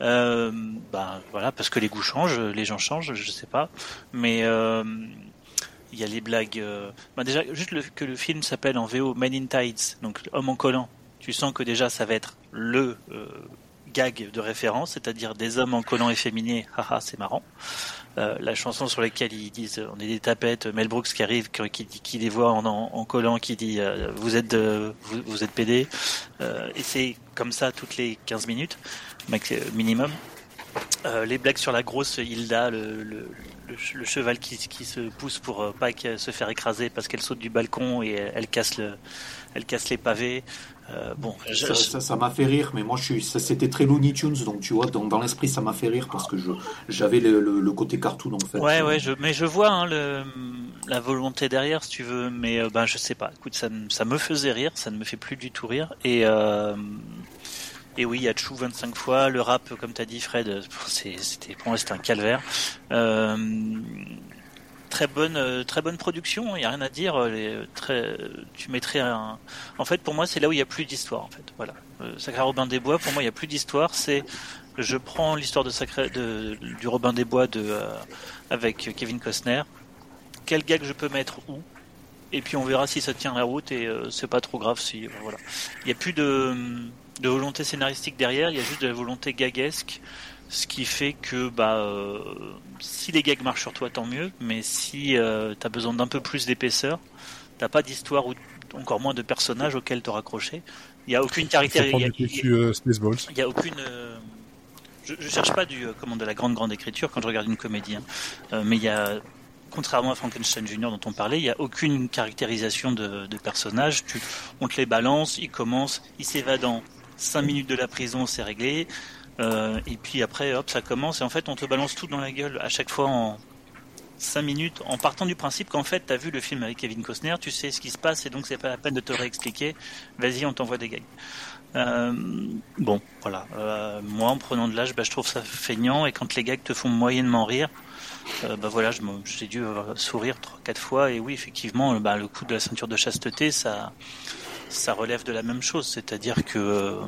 Euh, Ben voilà parce que les goûts changent, les gens changent, je sais pas, mais euh, il y a les blagues. Euh, ben déjà juste que le film s'appelle en VO Man in Tides, donc homme en collant tu sens que déjà ça va être le euh, gag de référence, c'est-à-dire des hommes en collant efféminés, haha, c'est marrant. Euh, la chanson sur laquelle ils disent on est des tapettes, Mel Brooks qui arrive, qui, qui les voit en, collant, qui dit euh, vous êtes vous, vous, êtes PD, et c'est comme ça toutes les 15 minutes minimum. les blagues sur la grosse Hilda, le, cheval qui, se pousse pour pas se faire écraser parce qu'elle saute du balcon et elle casse les pavés. Euh, bon, ça, m'a fait rire, mais moi je suis, c'était très Looney Tunes, donc tu vois, dans, dans l'esprit ça m'a fait rire parce que je, j'avais le, le, côté cartoon en fait. Ouais, ouais, je, mais je vois hein, le, la volonté derrière, si tu veux, mais euh, ben je sais pas. Écoute, ça, ça me faisait rire, ça ne me fait plus du tout rire, et euh, Et oui, il y a Chou 25 fois. Le rap, comme tu as dit, Fred, c'était pour moi c'était un calvaire. Euh, très bonne, euh, très bonne production. Il n'y a rien à dire. Les, très, tu mettrais un. En fait, pour moi, c'est là où il n'y a plus d'histoire. En fait, voilà. Euh, Sacré Robin des Bois, pour moi, il n'y a plus d'histoire. C'est je prends l'histoire de du Robin des Bois de euh, avec Kevin Costner. Quel gag je peux mettre où? Et puis on verra si ça tient la route et c'est pas trop grave si voilà. Il n'y a plus de volonté scénaristique derrière, il y a juste de la volonté gaguesque, ce qui fait que bah euh, si les gags marchent sur toi, tant mieux, mais si euh, tu as besoin d'un peu plus d'épaisseur, t'as pas d'histoire ou encore moins de personnages auxquels te raccrocher. Il n'y a aucune caractéristique. Il y a aucune. Je, je, cherche pas du comment de la grande grande écriture quand je regarde une comédie, hein. mais il y a contrairement à Frankenstein Junior dont on parlait, il n'y a aucune caractérisation de, de personnages. Tu, on te les balance, ils commencent, ils s'évadent en 5 minutes de la prison, c'est réglé. Euh, et puis après, hop, ça commence. Et en fait, on te balance tout dans la gueule à chaque fois en 5 minutes, en partant du principe qu'en fait, tu as vu le film avec Kevin Costner, tu sais ce qui se passe, et donc c'est pas la peine de te réexpliquer. Vas-y, on t'envoie des gags. Euh, bon, voilà. Euh, moi, en prenant de l'âge, bah, je trouve ça feignant, et quand les gags te font moyennement rire, bah voilà, j'ai dû sourire 3-4 fois, et oui, effectivement, bah, le coup de la ceinture de chasteté, ça relève de la même chose, c'est-à-dire que euh,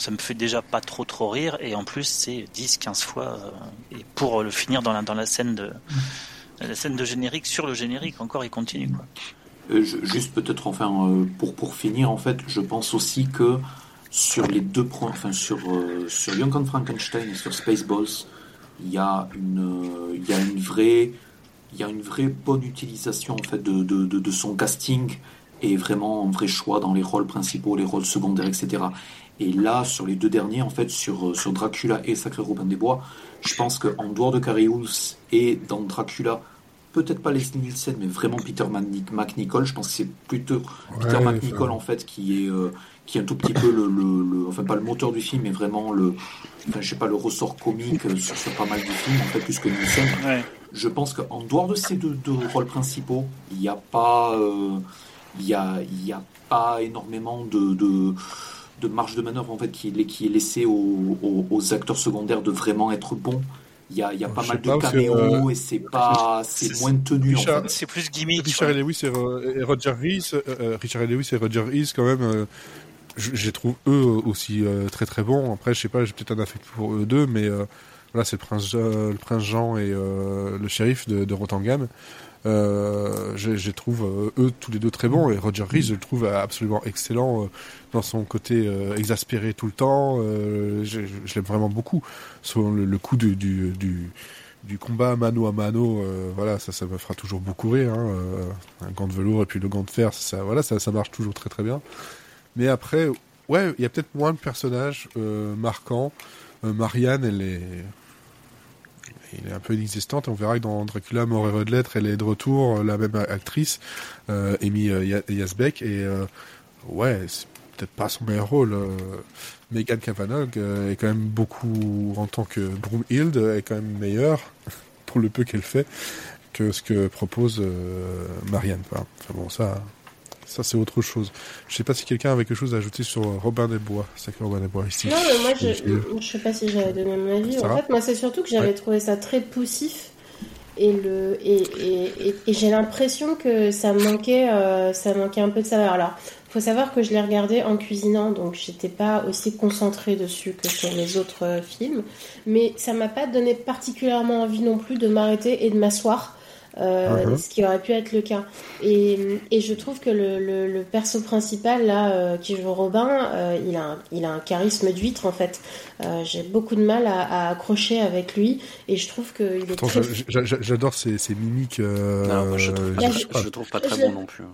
ça me fait déjà pas trop trop rire et en plus c'est 10 15 fois euh, et pour le finir dans la dans la scène de la scène de générique sur le générique encore il continue quoi. Euh, juste peut-être enfin pour pour finir en fait, je pense aussi que sur les deux points enfin sur sur Young and Frankenstein et sur Spaceballs, il y a une il y a une vraie il y a une vraie bonne utilisation en fait de, de, de son casting et vraiment un vrai choix dans les rôles principaux, les rôles secondaires, etc. Et là, sur les deux derniers, en fait, sur, euh, sur Dracula et Sacré Robin des Bois, je pense qu'en dehors de Carrie et dans Dracula, peut-être pas Leslie Nielsen, mais vraiment Peter McNichol, je pense que c'est plutôt Peter McNichol, en fait, qui est, euh, qui est un tout petit peu le, le, enfin pas le moteur du film, mais vraiment le, enfin, je sais pas, le ressort comique euh, sur, pas mal du film, en fait, plus que Nielsen. Je pense qu'en dehors de ces deux, rôles principaux, il n'y a pas, il n'y a, y a pas énormément de, de, marge de manœuvre en fait qui est, qui est laissée aux, aux, acteurs secondaires de vraiment être bons. Il y a, y a pas mal de caméos euh, et c'est pas c'est moins tenu C'est plus gimmick. Richard Lewis et, Roger Rees, euh, euh, Richard Lewis et Roger Rees quand même. je, les trouve eux aussi très très bons. Après, je sais pas, j'ai peut-être un affect pour eux deux, mais voilà, c'est le prince, le prince Jean et le shérif de, de Rotangam. Euh, je, trouve euh, eux tous les deux très bons et Roger Rees je le trouve absolument excellent euh, dans son côté euh, exaspéré tout le temps. je, l'aime vraiment beaucoup. Sur le, coup du, du, combat mano à mano, voilà, ça, ça me fera toujours beaucoup rire. Hein, un gant de velours et puis le gant de fer, ça, voilà, ça, ça marche toujours très très bien. Mais après, ouais, il y a peut-être moins de personnages marquants. Marianne, elle est il est un peu inexistante. On verra que dans Dracula, mort et de lettres, elle est de retour, euh, la même actrice, euh, Amy euh, Yazbek, et euh, ouais, peut-être pas son meilleur rôle. Megan Cavanagh est quand même beaucoup, en tant que Broomhild, est quand même meilleure, pour le peu qu'elle fait, que ce que propose Marianne. Enfin bon, ça, ça, c'est autre chose. Je sais pas si quelqu'un avait quelque chose à ajouter sur Robin des Bois. Que Robin des Bois ici. Non, mais moi, je, je sais pas si j'avais donné mon avis. en fait, moi, c'est surtout que j'avais trouvé ça très poussif. Et, le, et, et, et j'ai l'impression que ça manquait, euh, ça manquait un peu de saveur. Alors, faut savoir que je l'ai regardé en cuisinant, donc j'étais pas aussi concentrée dessus que sur les autres euh, films. Mais ça m'a pas donné particulièrement envie non plus de m'arrêter et de m'asseoir euh, uh-huh. ce qui aurait pu être le cas. Et, et je trouve que le, le, perso principal, là, euh, qui joue Robin, euh, il, a un, il a un charisme d'huître, en fait. J'ai beaucoup de mal à, accrocher avec lui, et je trouve qu'il est très... J'adore ses, ses, mimiques. Non, je, trouve pas, je, trouve pas très bon non plus.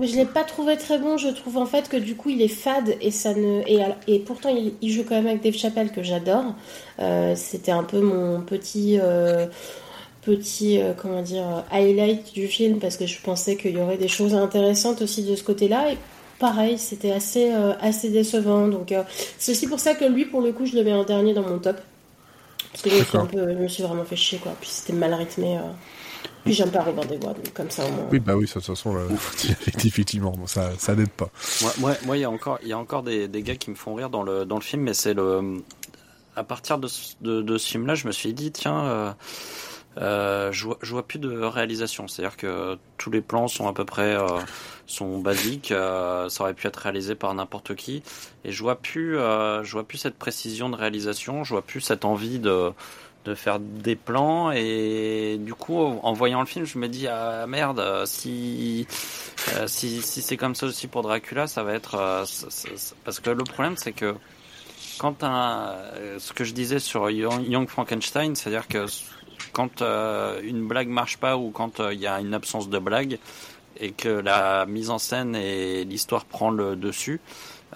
Mais je l'ai pas trouvé très bon. Je trouve en fait que du coup il est fade et ça ne et, et pourtant il, il, joue quand même avec Dave Chappelle que j'adore. C'était un peu mon petit petit euh, comment dire highlight du film parce que je pensais qu'il y aurait des choses intéressantes aussi de ce côté-là. Et pareil c'était assez euh, assez décevant. Donc euh, c'est aussi pour ça que lui pour le coup je le mets en dernier dans mon top. Parce que je me suis, un peu, je me suis vraiment fait chier quoi. Puis c'était mal rythmé Puis j'aime pas Bois, donc comme ça au moins. Oui, bah oui, de toute façon, effectivement, ça, ça n'aide pas. Moi, moi, il y a encore, il y a encore des, des, gars qui me font rire dans le, dans le film, mais c'est le. À partir de, de, de ce film-là, je me suis dit, tiens. Euh, euh, je, vois, je vois plus de réalisation, c'est-à-dire que tous les plans sont à peu près euh, sont basiques, euh, ça aurait pu être réalisé par n'importe qui, et je vois plus, euh, je vois plus cette précision de réalisation, je vois plus cette envie de de faire des plans et du coup en voyant le film je me dis ah merde si si, si c'est comme ça aussi pour Dracula ça va être parce que le problème c'est que quand un, ce que je disais sur Young Frankenstein c'est à dire que quand euh, une blague marche pas ou quand euh, il y a une absence de blague et que la mise en scène et l'histoire prend le dessus,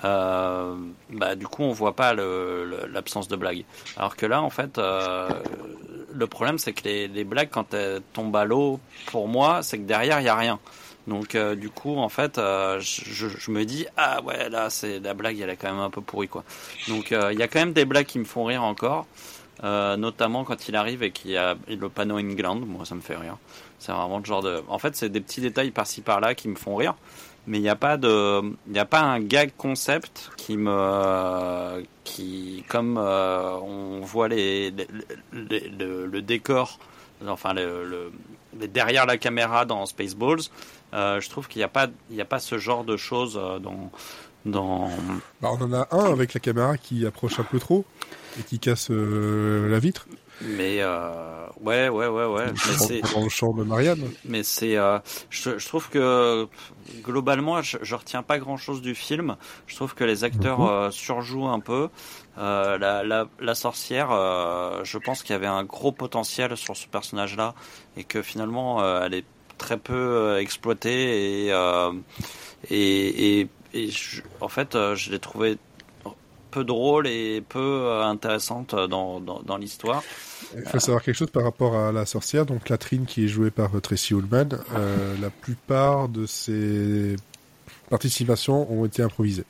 euh, bah, du coup on voit pas l'absence de blague. Alors que là en fait le problème c'est que les, blagues quand elles tombent à l'eau pour moi c'est que derrière il y a rien. Donc du coup en fait je, me dis ah ouais là c'est la blague elle est quand même un peu pourrie quoi. Donc il y a quand même des blagues qui me font rire encore. Euh, notamment quand il arrive et qu'il y a le panneau England, moi ça me fait rire. C'est vraiment le genre de. En fait, c'est des petits détails par-ci par-là qui me font rire, mais il n'y a pas de, il a pas un gag concept qui me, qui comme euh, on voit les, le, décor, enfin le, derrière la caméra dans Spaceballs, euh, je trouve qu'il n'y a pas, il n'y a pas ce genre de choses dans dans. Bah, on en a un avec la caméra qui approche un peu trop et qui casse euh, la vitre. Mais euh, ouais, ouais, ouais, ouais. Mais c'est dans le champ de Marianne. Mais c'est, euh, je, je, trouve que globalement, je, je retiens pas grand chose du film. Je trouve que les acteurs euh, surjouent un peu. Euh, la, la, la, sorcière, je pense qu'il y avait un gros potentiel sur ce personnage-là et que finalement, elle est très peu exploitée et et, et, et je, en fait, je l'ai trouvé peu drôle et peu euh, intéressante dans, dans, l'histoire. Il faut savoir quelque chose par rapport à la sorcière, donc Latrine qui est jouée par euh, Tracy Ullman, euh, la plupart de ses participations ont été improvisées.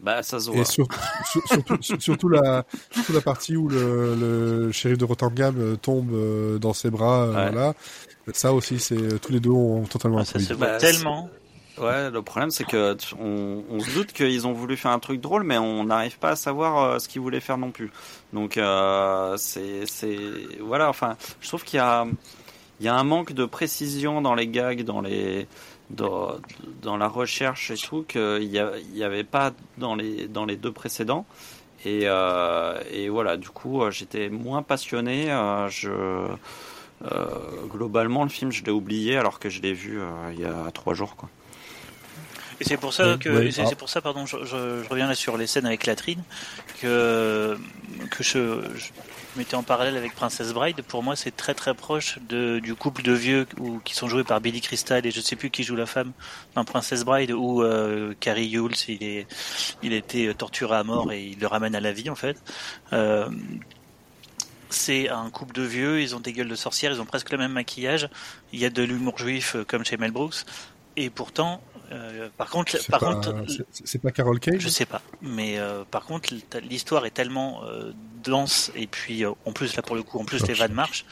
Bah, ça se voit. Et surtout, surtout, la, surtout la partie où le, le shérif de Rotterdam tombe dans ses bras, voilà. Ça aussi, c'est tous les deux ont totalement ah, improvisé. Ça se voit tellement. Ouais, le problème c'est que on, on, se doute qu'ils ont voulu faire un truc drôle, mais on n'arrive pas à savoir euh, ce qu'ils voulaient faire non plus. Donc euh, c'est voilà, enfin, je trouve qu'il y a il y a un manque de précision dans les gags, dans les dans, dans la recherche et tout qu'il y, il y avait pas dans les dans les deux précédents. Et, euh, et voilà, du coup, j'étais moins passionné. Euh, je euh, globalement, le film, je l'ai oublié alors que je l'ai vu il y a trois jours, quoi. Et c'est pour ça que c'est ah. pour ça pardon je, je, reviens là sur les scènes avec Latrine que que je, je mettais en parallèle avec Princess Bride. Pour moi, c'est très très proche de, du couple de vieux ou, qui sont joués par Billy Crystal et je sais plus qui joue la femme dans Princess Bride où euh, Carrie Yules il est il a été torturé à mort et il le ramène à la vie en fait. Euh, c'est un couple de vieux, ils ont des gueules de sorcières, ils ont presque le même maquillage, il y a de l'humour juif euh, comme chez Mel Brooks, et pourtant euh, par contre, par contre, c'est pas Carol Cage. Je sais pas, mais euh, par contre, l'histoire est tellement euh, dense et puis en plus là pour le coup, en plus les vannes marchent.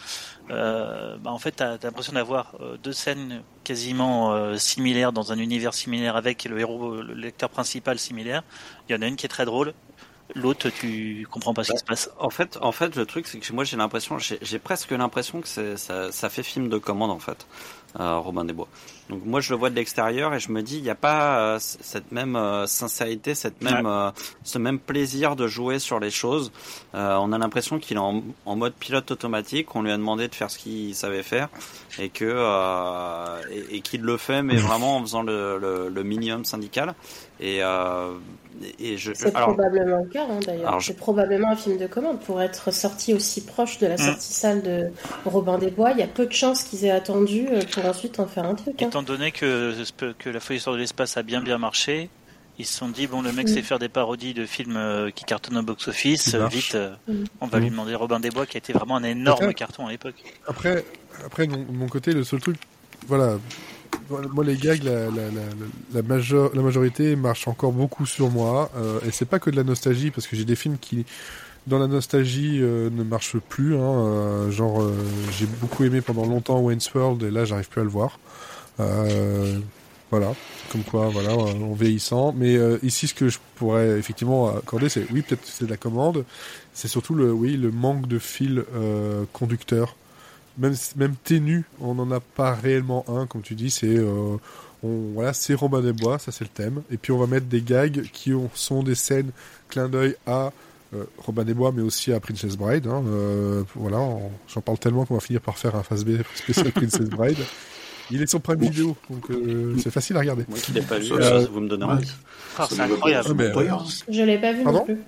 Bah, en fait, t'as as, l'impression d'avoir deux scènes quasiment similaires dans un univers similaire avec le héros, le lecteur principal similaire. Il y en a une qui est très drôle l'autre tu comprends pas ce qui se passe. En fait, en fait, le truc c'est que moi j'ai l'impression, j'ai presque l'impression que ça, ça, fait film de commande en fait, euh, Robin des Bois. Donc moi je le vois de l'extérieur et je me dis il n'y a pas euh, cette même euh, sincérité, cette même euh, ce même plaisir de jouer sur les choses. on a l'impression qu'il est en, en, mode pilote automatique. On lui a demandé de faire ce qu'il savait faire et que et, et qu'il le fait mais vraiment en faisant le, le, le minimum syndical. Et, et je, c'est probablement le cas hein, d'ailleurs. C'est probablement un film de commande pour être sorti aussi proche de la mm. sortie salle de Robin des Bois. Il y a peu de chances qu'ils aient attendu pour ensuite en faire un truc. Hein étant donné que, que la folie sur de l'espace a bien bien marché, ils se sont dit bon le mec sait faire des parodies de films euh, qui cartonnent au box office vite euh, on va lui demander Robin des Bois qui a été vraiment un énorme carton à l'époque après après de mon côté le seul truc voilà moi les gags, la, la, la, la, major, la majorité marche encore beaucoup sur moi. Euh, et c'est pas que de la nostalgie, parce que j'ai des films qui, dans la nostalgie, euh, ne marchent plus. Hein, euh, genre, j'ai beaucoup aimé pendant longtemps Wayne's World, et là, j'arrive plus à le voir. Voilà, comme quoi, voilà, en vieillissant. Mais ici, ce que je pourrais effectivement accorder, c'est oui, peut-être c'est de la commande. C'est surtout le, oui, le manque de fil conducteur même, même ténu, on n'en a pas réellement un, comme tu dis, c'est euh, voilà, c'est Robin des Bois, ça c'est le thème, et puis on va mettre des gags qui sont des scènes clin d'œil à euh, Robin des Bois, mais aussi à Princess Bride. Hein, euh, voilà, j'en parle tellement qu'on va finir par faire un face B spécial Princess Bride. Il est sur Prime Video, donc c'est facile à regarder. Moi qui l'ai pas vu, vous me donnez envie. Ah, c'est incroyable. Je l'ai pas vu non plus.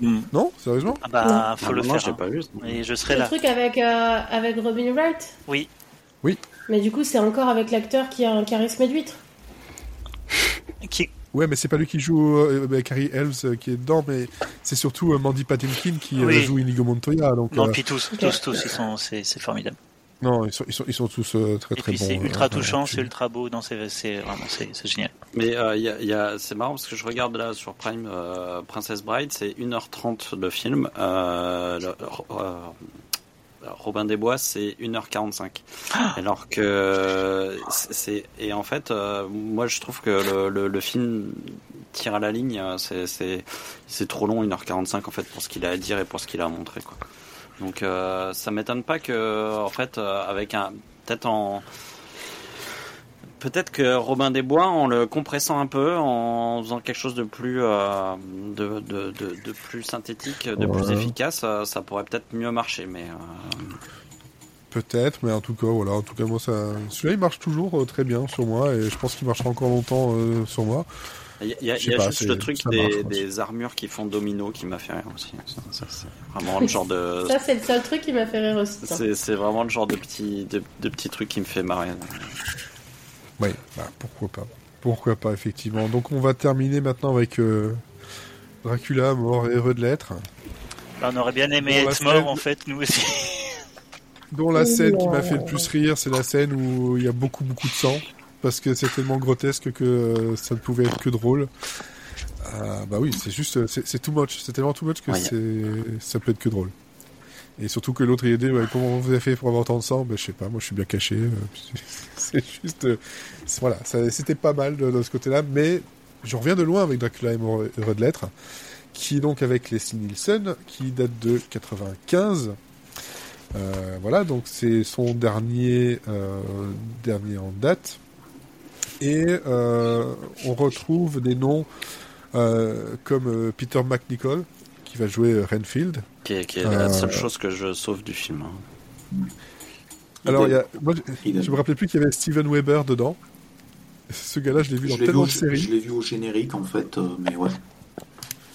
Hmm. Non, sérieusement Ah bah, faut le faire. J'ai pas vu. Et je serai le là. truc avec, euh, avec Robin Wright Oui. Oui. Mais du coup, c'est encore avec l'acteur qui a un charisme d'huître. Qui... Ouais, mais c'est pas lui qui joue euh, bah, Carrie Elves euh, qui est dedans, mais c'est surtout euh, Mandy Patinkin qui euh, joue Inigo Montoya. Donc, non, puis tous, tous, tous, ils sont, c'est, c'est formidable. Non, ils sont, ils sont, ils sont tous euh, très très bons. C'est ultra euh, touchant, c'est ultra beau, non, c'est, c'est vraiment c'est, c'est génial. Mais euh, y a, y a, c'est marrant parce que je regarde là sur Prime euh, Princess Bride, c'est 1h30 de film. Euh, le, Robin des Bois, c'est 1h45. Ah Alors que c'est et en fait, moi je trouve que le, le, le, film tire à la ligne. C'est c'est c'est trop long 1h45 en fait pour ce qu'il a à dire et pour ce qu'il a à montrer quoi. Donc euh, ça m'étonne pas que en fait euh, avec un peut-être en peut-être que Robin des Bois en le compressant un peu en faisant quelque chose de plus euh, de, de, de, de, plus synthétique de ouais. plus efficace ça, ça pourrait peut-être mieux marcher mais euh... peut-être mais en tout cas voilà en tout cas moi ça celui-là il marche toujours euh, très bien sur moi et je pense qu'il marchera encore longtemps euh, sur moi il y a, y a, y a pas, juste le truc des, marche, des, armures qui font domino qui m'a fait rire aussi. Ça, ça c'est vraiment le genre de. ça, c'est le seul truc qui m'a fait rire aussi. C'est vraiment le genre de petit, de, de petits trucs qui me fait marrer. Oui, bah, pourquoi pas. Pourquoi pas, effectivement. Donc, on va terminer maintenant avec euh, Dracula, mort et heureux de l'être. Bah, on aurait bien aimé être mort, en fait, nous aussi. Dont la scène qui m'a fait le plus rire, c'est la scène où il y a beaucoup, beaucoup de sang parce que c'est tellement grotesque que euh, ça ne pouvait être que drôle. Euh, bah oui, c'est juste, c'est too much, c'est tellement too much que ouais. ça peut être que drôle. Et surtout que l'autre il a dit ouais, comment vous avez fait pour avoir tant de sang? Ben je sais pas, moi je suis bien caché. Euh, c'est juste, euh, voilà, c'était pas mal de, de ce côté-là, mais je reviens de loin avec Dracula et heureux de l'être, qui est donc avec Leslie Nielsen, qui date de 95. Euh, voilà, donc c'est son dernier dernier en date et euh, on retrouve des noms euh, comme euh, Peter McNichol qui va jouer Renfield. Qui est, qui est la seule chose que je sauve du film. Hein. Alors, il y a, moi, je, je me rappelais plus qu'il y avait Steven Weber dedans. Ce gars-là, je l'ai vu je dans tellement vu, de séries. Je l'ai vu au générique, en fait, euh, mais ouais.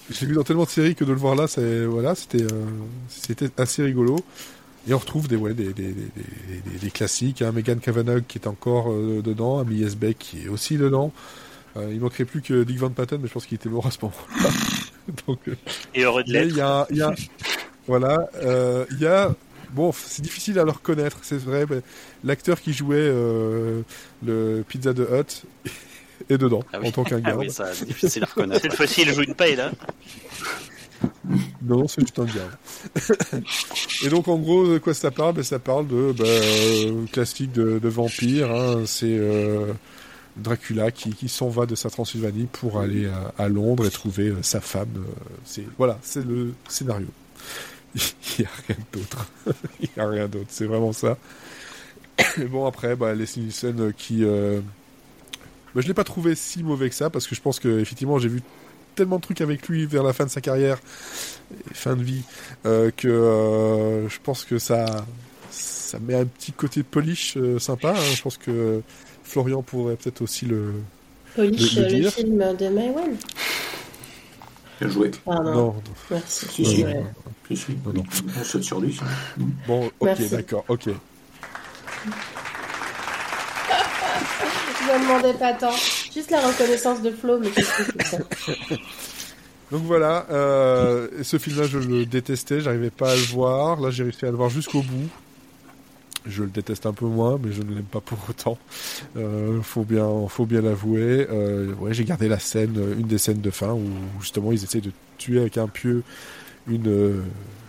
Je l'ai vu dans tellement de séries que de le voir là, voilà, c'était euh, c'était assez rigolo. Et on retrouve des, ouais, des, des, des, des, des classiques, hein, Megan Cavanagh qui est encore euh, dedans, Amy Esbeck qui est aussi dedans. Euh, il manquerait plus que Dick Van Patten, mais je pense qu'il était mort à ce moment-là. Donc, Et heureux de l'être. Il y a, il y a, voilà, euh, il y a, bon, c'est difficile à le reconnaître, c'est vrai, mais l'acteur qui jouait euh, le Pizza de Hut est dedans, ah oui. en tant qu'un garde. Ah oui, c'est difficile à reconnaître. Cette fois-ci, il joue une paille, là. Non, c'est juste un garde. Et donc, en gros, de quoi ça parle? Ben, Ça parle de bah, euh, classique de, de vampire. Hein. C'est euh, Dracula qui, s'en va de sa Transylvanie pour aller à, Londres et trouver euh, sa femme. voilà, c'est le scénario. Il n'y a rien d'autre. Il n'y a rien d'autre. C'est vraiment ça. Et bon, après, bah, Leslie Nielsen qui... Bah, je l'ai pas trouvé si mauvais que ça parce que je pense que effectivement j'ai vu tellement de trucs avec lui vers la fin de sa carrière, fin de vie, euh, que euh, je pense que ça, ça met un petit côté polish euh, sympa. Hein. Je pense que Florian pourrait peut-être aussi le. Polish, le, le, le film de Maywell. Bien joué. Ah, non. non, non. Merci. Si, si. si, si. Non, non. On saute sur lui. Bon, ok, d'accord, ok. Je me demandais pas tant. Juste la reconnaissance de Flo, mais c'est ça. Donc voilà, euh, ce film-là, je le détestais, j'arrivais pas à le voir. Là, j'ai réussi à le voir jusqu'au bout. Je le déteste un peu moins, mais je ne l'aime pas pour autant. Euh, faut bien, faut bien l'avouer. Euh, j'ai gardé la scène, une des scènes de fin où justement ils essaient de tuer avec un pieu une euh,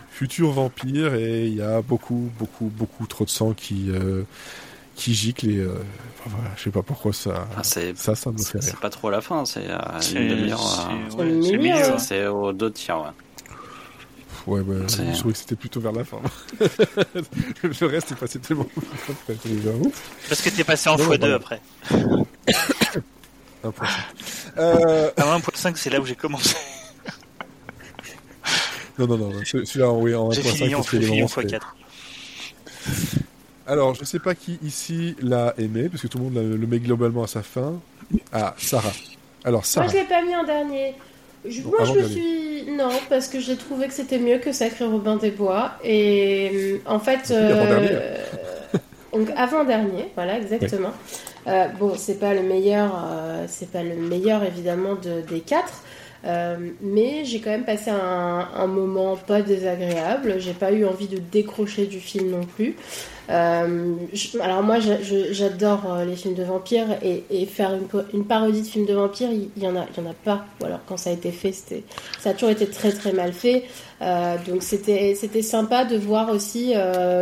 future vampire et il y a beaucoup, beaucoup, beaucoup trop de sang qui qui gicle et euh, enfin, voilà, je sais pas pourquoi ça, ah, ça, ça me fait rire. C'est pas trop la fin, c'est une demi-heure. C'est au deux tiers. Ouais. Ouais, bah, je trouvais que c'était plutôt vers la fin. le reste est passé tellement Parce que t'es passé en x2 après. 1.5. Euh... À 1.5, c'est là où j'ai commencé. non, non, non, celui-là, oui, en 1.5, fini en, fini en x4. Alors, je sais pas qui ici l'a aimé, parce que tout le monde le met globalement à sa fin. Ah, Sarah. Alors, Sarah. Moi, je l'ai pas mis en dernier. moi, je me suis. Non, parce que j'ai trouvé que c'était mieux que Sacré Robin des Bois. Et euh, en fait. Euh, donc, avant-dernier, voilà, exactement. Euh, bon, c'est pas le meilleur, c'est pas le meilleur évidemment de, des quatre, mais j'ai quand même passé un, moment pas désagréable. J'ai pas eu envie de décrocher du film non plus. Euh, alors moi, j'adore euh, les films de vampires et, faire une, parodie de films de vampires, il, y en a, il y en a pas. Ou alors quand ça a été fait, ça a toujours été très très mal fait. Euh, donc c'était, c'était sympa de voir aussi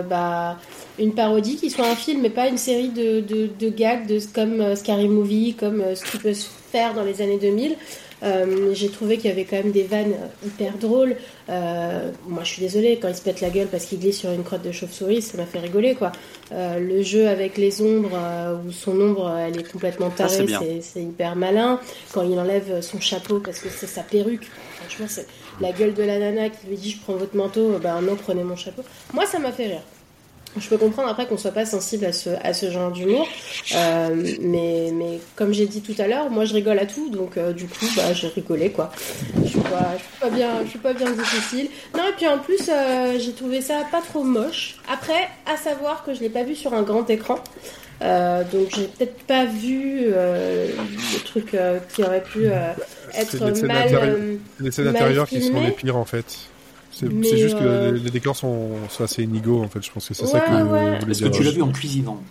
bah, une parodie qui soit un film, mais pas une série de gags de, comme Scary Movie, comme ce qui peut se faire dans les années 2000. Euh, j'ai trouvé qu'il y avait quand même des vannes hyper drôles. Euh, moi, je suis désolée, quand il se pète la gueule parce qu'il glisse sur une crotte de chauve-souris, ça m'a fait rigoler, quoi. Euh, le jeu avec les ombres, où son ombre, elle est complètement ah, tarée, c'est hyper malin. Quand il enlève son chapeau parce que c'est sa perruque, franchement, c'est la gueule de la nana qui lui dit Je prends votre manteau, ben non, prenez mon chapeau. Moi, ça m'a fait rire. Je peux comprendre après qu'on soit pas sensible à ce, à ce genre d'humour, euh, mais, mais comme j'ai dit tout à l'heure, moi je rigole à tout, donc euh, du coup bah j'ai rigolé quoi. Je suis pas, je suis pas bien, je suis pas bien difficile. Non et puis en plus euh, j'ai trouvé ça pas trop moche. Après, à savoir que je l'ai pas vu sur un grand écran, donc j'ai peut-être pas vu le truc qui aurait pu être mal. les scènes intérieures qui sont les pires en fait. C'est juste que euh, les, décors sont, assez inégaux en fait. Je pense que c'est ça que vous voulez Est-ce que tu l'as vu en cuisinant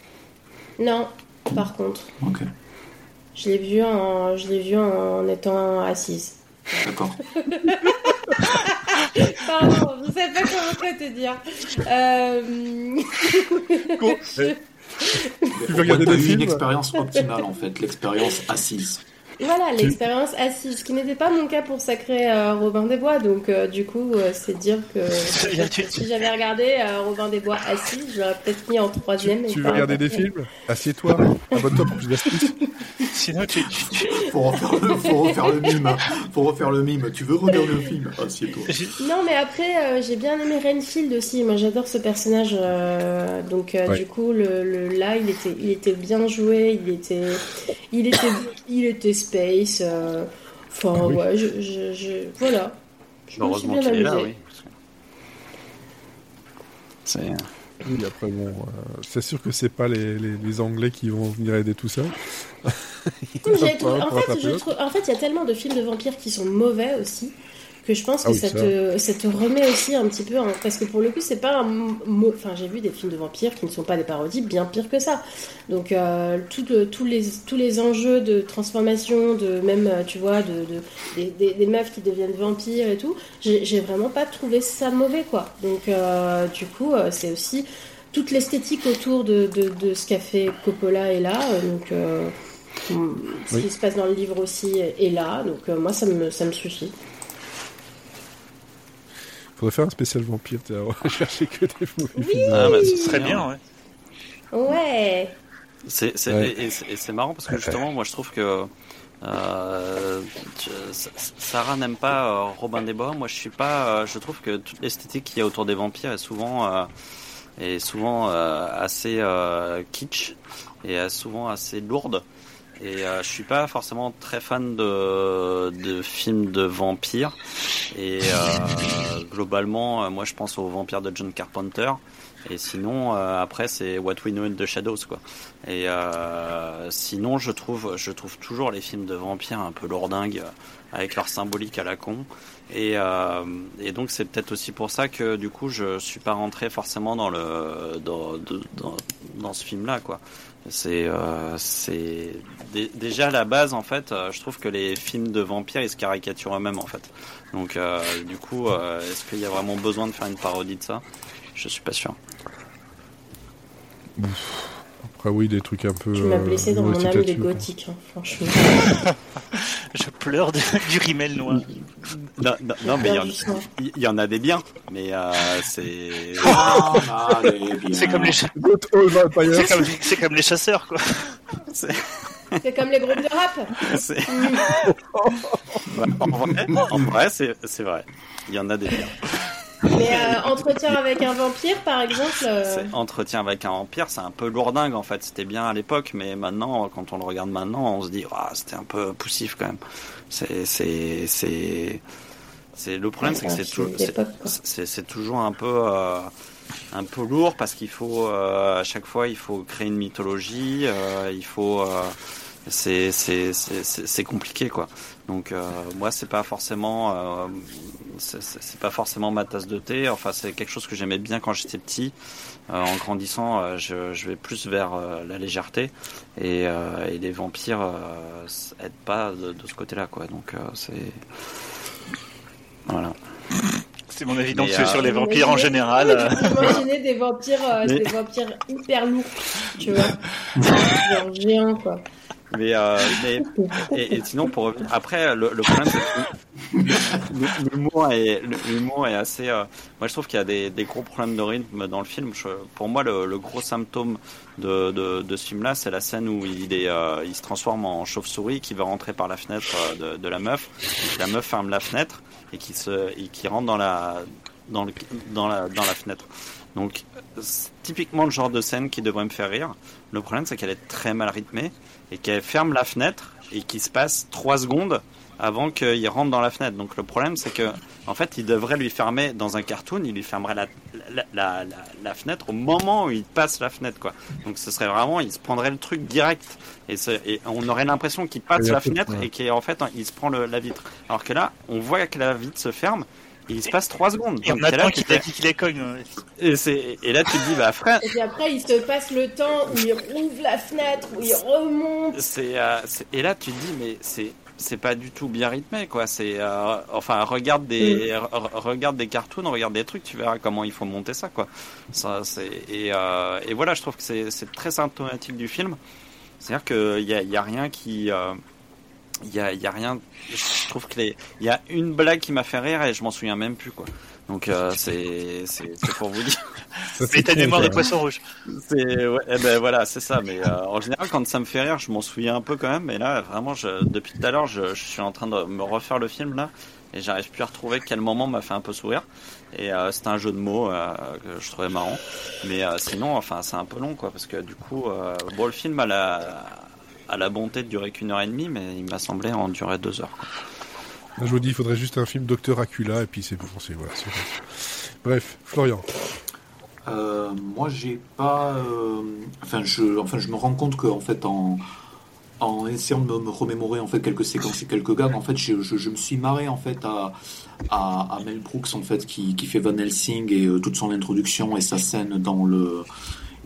Non, par contre. Ok. Je l'ai vu en, je l'ai vu en étant assise. D'accord. Pardon, je sais pas comment te dire. Euh... tu veux regarder des films une expérience optimale en fait, l'expérience assise. Voilà, l'expérience assise, ce qui n'était pas mon cas pour Sacré euh, Robin des Bois. Donc, euh, du coup, euh, c'est dire que si j'avais regardé Robin des Bois assis, j'aurais peut-être mis en troisième. Tu, veux regarder des films? Assieds-toi, abonne-toi pour plus d'astuces. Sinon, tu. faut, refaire le, faut refaire le mime. Faut refaire le mime. Tu veux regarder le film? Assieds-toi. Non, mais après, j'ai bien aimé Renfield aussi. Moi, j'adore ce personnage. donc, du coup, le, là, il était, il était bien joué. Il était, il était, il était Space. Euh, enfin, ah ouais, je, je, voilà. Je Heureusement qu'il est là, oui. C'est. Oui, après, bon, euh, c'est sûr que c'est pas les, les, les, Anglais qui vont venir aider tout ça. en, fait, en fait, il y a tellement de films de vampires qui sont mauvais aussi que je pense ah que ça, te, ça, te, remet aussi un petit peu parce que pour le coup c'est pas un mot enfin j'ai vu des films de vampires qui ne sont pas des parodies bien pire que ça. Donc euh, tous les tous les enjeux de transformation de même euh, tu vois de, de des, des, meufs qui deviennent vampires et tout j'ai vraiment pas trouvé ça mauvais quoi. Donc euh, du coup euh, c'est aussi toute l'esthétique autour de, de, ce qu'a fait Coppola est là donc ce qui se passe dans le livre aussi est là. Donc moi ça me ça me suffit faudrait faire un spécial vampire, tu vas chercher que des mauvais oui ah, bah, ce serait bien, ouais. Ouais. C'est, Et, c'est marrant parce que justement, moi je trouve que euh, Sarah n'aime pas euh, Robin des Bois. Moi je suis pas. Euh, je trouve que toute l'esthétique qu'il y a autour des vampires est souvent, euh, est souvent assez kitsch et souvent assez lourde. Et euh, je suis pas forcément très fan de, de films de vampires. Et euh, globalement, euh, moi je pense aux vampires de John Carpenter. Et sinon, euh, après, c'est What We Know in the Shadows, quoi. Et euh, sinon, je trouve, je trouve toujours les films de vampires un peu lourdingues. avec leur symbolique à la con. Et, euh, et donc c'est peut-être aussi pour ça que du coup je suis pas rentré forcément dans le dans, dans, dans ce film là quoi. C'est euh, déjà à la base en fait, euh, je trouve que les films de vampires ils se caricaturent eux-mêmes en fait. Donc euh, du coup, euh, est-ce qu'il y a vraiment besoin de faire une parodie de ça? Je suis pas sûr. Après oui, des trucs un peu. Tu m'as blessé dans mon âme de gothique, hein, franchement. je pleure du rimel noir. Non, non, mais il y, en a des biens, mais euh, c'est. Ah, c'est comme les c'est comme, les chasseurs quoi. C'est comme les groupes de rap. en vrai, c'est vrai. Il y en a des biens. Mais euh, entretien avec un vampire, par exemple. Euh, entretien avec un vampire, c'est un peu lourdingue en fait. C'était bien à l'époque, mais maintenant, quand on le regarde maintenant, on se dit, ah, c'était un peu poussif quand même. C'est, c'est, c'est, c'est le problème, c'est que c'est, c'est, toujours un peu. Euh, un peu lourd parce qu'il faut à chaque fois il faut créer une mythologie, il faut c'est c'est compliqué quoi. Donc euh, moi c'est pas forcément euh, c'est pas forcément ma tasse de thé. Enfin c'est quelque chose que j'aimais bien quand j'étais petit. Euh, en grandissant, je, je, vais plus vers la légèreté et, et les vampires aident pas de, de ce côté-là quoi. Donc c'est voilà. C'est mon avis donc sur les vampires en général. Imaginez des vampires, des vampires hyper lourds, tu vois, géants quoi. Mais, euh, mais et, sinon pour après le, le problème c'est que l'humour est l'humour est assez. Euh, moi je trouve qu'il y a des, des, gros problèmes de rythme dans le film. pour moi le, le, gros symptôme de, de, de ce film-là c'est la scène où il est euh, il se transforme en chauve-souris qui va rentrer par la fenêtre euh, de, de la meuf. la meuf ferme la fenêtre et qui se et qui rentre dans la dans le dans la dans la fenêtre. Donc typiquement le genre de scène qui devrait me faire rire. Le problème c'est qu'elle est très mal rythmée et qu'elle ferme la fenêtre et qu'il se passe trois secondes avant qu'il rentre dans la fenêtre. Donc le problème, c'est que en fait, il devrait lui fermer dans un cartoon, il lui fermerait la, la, la, fenêtre au moment où il passe la fenêtre, quoi. Donc ce serait vraiment, il se prendrait le truc direct et, et on aurait l'impression qu'il passe la fenêtre et qu'en fait, il se prend la vitre. Alors que là, on voit que la vitre se ferme il se passe 3 secondes. Et on attend qu'il qu les cogne. Et, et, là, tu te dis, bah frère. Et puis après, il se passe le temps où il rouvre la fenêtre, où il remonte. C'est, euh, et là, tu te dis, mais c'est. C'est pas du tout bien rythmé, quoi. C'est, euh, enfin, regarde des, mm. regarde des cartoons, regarde des trucs, tu verras comment il faut monter ça, quoi. Ça, c'est, et, euh, et voilà, je trouve que c'est, très symptomatique du film. C'est-à-dire qu'il y a, y a rien qui, il y a, y a, rien. Je trouve que il y a une blague qui m'a fait rire et je m'en souviens même plus quoi. Donc euh, c'est c'est pour vous dire. Mais t'as des morts de poissons rouges. C'est ouais, eh ben voilà, c'est ça. Mais euh, en général, quand ça me fait rire, je m'en souviens un peu quand même. Mais là, vraiment, je, depuis tout à l'heure, je, je, suis en train de me refaire le film là et j'arrive plus à retrouver quel moment m'a fait un peu sourire. Et euh, c'était un jeu de mots euh, que je trouvais marrant. Mais euh, sinon, enfin, c'est un peu long quoi, parce que du coup, bon, le film a la à la bonté de durer qu'une heure et demie, mais il m'a semblé en durer deux heures. Je vous dis, il faudrait juste un film Docteur Acula et puis c'est bon. C'est voilà. Bref, Florian. Euh, moi, j'ai pas. Euh, enfin, je, enfin, je me rends compte que en fait, en, en essayant de me, remémorer en fait quelques séquences et quelques gags, en fait, je, je, me suis marré en fait à, à, Mel Brooks en fait qui, qui fait Van Helsing et euh, toute son introduction et sa scène dans le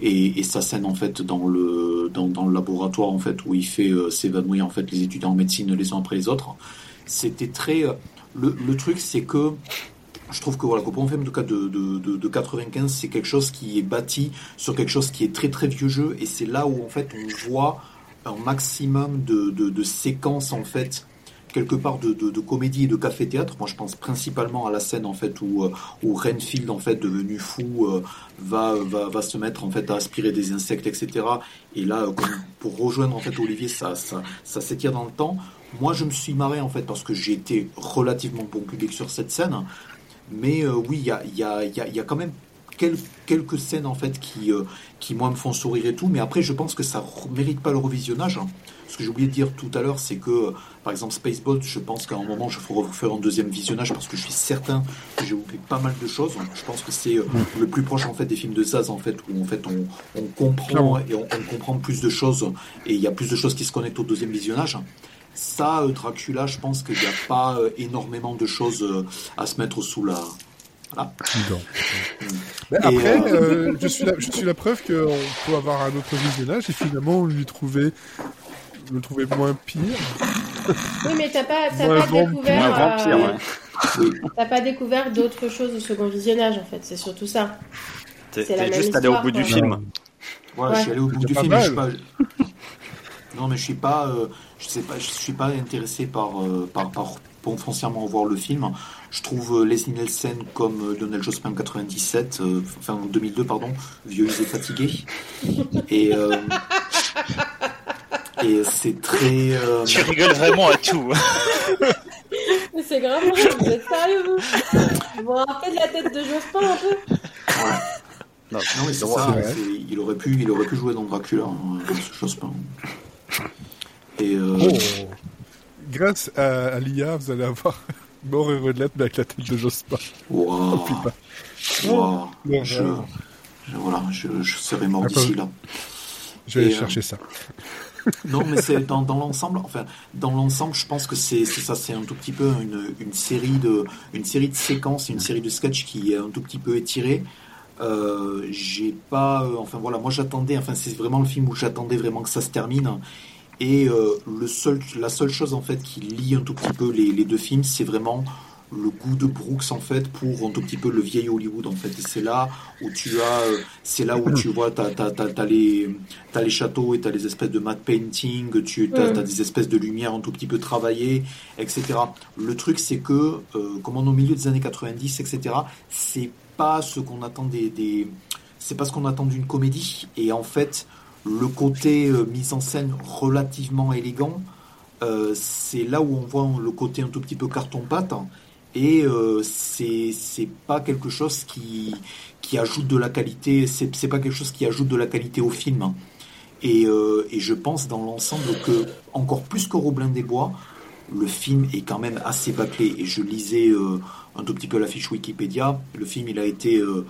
et, sa scène en fait dans le dans, le laboratoire en fait où il fait euh, s'évanouir en fait les étudiants en médecine les uns après les autres. C'était très euh, le, le, truc c'est que je trouve que voilà un film de, de, de, de 95 c'est quelque chose qui est bâti sur quelque chose qui est très très vieux jeu. Et c'est là où en fait on voit un maximum de, de, de séquences en fait quelque part de, de, comédie et de café-théâtre. Moi, je pense principalement à la scène en fait où, euh, où Renfield, en fait, devenu fou, euh, va, va, va se mettre en fait à aspirer des insectes, etc. Et là, pour rejoindre en fait Olivier, ça, ça, ça s'étire dans le temps. Moi, je me suis marré en fait parce que j'ai été relativement bon public sur cette scène. Mais euh, oui, il y a, y, a, y, y a quand même quelques scènes en fait qui, qui moi me font sourire et tout, mais après je pense que ça mérite pas le revisionnage. Hein. Ce que j'ai oublié de dire tout à l'heure, c'est que, par exemple, Spaceball, je pense qu'à un moment, je ferai refaire un deuxième visionnage parce que je suis certain que j'ai oublié pas mal de choses. Je pense que c'est euh, mm. le plus proche, en fait, des films de Zaz, en fait, où, en fait, on, comprend et on, comprend plus de choses et il y a plus de choses qui se connectent au deuxième visionnage. ça, Dracula, je pense qu'il n'y a pas énormément de choses à se mettre sous la. Mais après, je, suis la, je suis la preuve qu'on peut avoir un autre visionnage et finalement lui trouver le trouver moins pire. Oui, mais t'as pas, pas découvert. Euh, t'as pas découvert d'autres choses au second visionnage, en fait. C'est surtout ça. T'es juste allé au bout du film. Ouais, je suis allé au bout du film. Je suis pas... Non, mais je suis pas, euh, je sais pas, je suis pas intéressé par, euh, par, par, pour foncièrement voir le film. Je trouve Leslie Nielsen comme Donald Jospin en 97, enfin en 2002 pardon, vieux et fatigué. Et et c'est très. Euh, tu rigoles vraiment à tout. Mais c'est grave, vous êtes sérieux vous Vous vous rappelez de la tête de Jospin un peu Ouais. Non, mais c'est ça. Il aurait pu, il aurait pu jouer dans Dracula, hein, Jospin. Et euh... oh. grâce à, l'IA, vous allez avoir mort et mais avec la tête de Jospin. Wow. wow. Je, je, voilà, je, je serais mort d'ici là. Je vais aller chercher ça. Non, mais c'est dans, l'ensemble. Enfin, dans l'ensemble, je pense que c'est ça. C'est un tout petit peu une, série de une série de séquences, une série de sketchs qui est un tout petit peu étirée. Euh, j'ai pas. Euh, enfin voilà, moi j'attendais. Enfin, c'est vraiment le film où j'attendais vraiment que ça se termine. Et euh, le seul, la seule chose en fait qui lie un tout petit peu les deux films, c'est vraiment le goût de Brooks en fait pour un tout petit peu le vieil Hollywood en fait. Et c'est là où tu as c'est là où tu vois t'as t'as t'as, les t'as les châteaux et t'as les espèces de matte painting tu t'as, as des espèces de lumière un tout petit peu travaillées etc le truc c'est que euh, comme on est au milieu des années 90 etc c'est pas ce qu'on attend des, des c'est pas ce qu'on attend d'une comédie. Et en fait le côté euh, mise en scène relativement élégant euh, c'est là où on voit le côté un tout petit peu carton-pâte et euh, c'est pas quelque chose qui ajoute de la qualité c'est pas quelque chose qui ajoute de la qualité au film. Et, euh, je pense dans l'ensemble que encore plus que Robin des Bois le film est quand même assez bâclé. Et je lisais euh, un tout petit peu la fiche Wikipédia. Le film il a été euh,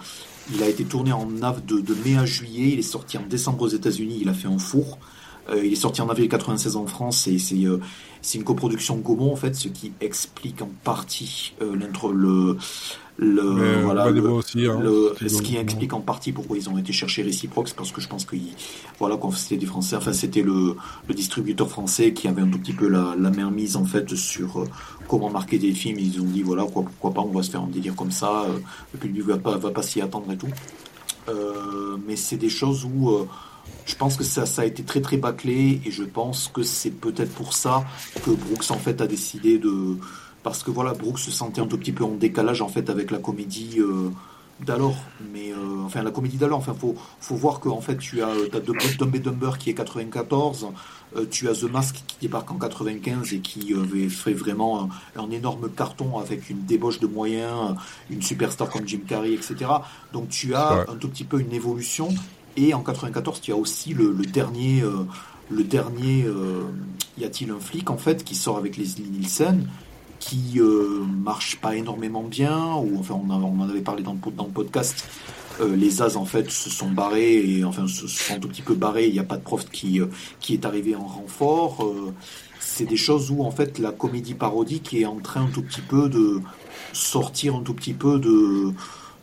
tourné en av de, de mai à juillet. Il est sorti en décembre aux États-Unis. Il a fait un four il est sorti en avril 96 en France et c'est euh, c'est une coproduction Gaumont en fait, ce qui explique en partie euh, le le voilà le, aussi, hein, ce qui explique en partie pourquoi ils ont été chercher Reciprox parce que je pense que voilà quand c'était des Français enfin c'était le, le distributeur français qui avait un tout petit peu la, la main mise en fait sur comment marquer des films. Ils ont dit voilà quoi, pourquoi pas on va se faire un délire comme ça le public va pas va pas s'y attendre et tout. Mais c'est des choses où je pense que ça, ça a été très très bâclé et je pense que c'est peut-être pour ça que Brooks en fait a décidé de parce que voilà Brooks se sentait un tout petit peu en décalage en fait avec la comédie euh, d'alors. Mais euh, enfin la comédie d'alors. Enfin faut faut voir que en fait tu as as The Dumb Dumber qui est 94 euh, tu as The Mask qui débarque en 95 et qui fait vraiment un, un, énorme carton avec une débauche de moyens une superstar comme Jim Carrey etc donc tu as un tout petit peu une évolution et en 94, tu as aussi le, dernier, euh, le dernier euh, Y a-t-il un flic en fait qui sort avec Leslie Nielsen, qui euh, marche pas énormément bien, ou enfin on, en avait parlé dans le, podcast. les As en fait se sont barrés enfin se sont un tout petit peu barrés. Il n'y a pas de prof qui qui est arrivé en renfort. c'est des choses où en fait la comédie parodique est en train un tout petit peu de sortir un tout petit peu de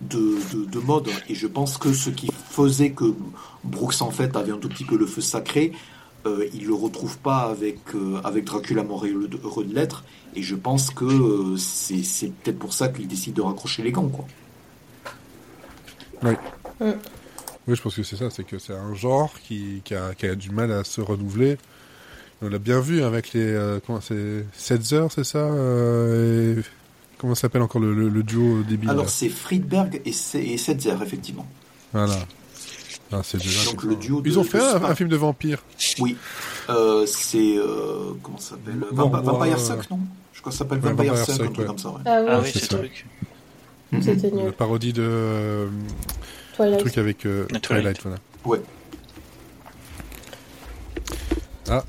de, mode. Et je pense que ce qui faisait que Brooks en fait avait un tout petit peu le feu sacré, euh, il le retrouve pas avec euh, avec Dracula mort et heureux de l'être. Et je pense que euh, c'est peut-être pour ça qu'il décide de raccrocher les gants, quoi. Oui. Oui, je pense que c'est ça, c'est que c'est un genre qui, qui, a, qui, a, du mal à se renouveler. On l'a bien vu avec les euh, comment c'est 7 heures, c'est ça et Comment s'appelle encore le, le, duo débile Alors c'est Friedberg et, et Setzer, effectivement. Voilà. Ah, c'est Donc, le duo Ils ont fait un, film de vampire. Oui. Euh, c'est. Euh, comment ça s'appelle Vampire Suck, non? Je crois que ça s'appelle Vampire, Suck, un truc comme ça. Ouais. Ah, oui, ah oui c'est truc. C'était nul. La parodie de. Euh, Twilight. truc avec Twilight. Twilight, voilà. Ouais. Ah,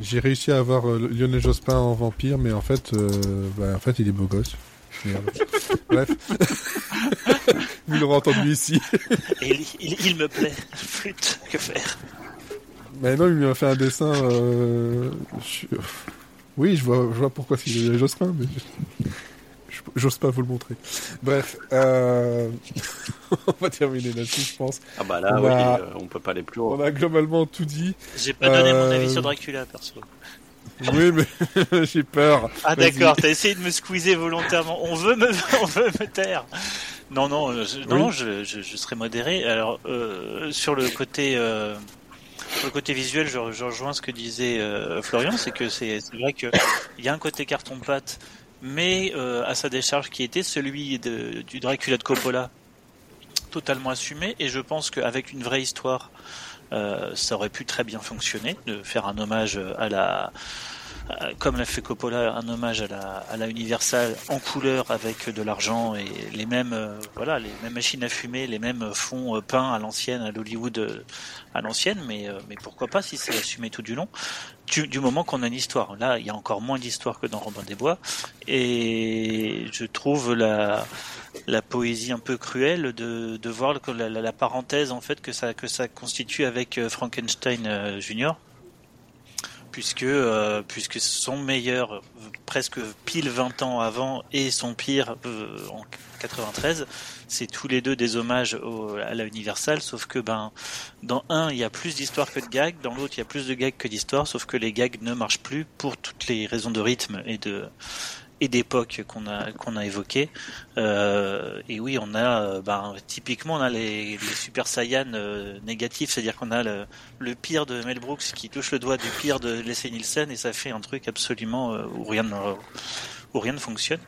j'ai réussi à avoir euh, Lionel Jospin en vampire, mais en fait, euh, bah, en fait, il est beau gosse. Bref, vous l'aurez entendu ici. il, il, me plaît. Flûte, que faire Mais non, il m'a fait un dessin. Euh, Oui, je vois, je vois pourquoi c'est Jospin, mais j'ose pas vous le montrer. Bref, euh... on va terminer là-dessus, je pense. Ah bah là, on oui, a... Euh, on peut pas aller plus haut. On a globalement tout dit. J'ai pas donné mon avis sur Dracula, perso. Oui, mais j'ai peur. Ah d'accord, t'as essayé de me squeezer volontairement. On veut me, on veut me taire. Non, non, je, non, je, je, je, serai modéré. Alors, euh, sur le côté, euh, sur le côté visuel, je, rejoins ce que disait euh, Florian, c'est que c'est vrai que il y a un côté carton pâte, mais euh, à sa décharge qui était celui du Dracula de Coppola, totalement assumé. Et je pense qu'avec une vraie histoire, euh, ça aurait pu très bien fonctionner, de faire un hommage à la comme l'a fait Coppola, un hommage à la, à la Universal en couleur avec de l'argent et les mêmes, euh, voilà, les mêmes machines à fumer, les mêmes fonds peints à l'ancienne, à l'Hollywood à l'ancienne, mais, mais pourquoi pas si c'est assumé tout du long, du, du moment qu'on a une histoire. Là, il y a encore moins d'histoire que dans Robin des Bois, et je trouve la, la poésie un peu cruelle de, de voir la, la, la, parenthèse en fait que ça que ça constitue avec Frankenstein Junior puisque euh, puisque son meilleur presque pile 20 ans avant et son pire euh, en 93 c'est tous les deux des hommages à la Universal sauf que ben dans un il y a plus d'histoire que de gags dans l'autre il y a plus de gags que d'histoire sauf que les gags ne marchent plus pour toutes les raisons de rythme et de et d'époque qu'on a qu'on a évoqué. Euh, et oui, on a euh, ben, typiquement on a les, Super Saiyan euh, négatifs, c'est-à-dire qu'on a le, pire de Mel Brooks qui touche le doigt du pire de Leslie Nielsen et ça fait un truc absolument où rien ne, où rien ne fonctionne.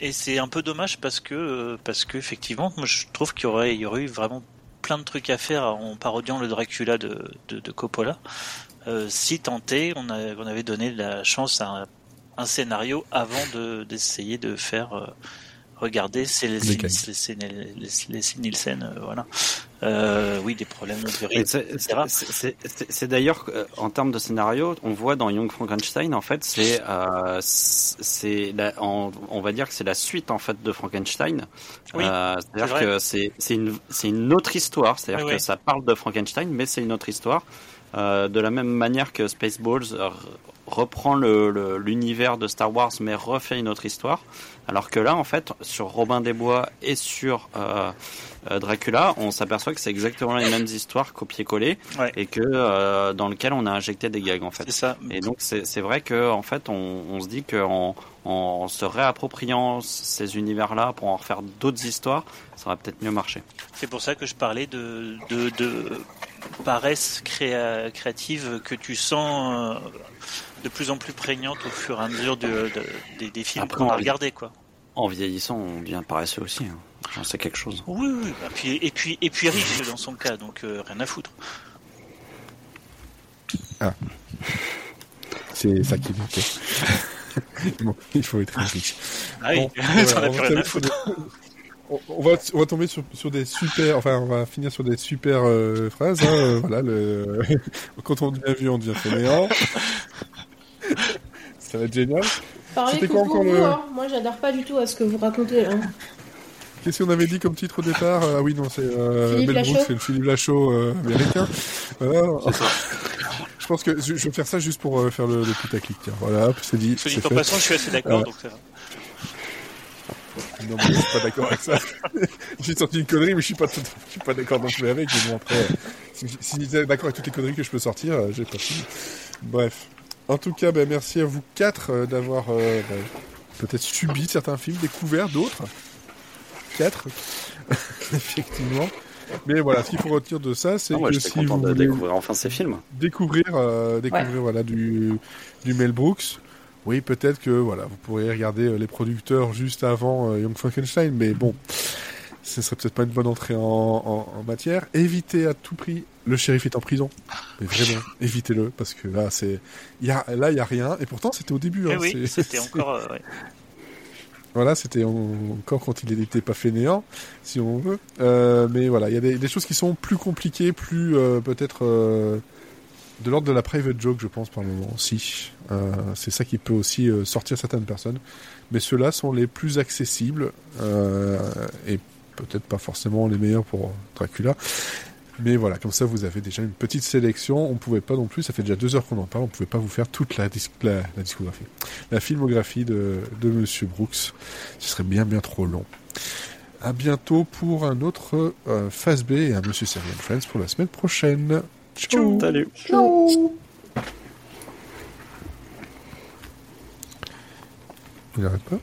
Et c'est un peu dommage parce que parce que effectivement, moi je trouve qu'il y aurait il y aurait eu vraiment plein de trucs à faire en parodiant le Dracula de, de Coppola. Euh, si tenté, on, on, avait donné la chance à un, scénario avant d'essayer de, faire euh, regarder c'est les, les, les, Nielsen, euh, voilà. Euh, oui, des problèmes de C'est d'ailleurs en termes de scénario, on voit dans Young Frankenstein en fait, c'est euh, c'est on, on, va dire que c'est la suite en fait de Frankenstein. Oui, euh, c'est-à-dire que c'est c'est une c'est une autre histoire, c'est-à-dire que ça parle de Frankenstein, mais c'est une autre histoire. Euh, de la même manière que Spaceballs reprend l'univers de Star Wars mais refait une autre histoire. Alors que là, en fait, sur Robin des Bois et sur euh, euh, Dracula, on s'aperçoit que c'est exactement les mêmes histoires copier-coller et que dans lequel on a injecté des gags en fait. Ça. Et donc c'est vrai que en fait, on, se dit qu'en en, se réappropriant ces univers-là pour en refaire d'autres histoires, ça va peut-être mieux marcher. C'est pour ça que je parlais de, de, de paresse créative que tu sens euh, de plus en plus prégnante au fur et à mesure de, des films qu'on a regardés. Quoi. En vieillissant, on devient paresseux aussi. Hein. J'en sais quelque chose. Oui, oui. Puis, et, puis, et puis riche dans son cas, donc euh, rien à foutre. Ah. C'est ça qui manquait. bon, il faut être riche. Ah oui, ça n'a plus rien à foutre on va, on va tomber sur, sur des super, enfin, on va finir sur des super euh, phrases. Hein, euh, voilà, le... quand on devient vieux, on devient fainéant. Ça va être génial. C'était quoi encore le... hein. Moi, j'adore pas du tout à ce que vous racontez là. Qu'est-ce qu'on avait dit comme titre au départ? Ah oui, non, c'est euh, Mel Brooks, c'est le Philippe Lachaud euh, américain. Voilà. je pense que je vais faire ça juste pour euh, faire le, le putaclic. Tiens, voilà, c'est dit. C'est dit, façon, je suis assez d'accord, donc ça va. Non, mais je suis pas d'accord avec ça. J'ai sorti une connerie, mais je suis pas, je suis pas d'accord non plus avec. Mais bon, après, si, si vous êtes d'accord avec toutes les conneries que je peux sortir, euh, j'ai pas fini. Bref. En tout cas, ben, merci à vous quatre euh, d'avoir euh, ben, peut-être subi certains films, découvert d'autres. Quatre, effectivement. Mais voilà, ce qu'il faut retenir de ça, c'est que si vous voulez découvrir enfin ces films, découvrir, découvrir voilà du du Mel Brooks, oui, peut-être que voilà, vous pourriez regarder euh, les producteurs juste avant euh, Young Frankenstein, mais bon, ce serait peut-être pas une bonne entrée en, matière. Évitez à tout prix le shérif est en prison. Mais vraiment, évitez-le parce que là c'est y a là il y a rien et pourtant c'était au début hein, eh oui, c'était encore euh, Voilà, c'était encore quand il n'était pas fainéant, si on veut. mais voilà, il y a des, choses qui sont plus compliquées, plus peut-être de l'ordre de la private joke, je pense, par moment. Si. Euh, c'est ça qui peut aussi euh, sortir certaines personnes. Mais ceux-là sont les plus accessibles euh, et peut-être pas forcément les meilleurs pour Dracula. Mais voilà, comme ça vous avez déjà une petite sélection. On pouvait pas non plus, ça fait déjà deux heures qu'on en parle, on pouvait pas vous faire toute la, discographie, la filmographie de, de Monsieur Brooks. Ce serait bien bien trop long. À bientôt pour un autre Phase B et un Monsieur Serial Friends pour la semaine prochaine. Ciao. Salut. Ciao. Il n'arrête pas